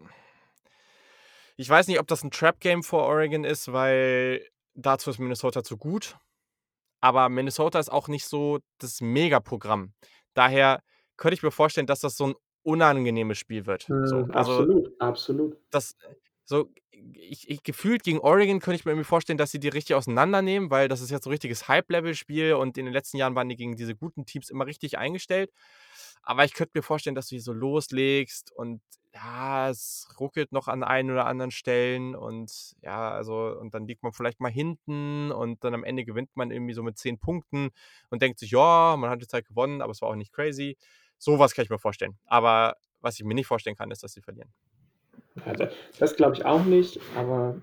ich weiß nicht, ob das ein Trap-Game vor Oregon ist, weil dazu ist Minnesota zu gut. Aber Minnesota ist auch nicht so das Megaprogramm. Daher könnte ich mir vorstellen, dass das so ein unangenehmes Spiel wird. Hm, so, also, absolut, absolut. Das, so, ich, ich gefühlt gegen Oregon könnte ich mir irgendwie vorstellen, dass sie die richtig auseinandernehmen, weil das ist jetzt so ein richtiges Hype-Level-Spiel und in den letzten Jahren waren die gegen diese guten Teams immer richtig eingestellt. Aber ich könnte mir vorstellen, dass du hier so loslegst und ja, es ruckelt noch an ein oder anderen Stellen und ja, also, und dann liegt man vielleicht mal hinten und dann am Ende gewinnt man irgendwie so mit zehn Punkten und denkt sich, ja, man hat die Zeit gewonnen, aber es war auch nicht crazy. Sowas kann ich mir vorstellen. Aber was ich mir nicht vorstellen kann, ist, dass sie verlieren. Also, das glaube ich auch nicht, aber.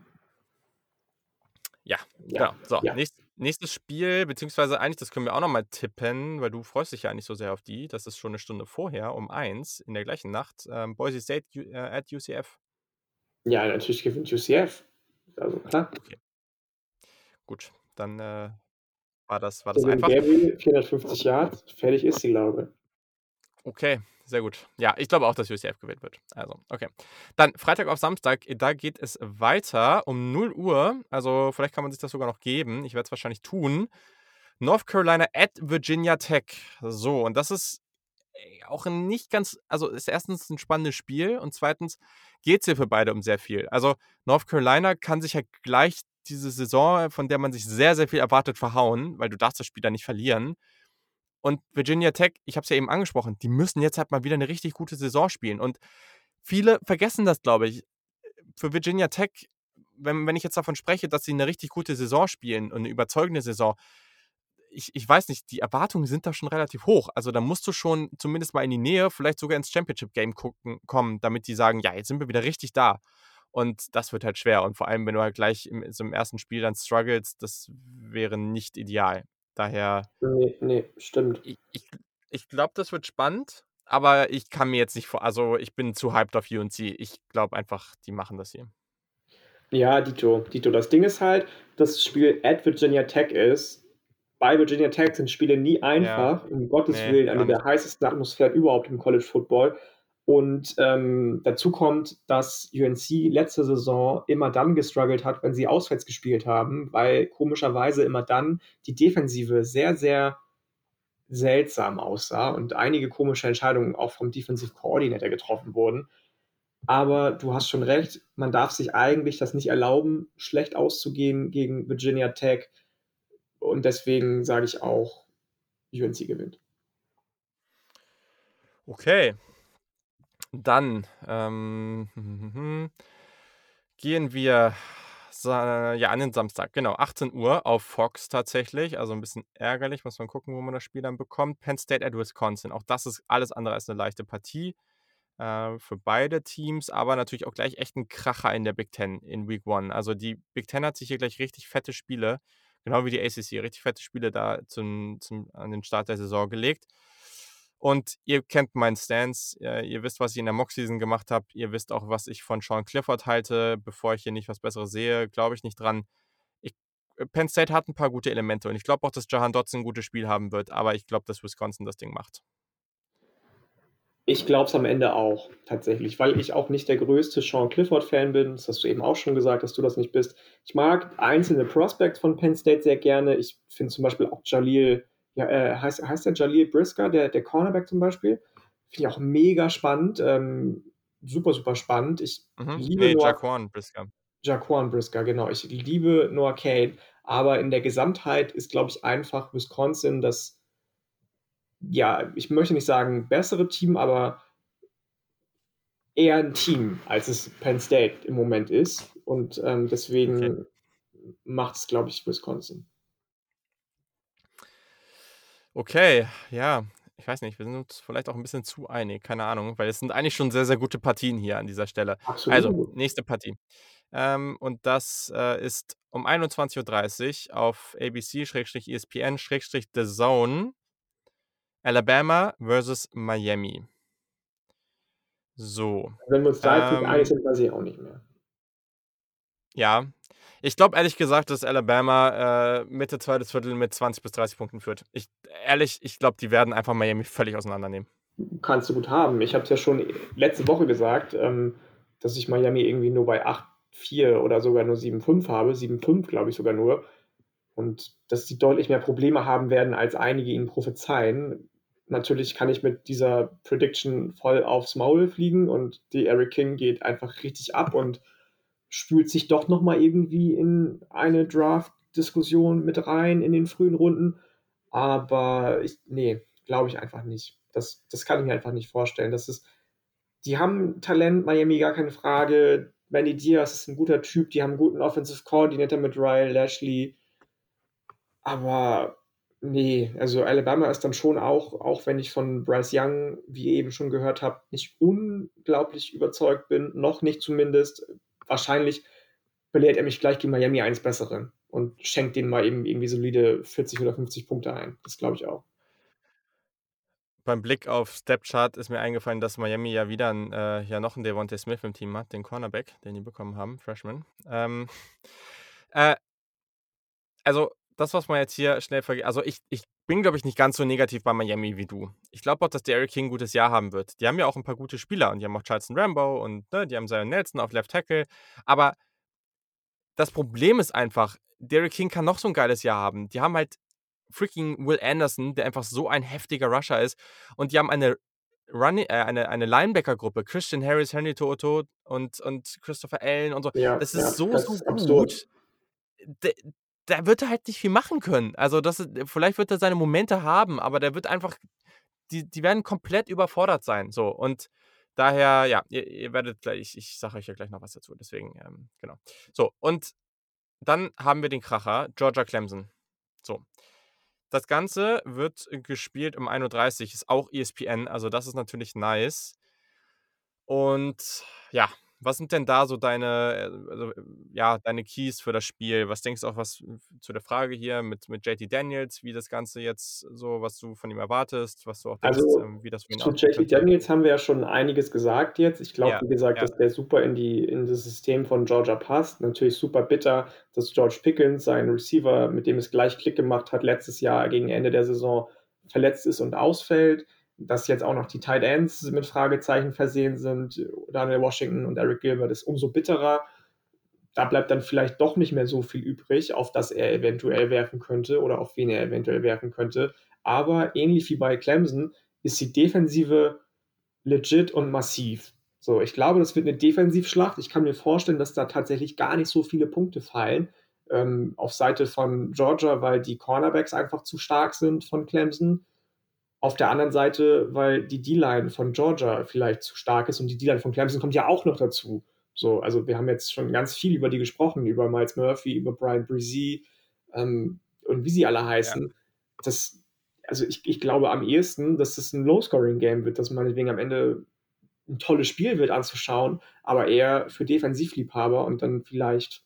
Ja, ja genau. So, ja. Nächst, nächstes Spiel, beziehungsweise eigentlich, das können wir auch nochmal tippen, weil du freust dich ja nicht so sehr auf die. Das ist schon eine Stunde vorher, um eins in der gleichen Nacht. Ähm, Boise State äh, at UCF. Ja, natürlich gewinnt UCF. Also klar. Okay. Gut, dann äh, war das, war das einfach. Gabriel, 450 Yards, fertig ist sie, glaube ich. Okay, sehr gut. Ja, ich glaube auch, dass UCF gewählt wird. Also, okay. Dann Freitag auf Samstag, da geht es weiter um 0 Uhr. Also, vielleicht kann man sich das sogar noch geben. Ich werde es wahrscheinlich tun. North Carolina at Virginia Tech. So, und das ist äh, auch nicht ganz, also ist erstens ein spannendes Spiel und zweitens geht es hier für beide um sehr viel. Also, North Carolina kann sich ja gleich diese Saison, von der man sich sehr, sehr viel erwartet, verhauen, weil du darfst das Spiel da nicht verlieren. Und Virginia Tech, ich habe es ja eben angesprochen, die müssen jetzt halt mal wieder eine richtig gute Saison spielen. Und viele vergessen das, glaube ich. Für Virginia Tech, wenn, wenn ich jetzt davon spreche, dass sie eine richtig gute Saison spielen und eine überzeugende Saison, ich, ich weiß nicht, die Erwartungen sind da schon relativ hoch. Also da musst du schon zumindest mal in die Nähe, vielleicht sogar ins Championship-Game kommen, damit die sagen, ja, jetzt sind wir wieder richtig da. Und das wird halt schwer. Und vor allem, wenn du halt gleich im, so im ersten Spiel dann struggles, das wäre nicht ideal. Daher. Nee, nee, stimmt. Ich, ich, ich glaube, das wird spannend, aber ich kann mir jetzt nicht vor. Also, ich bin zu hyped auf UNC. Ich glaube einfach, die machen das hier. Ja, Dito, Dito. Das Ding ist halt, dass das Spiel at Virginia Tech ist. Bei Virginia Tech sind Spiele nie einfach, ja. um Gottes nee, Willen, eine der heißesten Atmosphären überhaupt im College Football. Und ähm, dazu kommt, dass UNC letzte Saison immer dann gestruggelt hat, wenn sie auswärts gespielt haben, weil komischerweise immer dann die Defensive sehr, sehr seltsam aussah und einige komische Entscheidungen auch vom Defensive Coordinator getroffen wurden. Aber du hast schon recht, man darf sich eigentlich das nicht erlauben, schlecht auszugehen gegen Virginia Tech. Und deswegen sage ich auch, UNC gewinnt. Okay. Dann ähm, gehen wir ja, an den Samstag, genau, 18 Uhr auf Fox tatsächlich. Also ein bisschen ärgerlich, muss man gucken, wo man das Spiel dann bekommt. Penn State at Wisconsin. Auch das ist alles andere als eine leichte Partie äh, für beide Teams, aber natürlich auch gleich echt ein Kracher in der Big Ten in Week One. Also die Big Ten hat sich hier gleich richtig fette Spiele, genau wie die ACC, richtig fette Spiele da zum, zum, an den Start der Saison gelegt. Und ihr kennt meinen Stance, ihr wisst, was ich in der Mock-Season gemacht habe, ihr wisst auch, was ich von Sean Clifford halte. Bevor ich hier nicht was Besseres sehe, glaube ich nicht dran. Ich, äh, Penn State hat ein paar gute Elemente und ich glaube auch, dass Jahan Dotson ein gutes Spiel haben wird, aber ich glaube, dass Wisconsin das Ding macht. Ich glaube es am Ende auch, tatsächlich, weil ich auch nicht der größte Sean Clifford-Fan bin. Das hast du eben auch schon gesagt, dass du das nicht bist. Ich mag einzelne Prospects von Penn State sehr gerne. Ich finde zum Beispiel auch Jalil ja, äh, heißt, heißt der Jalil Brisker, der, der Cornerback zum Beispiel. Finde ich auch mega spannend. Ähm, super, super spannend. Ich mhm. liebe nee, Noah, Jaquan Brisker. Jaquan Brisker, genau. Ich liebe Noah Kane, aber in der Gesamtheit ist, glaube ich, einfach Wisconsin das, ja, ich möchte nicht sagen bessere Team, aber eher ein Team, als es Penn State im Moment ist. Und ähm, deswegen okay. macht es, glaube ich, Wisconsin. Okay, ja, ich weiß nicht, wir sind uns vielleicht auch ein bisschen zu einig, keine Ahnung, weil es sind eigentlich schon sehr, sehr gute Partien hier an dieser Stelle. Also, nächste Partie. Ähm, und das äh, ist um 21:30 Uhr auf ABC/ESPN/The Zone Alabama versus Miami. So. Wenn wir uns da jetzt einig ähm sind, weiß ich auch nicht mehr. Ja, ich glaube ehrlich gesagt, dass Alabama äh, Mitte zweites Viertel mit 20 bis 30 Punkten führt. Ich, ehrlich, ich glaube, die werden einfach Miami völlig auseinandernehmen. Kannst du gut haben. Ich habe es ja schon letzte Woche gesagt, ähm, dass ich Miami irgendwie nur bei 8-4 oder sogar nur 7-5 habe. 7-5 glaube ich sogar nur. Und dass sie deutlich mehr Probleme haben werden, als einige ihnen prophezeien. Natürlich kann ich mit dieser Prediction voll aufs Maul fliegen und die Eric King geht einfach richtig ab und spült sich doch nochmal irgendwie in eine Draft-Diskussion mit rein in den frühen Runden. Aber ich, nee, glaube ich einfach nicht. Das, das kann ich mir einfach nicht vorstellen. Das ist, die haben Talent, Miami gar keine Frage. Manny Diaz ist ein guter Typ, die haben einen guten Offensive Coordinator mit Ryan Lashley. Aber nee, also Alabama ist dann schon auch, auch wenn ich von Bryce Young, wie ihr eben schon gehört habt, nicht unglaublich überzeugt bin, noch nicht zumindest, wahrscheinlich belehrt er mich gleich gegen Miami eines Besseren und schenkt denen mal eben irgendwie solide 40 oder 50 Punkte ein. Das glaube ich auch. Beim Blick auf Stepchart ist mir eingefallen, dass Miami ja wieder ein, äh, ja noch einen Devontae Smith im Team hat, den Cornerback, den die bekommen haben, Freshman. Ähm, äh, also das, was man jetzt hier schnell vergisst, also ich, ich bin, glaube ich, nicht ganz so negativ bei Miami wie du. Ich glaube auch, dass der Eric King ein gutes Jahr haben wird. Die haben ja auch ein paar gute Spieler und die haben auch Charleston Rambo und ne, die haben Zion Nelson auf Left Tackle. Aber das Problem ist einfach, Derek King kann noch so ein geiles Jahr haben. Die haben halt freaking Will Anderson, der einfach so ein heftiger Rusher ist. Und die haben eine äh, eine, eine Linebacker-Gruppe, Christian Harris, Henry Toto und, und Christopher Allen und so. Ja, das ist ja, so, das so ist gut. Der, da wird er halt nicht viel machen können. Also, das vielleicht wird er seine Momente haben, aber der wird einfach, die, die werden komplett überfordert sein. So, und daher, ja, ihr, ihr werdet gleich, ich, ich sage euch ja gleich noch was dazu. Deswegen, ähm, genau. So, und dann haben wir den Kracher, Georgia Clemson. So. Das Ganze wird gespielt um 1.30 Uhr, ist auch ESPN, also das ist natürlich nice. Und ja, was sind denn da so deine, äh, also, ja, deine Keys für das Spiel? Was denkst du auch was zu der Frage hier mit, mit JT Daniels, wie das Ganze jetzt so, was du von ihm erwartest, was du auch denkst, Also ähm, wie das für ihn zu JT Daniels haben wir ja schon einiges gesagt jetzt. Ich glaube, Ja, wie gesagt, ja. dass der super in die in das System von Georgia passt. Natürlich super bitter, dass George Pickens, sein Receiver, mit dem es gleich Klick gemacht hat, letztes Jahr gegen Ende der Saison verletzt ist und ausfällt dass jetzt auch noch die Tight Ends mit Fragezeichen versehen sind, Daniel Washington und Eric Gilbert, ist umso bitterer. Da bleibt dann vielleicht doch nicht mehr so viel übrig, auf das er eventuell werfen könnte oder auf wen er eventuell werfen könnte. Aber ähnlich wie bei Clemson ist die Defensive legit und massiv. So, ich glaube, das wird eine Defensivschlacht. Ich kann mir vorstellen, dass da tatsächlich gar nicht so viele Punkte fallen ähm, auf Seite von Georgia, weil die Cornerbacks einfach zu stark sind von Clemson. Auf der anderen Seite, weil die D-Line von Georgia vielleicht zu stark ist und die D-Line von Clemson kommt ja auch noch dazu. So, also wir haben jetzt schon ganz viel über die gesprochen, über Miles Murphy, über Brian Brzee ähm, und wie sie alle heißen. Ja. Das, also ich, ich glaube am ehesten, dass das ein Low-Scoring-Game wird, dass meinetwegen am Ende ein tolles Spiel wird anzuschauen, aber eher für Defensivliebhaber und dann vielleicht,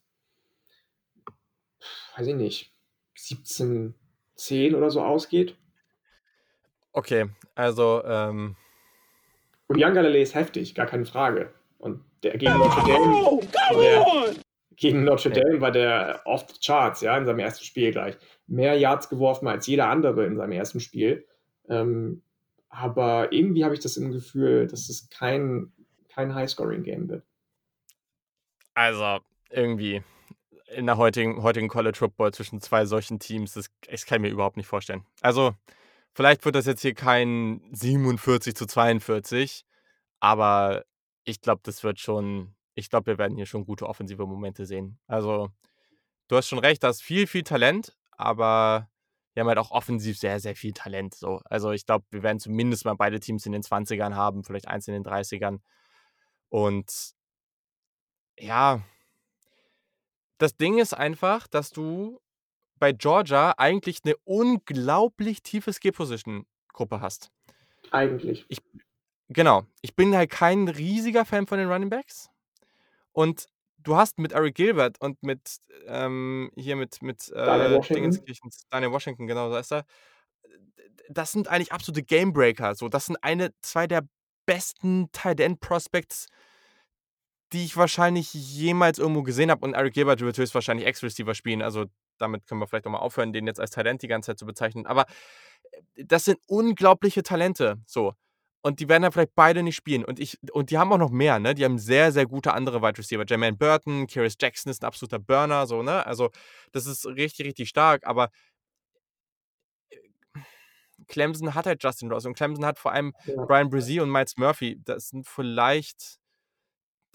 weiß ich nicht, 17, 10 oder so ausgeht. Okay, also ähm, und Jan Galilei ist heftig, gar keine Frage. Und der gegen Notre Dame, oh, der, gegen Notre Dame war der off the charts, ja, in seinem ersten Spiel gleich. Mehr Yards geworfen als jeder andere in seinem ersten Spiel. Ähm, aber irgendwie habe ich das im Gefühl, dass es kein, kein High-Scoring-Game wird. Also, irgendwie in der heutigen, heutigen College Football zwischen zwei solchen Teams, das, das kann ich mir überhaupt nicht vorstellen. Also, vielleicht wird das jetzt hier kein 47 zu 42, aber ich glaube, das wird schon, ich glaube, wir werden hier schon gute offensive Momente sehen. Also, du hast schon recht, da ist viel, viel Talent, aber wir haben halt auch offensiv sehr, sehr viel Talent. So. Also ich glaube, wir werden zumindest mal beide Teams in den 20ern haben, vielleicht eins in den 30ern. Und ja, das Ding ist einfach, dass du bei Georgia eigentlich eine unglaublich tiefe Skill-Position-Gruppe hast. Eigentlich. Ich, genau. Ich bin halt kein riesiger Fan von den Running Backs. Und du hast mit Eric Gilbert und mit ähm, hier mit, mit äh, Daniel Washington. Daniel Washington, genau, da ist er. Das sind eigentlich absolute Gamebreaker. So, das sind eine, zwei der besten Tight End Prospects, die ich wahrscheinlich jemals irgendwo gesehen habe. Und Eric Gilbert wird höchstwahrscheinlich Ex-Receiver spielen. Also damit können wir vielleicht auch mal aufhören, den jetzt als Talent die ganze Zeit zu bezeichnen. Aber äh, das sind unglaubliche Talente. So und die werden dann vielleicht beide nicht spielen. Und, ich, und die haben auch noch mehr, ne? Die haben sehr, sehr gute andere Wide Receiver. Jermaine Burton, Kyrus Jackson ist ein absoluter Burner, so, ne? Also, das ist richtig, richtig stark, aber äh, Clemson hat halt Justin Ross und Clemson hat vor allem ja. Brian Brzee und Miles Murphy. Das sind vielleicht,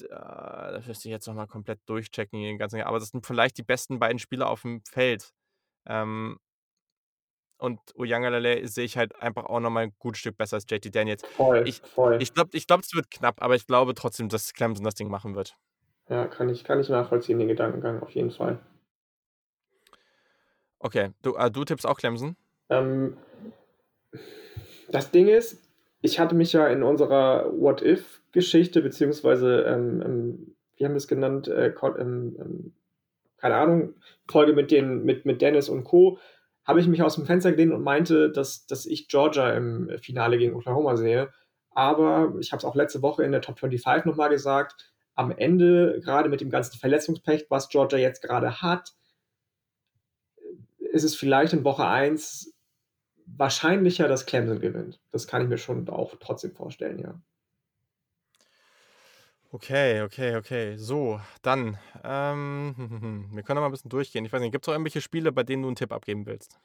äh, das müsste ich jetzt nochmal komplett durchchecken, den ganzen, aber das sind vielleicht die besten beiden Spieler auf dem Feld. Ähm, und Uyangalele sehe ich halt einfach auch nochmal ein gutes Stück besser als JT Daniels. Voll, ich, voll. Ich glaube, ich glaub, es wird knapp, aber ich glaube trotzdem, dass Clemson das Ding machen wird. Ja, kann ich, kann ich nachvollziehen, den Gedankengang, auf jeden Fall. Okay, du, äh, du tippst auch Clemson? Ähm, das Ding ist, ich hatte mich ja in unserer What-If-Geschichte, beziehungsweise, ähm, ähm, wie haben wir es genannt, äh, keine Ahnung, Folge mit, den, mit, mit Dennis und Co., habe ich mich aus dem Fenster gelehnt und meinte, dass, dass ich Georgia im Finale gegen Oklahoma sehe. Aber ich habe es auch letzte Woche in der Top 25 nochmal gesagt, am Ende, gerade mit dem ganzen Verletzungspech, was Georgia jetzt gerade hat, ist es vielleicht in Woche 1 wahrscheinlicher, dass Clemson gewinnt. Das kann ich mir schon auch trotzdem vorstellen, ja. Okay, okay, okay. So, dann, ähm, wir können mal ein bisschen durchgehen. Ich weiß nicht, gibt es auch irgendwelche Spiele, bei denen du einen Tipp abgeben willst?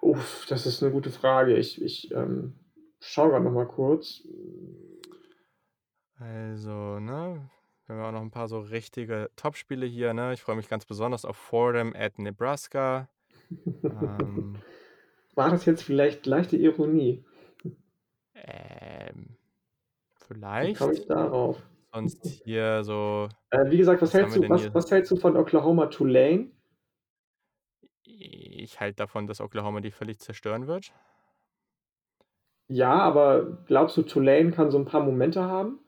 Uff, das ist eine gute Frage. Ich, ich ähm, schaue gerade noch mal kurz. Also, ne, wir haben auch noch ein paar so richtige Top-Spiele hier, ne? Ich freue mich ganz besonders auf Fordham at Nebraska. ähm, War das jetzt vielleicht leichte Ironie? ähm, Wie vielleicht. komme ich darauf? sonst hier so. Äh, wie gesagt, was, was hältst, du, was, was hältst du von Oklahoma Tulane? Ich halte davon, dass Oklahoma die völlig zerstören wird. Ja, aber glaubst du, Tulane kann so ein paar Momente haben?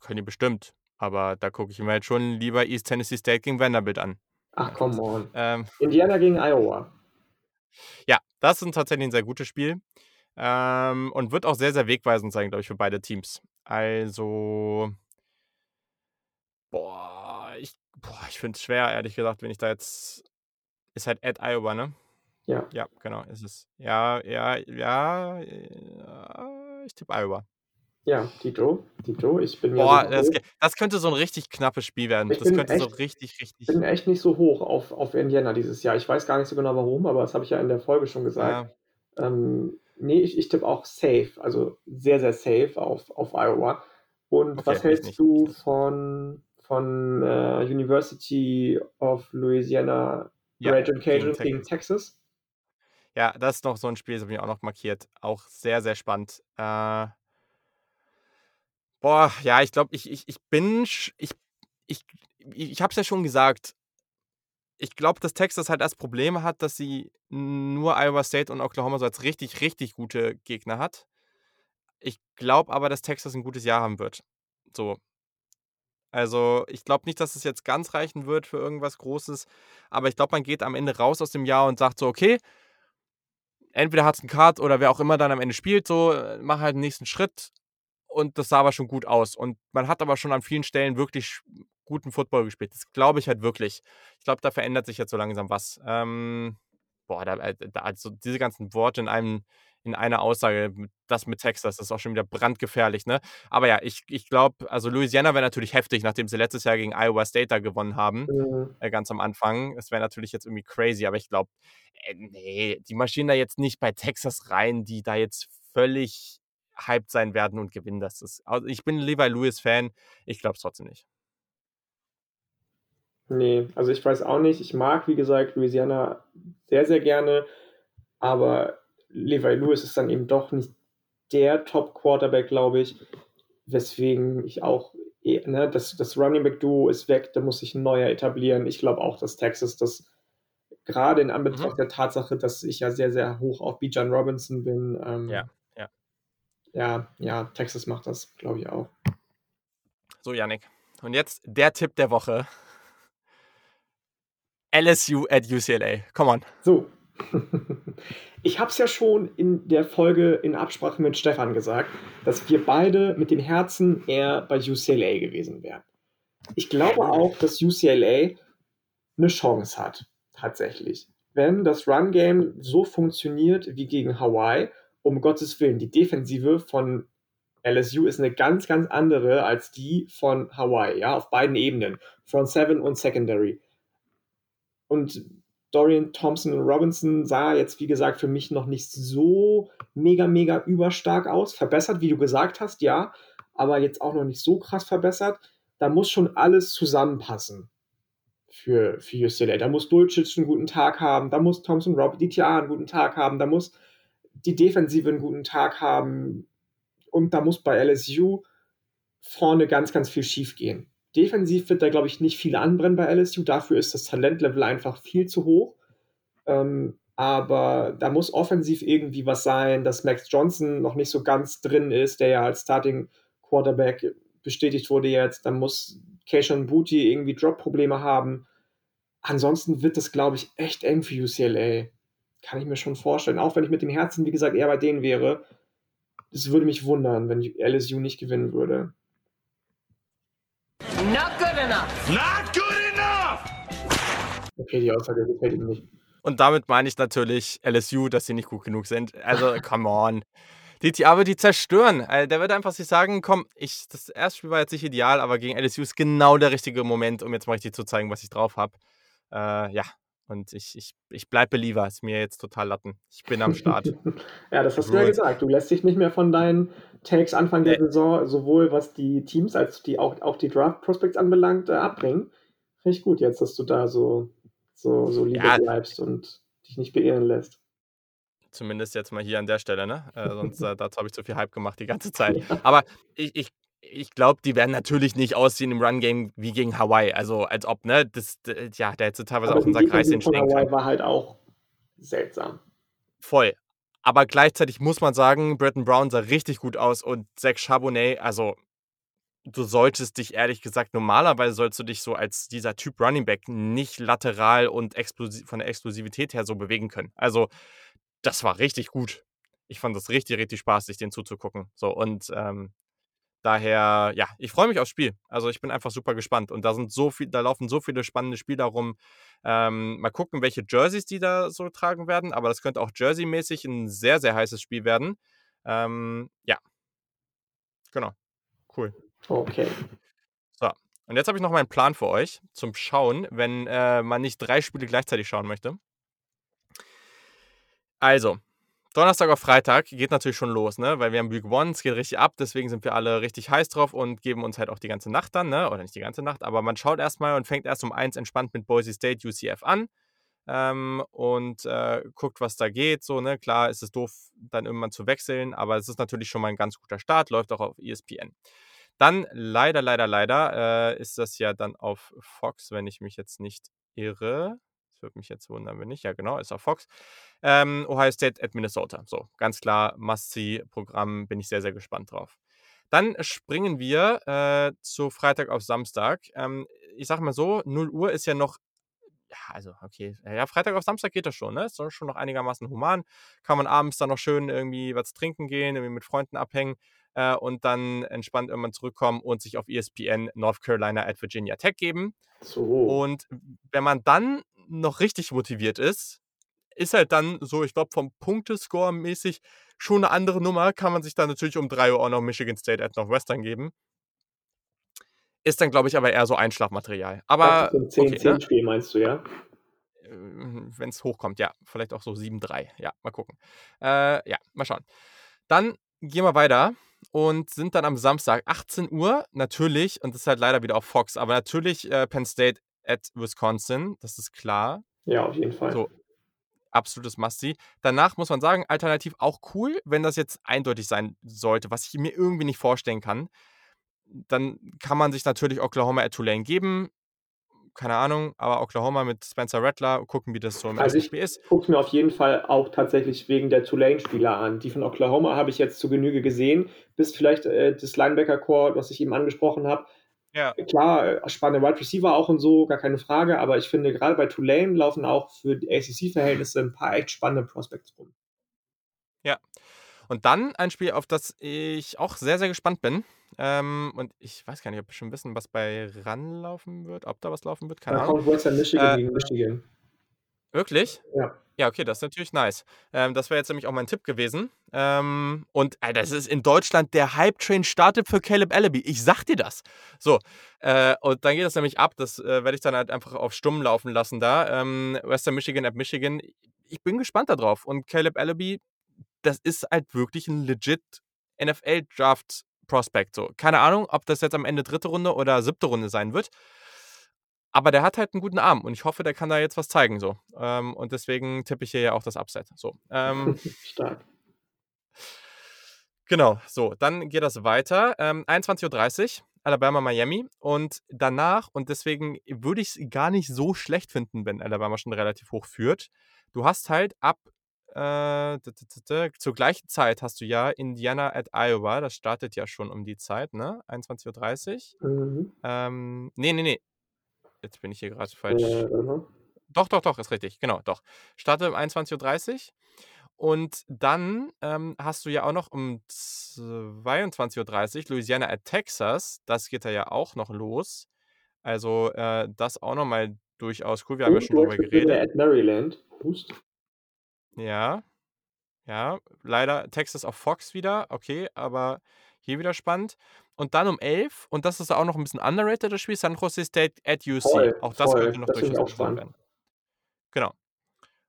Können die bestimmt. Aber da gucke ich mir jetzt schon lieber East Tennessee State gegen Vanderbilt an. Ach, come on. Ähm, Indiana gegen Iowa. Ja, das ist tatsächlich ein sehr gutes Spiel. Ähm, und wird auch sehr, sehr wegweisend sein, glaube ich, für beide Teams. Also, boah, ich, boah, ich finde es schwer, ehrlich gesagt, wenn ich da jetzt. Ist halt at Iowa, ne? Ja. Ja, genau, ist es. Ja, ja, ja, ja ich tippe Iowa. Ja, Tito, Tito, ich bin Boah, ja das, das, könnte so ein richtig knappes Spiel werden. Ich das könnte echt, so richtig, richtig. Ich bin echt nicht so hoch auf, auf Indiana dieses Jahr. Ich weiß gar nicht so genau warum, aber das habe ich ja in der Folge schon gesagt. Ja. Ähm, Nee, ich, ich tippe auch safe, also sehr, sehr safe auf, auf Iowa. Und Okay, was hältst du von, von äh, University of Louisiana Ja, gegen Cajuns gegen Texas. Texas? Ja, das ist noch so ein Spiel, das habe ich auch noch markiert. Auch sehr, sehr spannend. Äh, boah, ja, ich glaube, ich, ich, ich bin, ich, ich, ich habe es ja schon gesagt. Ich glaube, dass Texas halt das Problem hat, dass sie nur Iowa State und Oklahoma so als richtig, richtig gute Gegner hat. Ich glaube aber, dass Texas ein gutes Jahr haben wird. So. Also, ich glaube nicht, dass es jetzt ganz reichen wird für irgendwas Großes. Aber ich glaube, man geht am Ende raus aus dem Jahr und sagt so, okay, entweder hat es einen Card oder wer auch immer dann am Ende spielt, so, äh, mach halt den nächsten Schritt. Und das sah aber schon gut aus. Und man hat aber schon an vielen Stellen wirklich guten Football gespielt. Das glaube ich halt wirklich. Ich glaube, da verändert sich jetzt so langsam was. Ähm, boah, da, äh, da, also diese ganzen Worte in einem, in einer Aussage, das mit Texas, das ist auch schon wieder brandgefährlich, ne? Aber ja, ich, ich glaube, also Louisiana wäre natürlich heftig, nachdem sie letztes Jahr gegen Iowa State da gewonnen haben, Mhm. äh, ganz am Anfang. Es wäre natürlich jetzt irgendwie crazy, aber ich glaube, äh, nee, die marschieren da jetzt nicht bei Texas rein, die da jetzt völlig hyped sein werden und gewinnen. Das ist, also ich bin Levi Lewis-Fan, ich glaube es trotzdem nicht. Nee, also ich weiß auch nicht. Ich mag, wie gesagt, Louisiana sehr, sehr gerne, aber Levi Lewis ist dann eben doch nicht der Top-Quarterback, glaube ich, weswegen ich auch, eh- ne, das, das Running Back-Duo ist weg, da muss sich ein neuer etablieren. Ich glaube auch, dass Texas das gerade in Anbetracht Mhm. der Tatsache, dass ich ja sehr, sehr hoch auf Bijan Robinson bin, ähm, Ja, ja. ja, Texas macht das, glaube ich auch. So, Yannick. Und jetzt der Tipp der Woche. LSU at UCLA. Come on. So. Ich habe es ja schon in der Folge in Absprache mit Stefan gesagt, dass wir beide mit dem Herzen eher bei UCLA gewesen wären. Ich glaube auch, dass UCLA eine Chance hat, tatsächlich. Wenn das Run-Game so funktioniert wie gegen Hawaii, um Gottes Willen, die Defensive von LSU ist eine ganz, ganz andere als die von Hawaii, ja, auf beiden Ebenen, Front Seven und Secondary. Und Dorian Thompson und Robinson sah jetzt, wie gesagt, für mich noch nicht so mega, mega überstark aus. Verbessert, wie du gesagt hast, ja, aber jetzt auch noch nicht so krass verbessert. Da muss schon alles zusammenpassen für, für UCLA. Da muss Dulcich einen guten Tag haben, da muss Thompson Rob DTA einen guten Tag haben, da muss die Defensive einen guten Tag haben und da muss bei LSU vorne ganz, ganz viel schief gehen. Defensiv wird da, glaube ich, nicht viel anbrennen bei LSU. Dafür ist das Talentlevel einfach viel zu hoch. Ähm, aber da muss offensiv irgendwie was sein, dass Max Johnson noch nicht so ganz drin ist, der ja als Starting Quarterback bestätigt wurde jetzt. Dann muss Keishon Booty irgendwie Drop-Probleme haben. Ansonsten wird das, glaube ich, echt eng für UCLA. Kann ich mir schon vorstellen. Auch wenn ich mit dem Herzen, wie gesagt, eher bei denen wäre. Es würde mich wundern, wenn LSU nicht gewinnen würde. Not good enough. Not good enough! Okay, die Aussage gefällt ihm nicht. Und damit meine ich natürlich LSU, dass sie nicht gut genug sind. Also, come on. Die DTA wird die zerstören. Also, der wird einfach sich sagen, komm, ich, das erste Spiel war jetzt nicht ideal, aber gegen LSU ist genau der richtige Moment, um jetzt mal richtig zu zeigen, was ich drauf habe. Äh, ja, und ich, ich, ich bleibe Believer. Ist mir jetzt total Latten. Ich bin am Start. ja, das hast du ja gesagt. Du lässt dich nicht mehr von deinen Takes Anfang der Nee. Saison, sowohl was die Teams als die auch, auch die Draft Prospects anbelangt, äh, abbringen. Finde ich gut jetzt, dass du da so, so, so liebe Ja. bleibst und dich nicht beirren lässt. Zumindest jetzt mal hier an der Stelle, ne? Äh, sonst äh, dazu habe ich zu viel Hype gemacht die ganze Zeit. Aber ich, ich, ich glaube, die werden natürlich nicht aussehen im Run-Game wie gegen Hawaii. Also als ob, ne? Das, ja, da hätte teilweise Aber auch unser Kreis von hinstehen Hawaii können. war halt auch seltsam. Voll. Aber gleichzeitig muss man sagen, Bretton Brown sah richtig gut aus und Zach Charbonnet, also du solltest dich ehrlich gesagt, normalerweise sollst du dich so als dieser Typ Running Back nicht lateral und von der Explosivität her so bewegen können. Also das war richtig gut. Ich fand das richtig, richtig spaßig, den zuzugucken. So und ähm, daher, ja, ich freue mich aufs Spiel. Also ich bin einfach super gespannt. Und da sind so viel, da laufen so viele spannende Spiele darum. Ähm, mal gucken, welche Jerseys die da so tragen werden. Aber das könnte auch Jersey-mäßig ein sehr, sehr heißes Spiel werden. Ähm, ja. Genau. Cool. Okay. So. Und jetzt habe ich noch meinen Plan für euch zum Schauen, wenn äh, man nicht drei Spiele gleichzeitig schauen möchte. Also, Donnerstag auf Freitag geht natürlich schon los, ne? Weil wir haben Week One, es geht richtig ab, deswegen sind wir alle richtig heiß drauf und geben uns halt auch die ganze Nacht dann, ne? Oder nicht die ganze Nacht, aber man schaut erstmal und fängt erst um eins entspannt mit Boise State UCF an. Ähm, und äh, guckt, was da geht. So, ne? Klar ist es doof, dann irgendwann zu wechseln, aber es ist natürlich schon mal ein ganz guter Start, läuft auch auf ESPN. Dann leider, leider, leider äh, ist das ja dann auf Fox, wenn ich mich jetzt nicht irre. Das würde mich jetzt wundern, wenn nicht. Ja, genau, ist auf Fox. Ähm, Ohio State at Minnesota. So, ganz klar, Must-See-Programm, bin ich sehr, sehr gespannt drauf. Dann springen wir äh, zu Freitag auf Samstag. Ähm, ich sag mal so, 0 Uhr ist ja noch ja, also okay, ja, Freitag auf Samstag geht das schon, ne? Ist schon noch einigermaßen human. Kann man abends dann noch schön irgendwie was trinken gehen, irgendwie mit Freunden abhängen äh, und dann entspannt irgendwann zurückkommen und sich auf ESPN North Carolina at Virginia Tech geben. So. Und wenn man dann noch richtig motiviert ist, ist halt dann so, ich glaube, vom Punktescore mäßig schon eine andere Nummer. Kann man sich dann natürlich um 3 Uhr auch noch Michigan State at Northwestern geben. Ist dann, glaube ich, aber eher so Einschlafmaterial. Aber. Ein 10-10-Spiel, meinst du, ja? Wenn es hochkommt, ja. Vielleicht auch so 7-3. Ja, mal gucken. Äh, ja, mal schauen. Dann gehen wir weiter und sind dann am Samstag 18 Uhr natürlich, und das ist halt leider wieder auf Fox, aber natürlich äh, Penn State at Wisconsin, das ist klar. Ja, auf jeden Fall. So, absolutes Must-See. Danach muss man sagen, alternativ auch cool, wenn das jetzt eindeutig sein sollte, was ich mir irgendwie nicht vorstellen kann. Dann kann man sich natürlich Oklahoma at Tulane geben. Keine Ahnung, aber Oklahoma mit Spencer Rattler, gucken, wie das so im Also ich Spiel ist. gucke mir auf jeden Fall auch tatsächlich wegen der Tulane-Spieler an. Die von Oklahoma habe ich jetzt zu Genüge gesehen, bis vielleicht äh, das Linebacker-Core, was ich eben angesprochen habe. Ja. Klar, spannende Wide Receiver auch und so, gar keine Frage, aber ich finde, gerade bei Tulane laufen auch für die ACC-Verhältnisse ein paar echt spannende Prospects rum. Und dann ein Spiel, auf das ich auch sehr, sehr gespannt bin. Ähm, und ich weiß gar nicht, ob wir schon wissen, was bei RAN laufen wird, ob da was laufen wird, keine Da Ahnung. kommt Western Michigan Äh, gegen Michigan. Wirklich? Ja. Ja, okay, das ist natürlich nice. Ähm, das wäre jetzt nämlich auch mein Tipp gewesen. Ähm, und äh, das ist in Deutschland der Hype-Train startet für Caleb Allaby. Ich sag dir das. So, äh, und dann geht das nämlich ab. Das äh, werde ich dann halt einfach auf stumm laufen lassen da. Ähm, Western Michigan at Michigan. Ich bin gespannt darauf. Und Caleb Allaby, das ist halt wirklich ein legit NFL-Draft-Prospect. So, keine Ahnung, ob das jetzt am Ende dritte Runde oder siebte Runde sein wird. Aber der hat halt einen guten Arm und ich hoffe, der kann da jetzt was zeigen. So. Ähm, und deswegen tippe ich hier ja auch das Upset. So. Ähm, Stark. genau, so, dann geht das weiter. Ähm, 21.30 Uhr, Alabama, Miami. Und danach, und deswegen würde ich es gar nicht so schlecht finden, wenn Alabama schon relativ hoch führt. Du hast halt ab äh, zur gleichen Zeit hast du ja Indiana at Iowa. Das startet ja schon um die Zeit, ne? 21.30 Uhr. Mhm. Ähm, nee, nee, nee. Jetzt bin ich hier gerade falsch. Äh. Doch, doch, doch, ist richtig. Genau, doch. Startet um 21.30 Uhr. Und dann ähm, hast du ja auch noch um 22.30 Uhr Louisiana at Texas. Das geht da ja auch noch los. Also äh, das auch nochmal durchaus cool. Wir haben ja schon drüber geredet. at Maryland. Hust. Ja, ja. Leider Texas auf Fox wieder. Okay, aber hier wieder spannend. Und dann um 11, und das ist auch noch ein bisschen underrated, das Spiel, San Jose State at UC. Voll, auch das voll. könnte noch Das durchaus werden. Genau.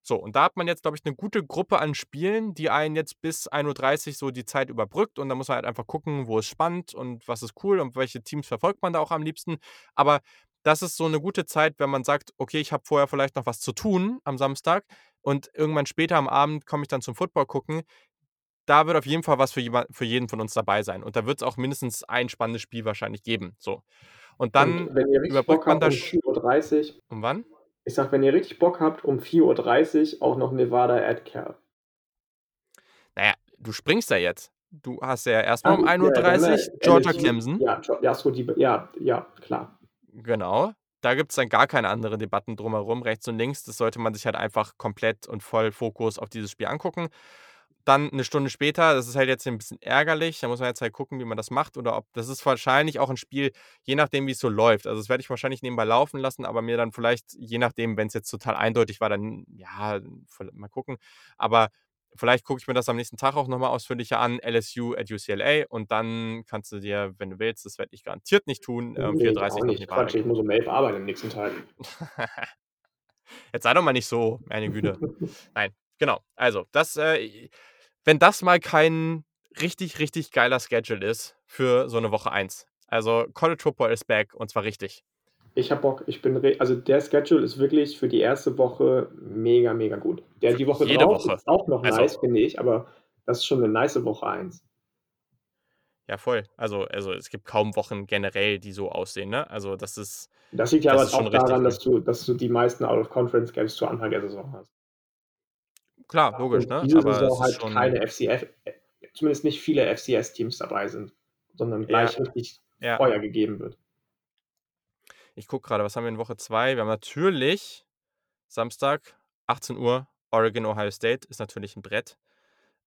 So, und da hat man jetzt, glaube ich, eine gute Gruppe an Spielen, die einen jetzt bis 1.30 Uhr so die Zeit überbrückt. Und da muss man halt einfach gucken, wo ist spannend und was ist cool und welche Teams verfolgt man da auch am liebsten. Aber das ist so eine gute Zeit, wenn man sagt, okay, ich habe vorher vielleicht noch was zu tun am Samstag und irgendwann später am Abend komme ich dann zum Football gucken. Da wird auf jeden Fall was für, jemand, für jeden von uns dabei sein. Und da wird es auch mindestens ein spannendes Spiel wahrscheinlich geben. So. Und dann Und wenn ihr überbrückt Bock man habt, da. um sch- 4.30 Uhr, Um wann? ich sag, wenn ihr richtig Bock habt, um 4.30 Uhr auch noch Nevada at Cal. Naja, du springst da jetzt. Du hast ja erstmal um Ah, 1.30 Uhr ja, äh, Georgia LSU. Clemson. Ja, ja, so die, ja, ja, klar. Genau. Da gibt es dann gar keine anderen Debatten drumherum, rechts und links. Das sollte man sich halt einfach komplett und voll Fokus auf dieses Spiel angucken. Dann eine Stunde später, das ist halt jetzt ein bisschen ärgerlich, da muss man jetzt halt gucken, wie man das macht oder ob, das ist wahrscheinlich auch ein Spiel, je nachdem, wie es so läuft. Also das werde ich wahrscheinlich nebenbei laufen lassen, aber mir dann vielleicht, je nachdem, wenn es jetzt total eindeutig war, dann, ja, mal gucken. Aber vielleicht gucke ich mir das am nächsten Tag auch nochmal ausführlicher an, LSU at UCLA und dann kannst du dir, wenn du willst, das werde ich garantiert nicht tun, äh, Nee, 4.30 auch Uhr noch nicht. Nevada Quatsch, ich muss um 11 arbeiten am nächsten Tag. Jetzt sei doch mal nicht so, meine Güte. Nein, genau. Also, das, äh, wenn das mal kein richtig, richtig geiler Schedule ist für so eine Woche 1. Also College Football ist back und zwar richtig. Ich habe Bock, ich bin, also der Schedule ist wirklich für die erste Woche mega, mega gut. Der die Woche jede drauf Woche. ist auch noch Also- nice, finde ich, aber das ist schon eine nice Woche 1. Ja, voll. Also, also es gibt kaum Wochen generell, die so aussehen, ne? Also das ist, Das liegt ja Das aber auch daran, dass du, dass du die meisten Out-of-Conference-Games zu Anfang der Saison hast. Klar, logisch, ne? diese Aber es halt schon, keine FCF, äh, zumindest nicht viele FCS-Teams dabei sind, sondern gleich Ja. richtig ja. Feuer gegeben wird. Ich gucke gerade, was haben wir in Woche 2? Wir haben natürlich Samstag, 18 Uhr, Oregon, Ohio State, ist natürlich ein Brett.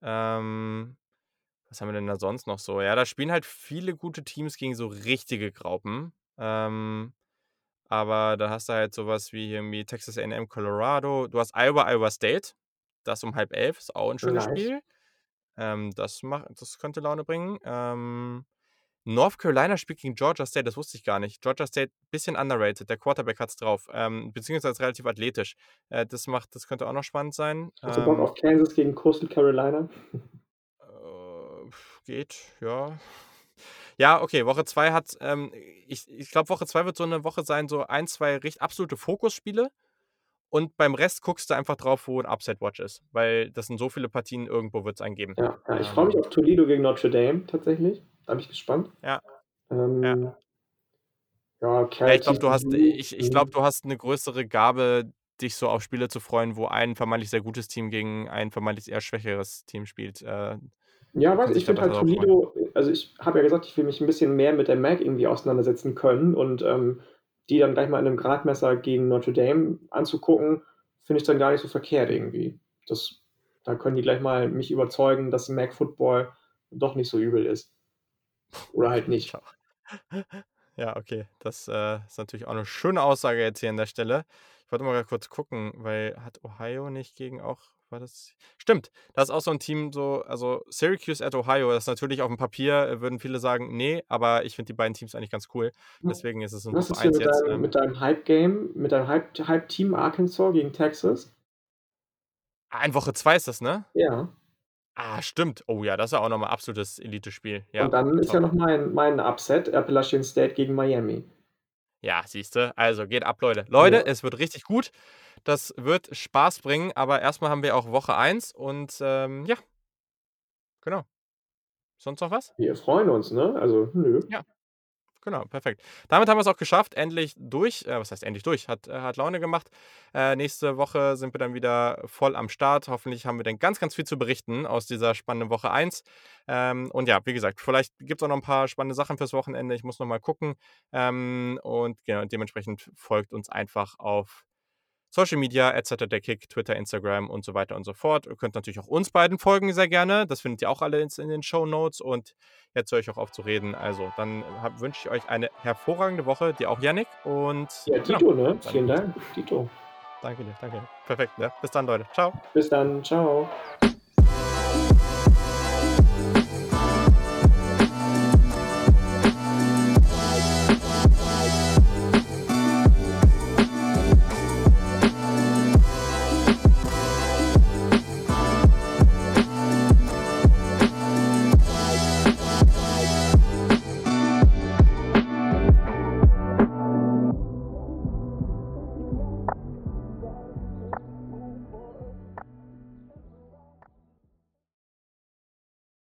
Ähm, was haben wir denn da sonst noch so? Ja, da spielen halt viele gute Teams gegen so richtige Graupen. Ähm, aber da hast du halt sowas wie irgendwie Texas A&M, Colorado. Du hast Iowa, Iowa State. Das um halb elf, ist auch ein schönes Nice. Spiel. Ähm, das, macht, das könnte Laune bringen. Ähm, North Carolina spielt gegen Georgia State, das wusste ich gar nicht. Georgia State, bisschen underrated, der Quarterback hat's drauf, ähm, beziehungsweise relativ athletisch. Äh, das macht, das könnte auch noch spannend sein. Hast du Bock Ähm, auf Kansas gegen Coastal Carolina? äh, geht, ja. Ja, okay, Woche 2 hat, ähm, ich, ich glaube, Woche 2 wird so eine Woche sein, so ein, zwei richtig absolute Fokusspiele. Und beim Rest guckst du einfach drauf, wo ein Upside-Watch ist. Weil das sind so viele Partien, irgendwo wird es einen geben. Ja, ja ich Ähm. freue mich auf Toledo gegen Notre Dame tatsächlich. Da bin ich gespannt. Ja. Ähm, Ja. ja. Ja, ich glaube, du hast, ich, ich glaub, du hast eine größere Gabe, dich so auf Spiele zu freuen, wo ein vermeintlich sehr gutes Team gegen ein vermeintlich eher schwächeres Team spielt. Äh, Ja, weiß ich finde halt. Toledo, also ich habe ja gesagt, ich will mich ein bisschen mehr mit der MAC irgendwie auseinandersetzen können und ähm, die dann gleich mal in einem Gradmesser gegen Notre Dame anzugucken, finde ich dann gar nicht so verkehrt irgendwie. Das, da können die gleich mal mich überzeugen, dass MAC Football doch nicht so übel ist. Oder halt nicht. Ja, okay. Das äh, ist natürlich auch eine schöne Aussage jetzt hier an der Stelle. Ich wollte mal kurz gucken, weil hat Ohio nicht gegen auch, war das? Stimmt, das ist auch so ein Team, so, also Syracuse at Ohio, das ist natürlich auf dem Papier, würden viele sagen, nee, aber ich finde die beiden Teams eigentlich ganz cool. Deswegen ist es ein Was ist hier 1 mit jetzt. deinem, Ähm, mit deinem Hype-Game, mit deinem Hype- Hype-Team Arkansas gegen Texas? ah, in Woche 2 ist das, ne? Ja. Ah, stimmt. Oh ja, das ist ja auch nochmal absolutes Elite-Spiel. Ja, und dann ist top. ja noch mein, mein Upset, Appalachian State gegen Miami. Ja, siehst du. Also geht ab, Leute. Leute, Ja. es wird richtig gut. Das wird Spaß bringen, aber erstmal haben wir auch Woche 1 und ähm, ja. Genau. Sonst noch was? Wir freuen uns, ne? Also, nö. Genau, perfekt. Damit haben wir es auch geschafft. Endlich durch. Äh, was heißt endlich durch? Hat, äh, hat Laune gemacht. Äh, nächste Woche sind wir dann wieder voll am Start. Hoffentlich haben wir dann ganz, ganz viel zu berichten aus dieser spannenden Woche 1. Ähm, und ja, wie gesagt, vielleicht gibt es auch noch ein paar spannende Sachen fürs Wochenende. Ich muss noch mal gucken. Ähm, und genau, dementsprechend folgt uns einfach auf Social Media, etc. der Kick, Twitter, Instagram und so weiter und so fort. Ihr könnt natürlich auch uns beiden folgen, sehr gerne. Das findet ihr auch alle in, den Show Notes. Und jetzt höre ich auch auf zu reden. Also, dann hab- wünsche ich euch eine hervorragende Woche, dir auch, Yannick. Und Ja, genau. Tito, ne? Vielen Dank, Tito. Danke dir, danke. Perfekt, ja. Bis dann, Leute. Ciao. Bis dann, ciao.